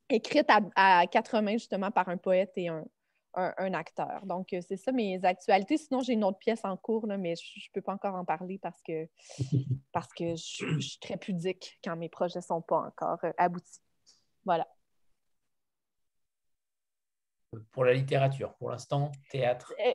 écrite à, quatre mains justement par un poète et un, un, acteur. Donc, euh, c'est ça mes actualités. Sinon, j'ai une autre pièce en cours, mais je ne peux pas encore en parler parce que, parce que je, suis très pudique quand mes projets ne sont pas encore euh, aboutis. Voilà. Pour la littérature, pour l'instant, théâtre. Euh,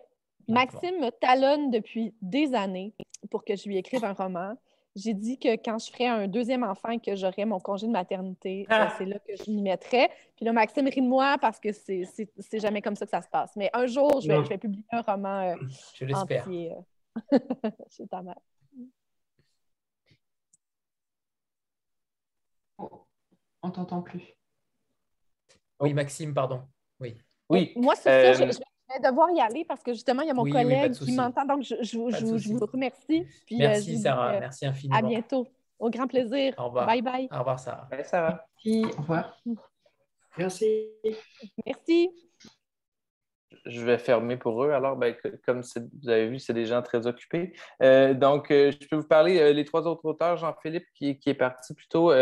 Maxime me talonne depuis des années pour que je lui écrive un roman j'ai dit que quand je ferais un deuxième enfant et que j'aurais mon congé de maternité, euh, ah! c'est là que je m'y mettrais. Puis là, Maxime rit de moi parce que c'est jamais comme ça que ça se passe. Mais un jour, je vais, je vais publier un roman euh, je l'espère. Euh, chez ta mère. Oh, on t'entend plus. Oui, Maxime, pardon. Oui. Oh, oui. Moi, c'est ça, je, vais devoir y aller parce que justement, il y a mon Oui, collègue qui m'entend. Donc, je, je, je- je vous remercie. Puis, euh, je Merci dis, Sarah, euh, merci infiniment. À bientôt. Au grand plaisir. Au revoir. Bye bye. Au revoir Sarah. Au revoir. Merci. Merci. Je vais fermer pour eux. Alors, ben, comme vous avez vu, c'est des gens très occupés. Euh, donc, euh, je peux vous parler, euh, les trois autres auteurs, Jean-Philippe, qui, qui est parti plus tôt, euh,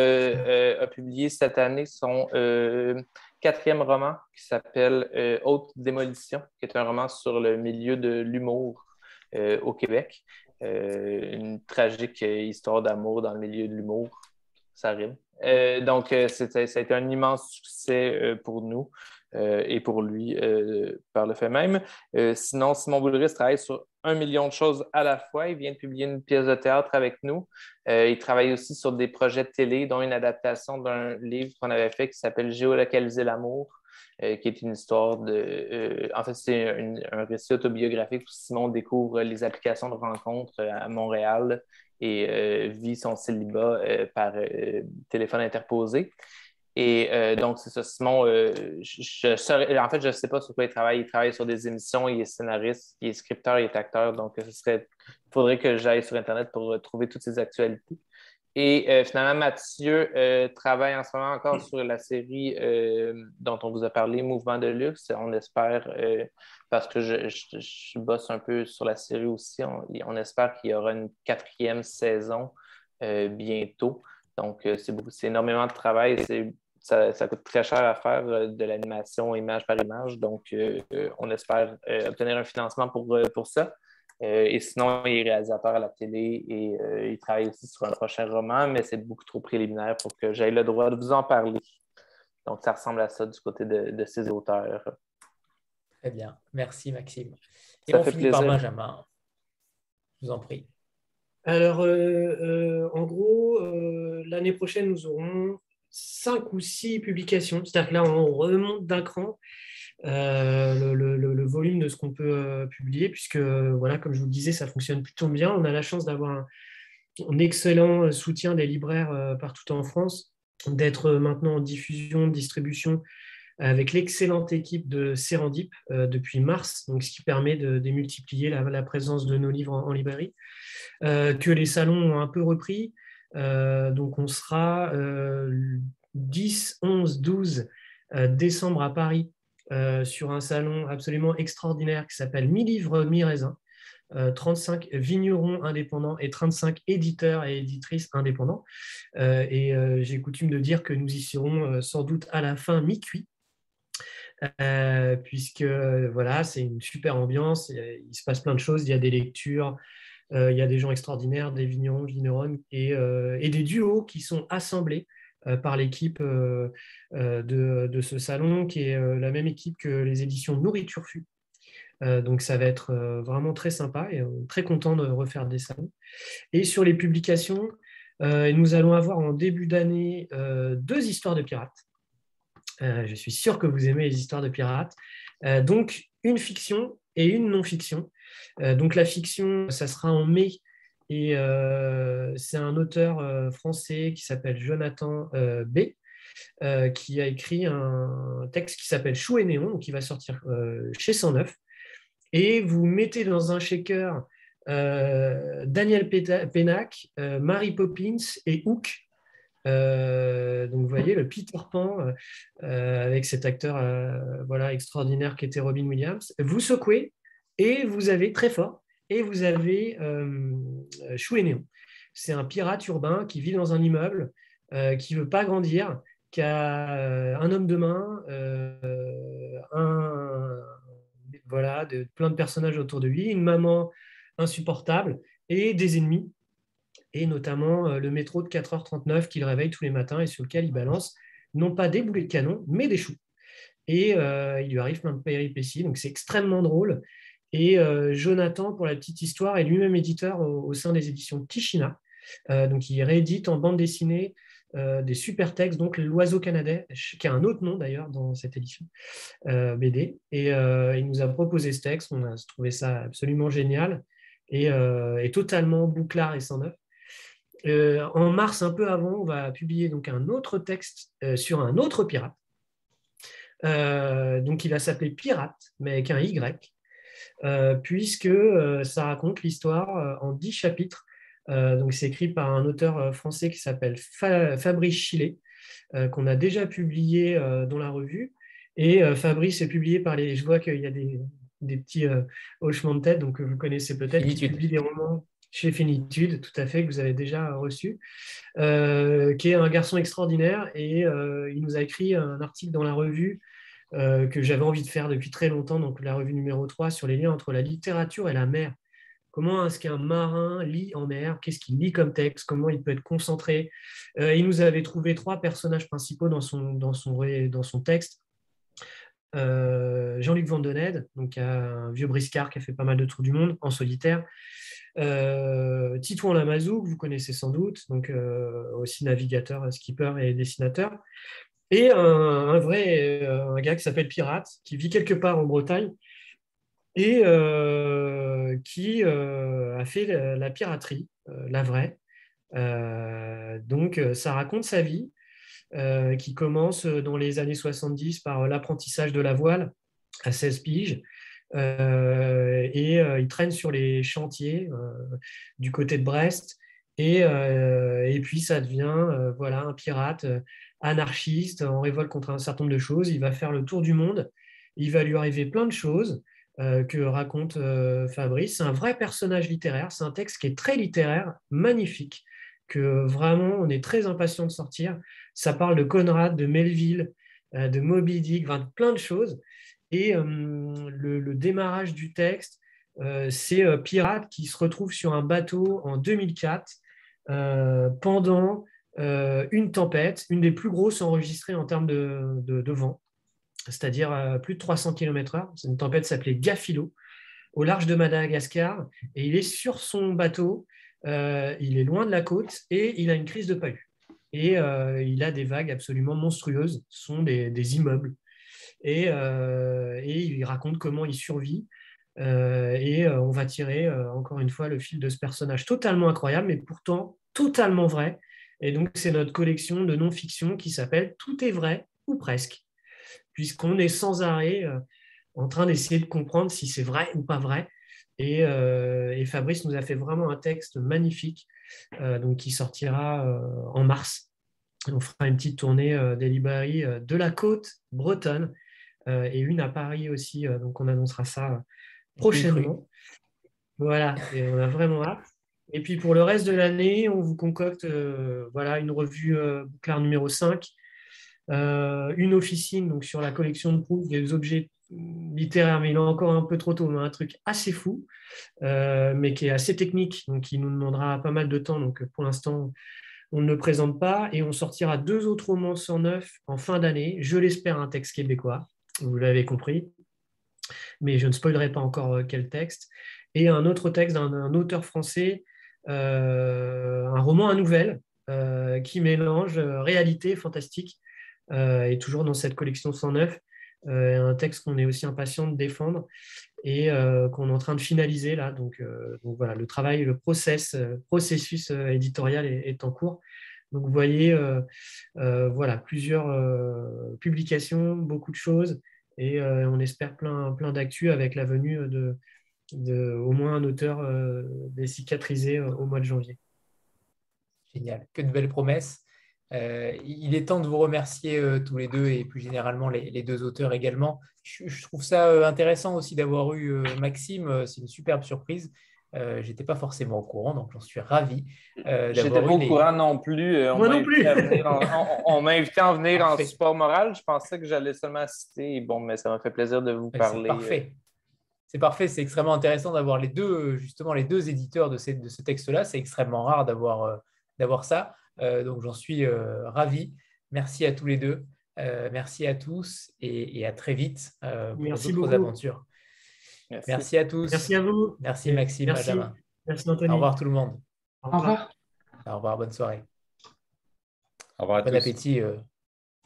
euh, a publié cette année son euh, quatrième roman qui s'appelle euh, Haute Démolition, qui est un roman sur le milieu de l'humour euh, au Québec. Euh, une tragique histoire d'amour dans le milieu de l'humour. Ça rime. Donc, ça a été un immense succès pour nous euh, et pour lui euh, par le fait même. Euh, sinon, Simon Boulris travaille sur un million de choses à la fois. Il vient de publier une pièce de théâtre avec nous. Il travaille aussi sur des projets de télé, dont une adaptation d'un livre qu'on avait fait qui s'appelle Géolocaliser l'amour, qui est une histoire de. en fait, c'est un, un récit autobiographique où Simon découvre les applications de rencontres à Montréal et vit son célibat par téléphone interposé. Et euh, donc, c'est ça. Simon, euh, je, en fait, je ne sais pas sur quoi il travaille. Il travaille sur des émissions, il est scénariste, il est scripteur, il est acteur. Donc, ce serait, il faudrait que j'aille sur Internet pour trouver toutes ces actualités. Et euh, finalement, Mathieu travaille en ce moment encore sur la série dont on vous a parlé, Mouvement de luxe. On espère, parce que je, je- bosse un peu sur la série aussi, on, on espère qu'il y aura une quatrième saison bientôt. Donc, c'est énormément de travail. Ça, ça coûte très cher à faire euh, de l'animation image par image. Donc, euh, euh, on espère euh, obtenir un financement pour, euh, pour ça. Euh, et sinon, il est réalisateur à la télé et euh, il travaille aussi sur un prochain roman, mais c'est beaucoup trop préliminaire pour que j'aie le droit de vous en parler. Donc, ça ressemble à ça du côté de, de ces auteurs. Très bien. Merci Maxime. Et Ça on fait finit par. Benjamin. Je vous en prie. Alors, euh, euh, en gros, euh, l'année prochaine, nous aurons cinq ou six publications. C'est-à-dire que là, on remonte d'un cran euh, le, volume de ce qu'on peut euh, publier, puisque, voilà, comme je vous le disais, ça fonctionne plutôt bien. On a la chance d'avoir un, excellent soutien des libraires euh, partout en France, d'être maintenant en diffusion, distribution avec l'excellente équipe de Serendip euh, depuis mars, ce qui permet de démultiplier la, présence de nos livres en, librairie, Euh, que les salons ont un peu repris. Euh, donc on sera euh, 10, 11, 12 euh, décembre à Paris euh, sur un salon absolument extraordinaire qui s'appelle Mi livres, mi raisin. Euh, 35 vignerons indépendants et 35 éditeurs et éditrices indépendants. Euh, et euh, j'ai coutume de dire que nous y serons euh, sans doute à la fin mi-cuit. Euh, puisque euh, voilà, c'est une super ambiance, il, se passe plein de choses, il y a des lectures, euh, il y a des gens extraordinaires, des vignerons, vigneronnes et, euh, et des duos qui sont assemblés euh, par l'équipe euh, euh, de, ce salon, qui est euh, la même équipe que les éditions Nourriture Fut. Euh, donc ça va être euh, vraiment très sympa et très content de refaire des salons. Et sur les publications, euh, nous allons avoir en début d'année euh, deux histoires de pirates. Euh, je suis sûr que vous aimez les histoires de pirates. Euh, donc, une fiction et une non-fiction. Euh, donc, la fiction, ça sera en mai. Et euh, c'est un auteur euh, français qui s'appelle Jonathan B. qui a écrit un texte qui s'appelle Chou et Néon, qui va sortir chez 109. Et vous mettez dans un shaker Daniel Pénac, Mary Poppins et Hook. Donc vous voyez le Peter Pan avec cet acteur voilà, extraordinaire qui était Robin Williams. Vous secouez et vous avez très fort et vous avez euh, Chou et Néon. C'est un pirate urbain qui vit dans un immeuble, euh, qui ne veut pas grandir, qui a euh, un homme de main, euh, voilà, plein de personnages autour de lui, une maman insupportable et des ennemis et notamment euh, le métro de 4h39 qu'il réveille tous les matins et sur lequel il balance non pas des boulets de canon, mais des choux. Et euh, il lui arrive plein de péripéties, donc c'est extrêmement drôle. Et euh, Jonathan, pour la petite histoire, est lui-même éditeur au, sein des éditions Tichina. Euh, donc il réédite en bande dessinée euh, des super textes, donc L'Oiseau Canadais, qui a un autre nom d'ailleurs dans cette édition BD. Et il nous a proposé ce texte, on a trouvé ça absolument génial et, et totalement bouclard et sans neuf. en mars, un peu avant, on va publier donc un autre texte sur un autre pirate. donc, il va s'appeler Pirate, mais avec un Y, puisque ça raconte l'histoire en dix chapitres. donc, c'est écrit par un auteur français qui s'appelle Fabrice Chillet, qu'on a déjà publié dans la revue. Et Fabrice est publié par les. Je vois qu'il y a des, des petits hochements de tête, donc vous connaissez peut-être. Il publie des romans chez Finitude, tout à fait, que vous avez déjà reçu, euh, qui est un garçon extraordinaire et euh, il nous a écrit un article dans la revue euh, que j'avais envie de faire depuis très longtemps, donc la revue numéro 3 sur les liens entre la littérature et la mer. Comment est-ce qu'un marin lit en mer? Qu'est-ce qu'il lit comme texte? Comment il peut être concentré? Il nous avait trouvé trois personnages principaux dans son, dans son, dans son texte. Jean-Luc Vandened, donc un vieux briscard qui a fait pas mal de tours du monde en solitaire. Euh, Titouan Lamazou, que vous connaissez sans doute, donc euh, aussi navigateur, skipper et dessinateur. Et un, vrai euh, gars qui s'appelle Pirate, qui vit quelque part en Bretagne et qui a fait la, piraterie, la vraie. donc, ça raconte sa vie, qui commence dans les années 70 par l'apprentissage de la voile à 16 piges, euh, et euh, il traîne sur les chantiers euh, du côté de Brest. Et, et puis ça devient voilà, un pirate anarchiste en révolte contre un certain nombre de choses. Il va faire le tour du monde. Il va lui arriver plein de choses que raconte Fabrice. C'est un vrai personnage littéraire. C'est un texte qui est très littéraire, magnifique, que vraiment on est très impatient de sortir. Ça parle de Conrad, de Melville, de Moby Dick, plein de choses. Et euh, le, démarrage du texte, euh, c'est euh, Pirate qui se retrouve sur un bateau en 2004 pendant une tempête, une des plus grosses enregistrées en termes de, vent, c'est-à-dire plus de 300 km/h. Une tempête s'appelait Gafilo, au large de Madagascar, et il est sur son bateau, il est loin de la côte, et il a une crise de palu. Et il a des vagues absolument monstrueuses, ce sont des immeubles euh, et, il raconte comment il survit. Euh, et euh, on va tirer encore une fois le fil de ce personnage totalement incroyable, mais pourtant totalement vrai. Et donc, c'est notre collection de non-fiction qui s'appelle Tout est vrai ou presque, puisqu'on est sans arrêt en train d'essayer de comprendre si c'est vrai ou pas vrai. Et, Fabrice nous a fait vraiment un texte magnifique donc qui sortira en mars. On fera une petite tournée des librairies de la côte bretonne euh, et une à Paris aussi. Euh, donc, on annoncera ça euh, prochainement. Voilà, et on a vraiment hâte. Et puis pour le reste de l'année, on vous concocte voilà, une revue euh, numéro 5, une officine sur la collection de Proust, des objets littéraires, mais il est encore un peu trop tôt, mais un truc assez fou, mais qui est assez technique, donc qui nous demandera pas mal de temps. Donc pour l'instant, on ne le présente pas. Et on sortira deux autres romans 109 en fin d'année, je l'espère un texte québécois vous l'avez compris, mais je ne spoilerai pas encore euh, quel texte. Et un autre texte d'un auteur français, euh, un roman à nouvelle, euh, qui mélange réalité fantastique, et toujours dans cette collection 109, un texte qu'on est aussi impatient de défendre et qu'on est en train de finaliser là. Donc, voilà, le travail, le process, processus éditorial est, en cours. Donc vous voyez, voilà, plusieurs publications, beaucoup de choses et euh, on espère plein, plein d'actu avec la venue de, au moins un auteur euh, des cicatrisés euh, au mois de janvier. Génial, que de belles promesses. il est temps de vous remercier tous les deux et plus généralement les, deux auteurs également. Je, trouve ça intéressant aussi d'avoir eu Maxime, c'est une superbe surprise. Euh, j'étais pas forcément au courant, donc j'en suis ravi. Euh, J'étais pas au courant non plus. Euh, Moi non plus. on, m'a invité à venir en support moral. Je pensais que j'allais seulement assister. Bon, mais ça m'a fait plaisir de vous parler. C'est parfait. C'est parfait. C'est extrêmement intéressant d'avoir les deux, justement, les deux éditeurs de, de ce texte-là. C'est extrêmement rare d'avoir d'avoir ça. donc j'en suis ravi. Merci à tous les deux. merci à tous et, à très vite pour d'autres aventures. Merci. à tous. Merci à vous. Merci Maxime, Merci. Merci Anthony. Au revoir tout le monde. Au revoir. Au revoir, bonne soirée. Au revoir à bon appétit, euh,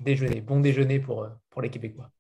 déjeuner. Bon déjeuner pour, euh, pour les Québécois.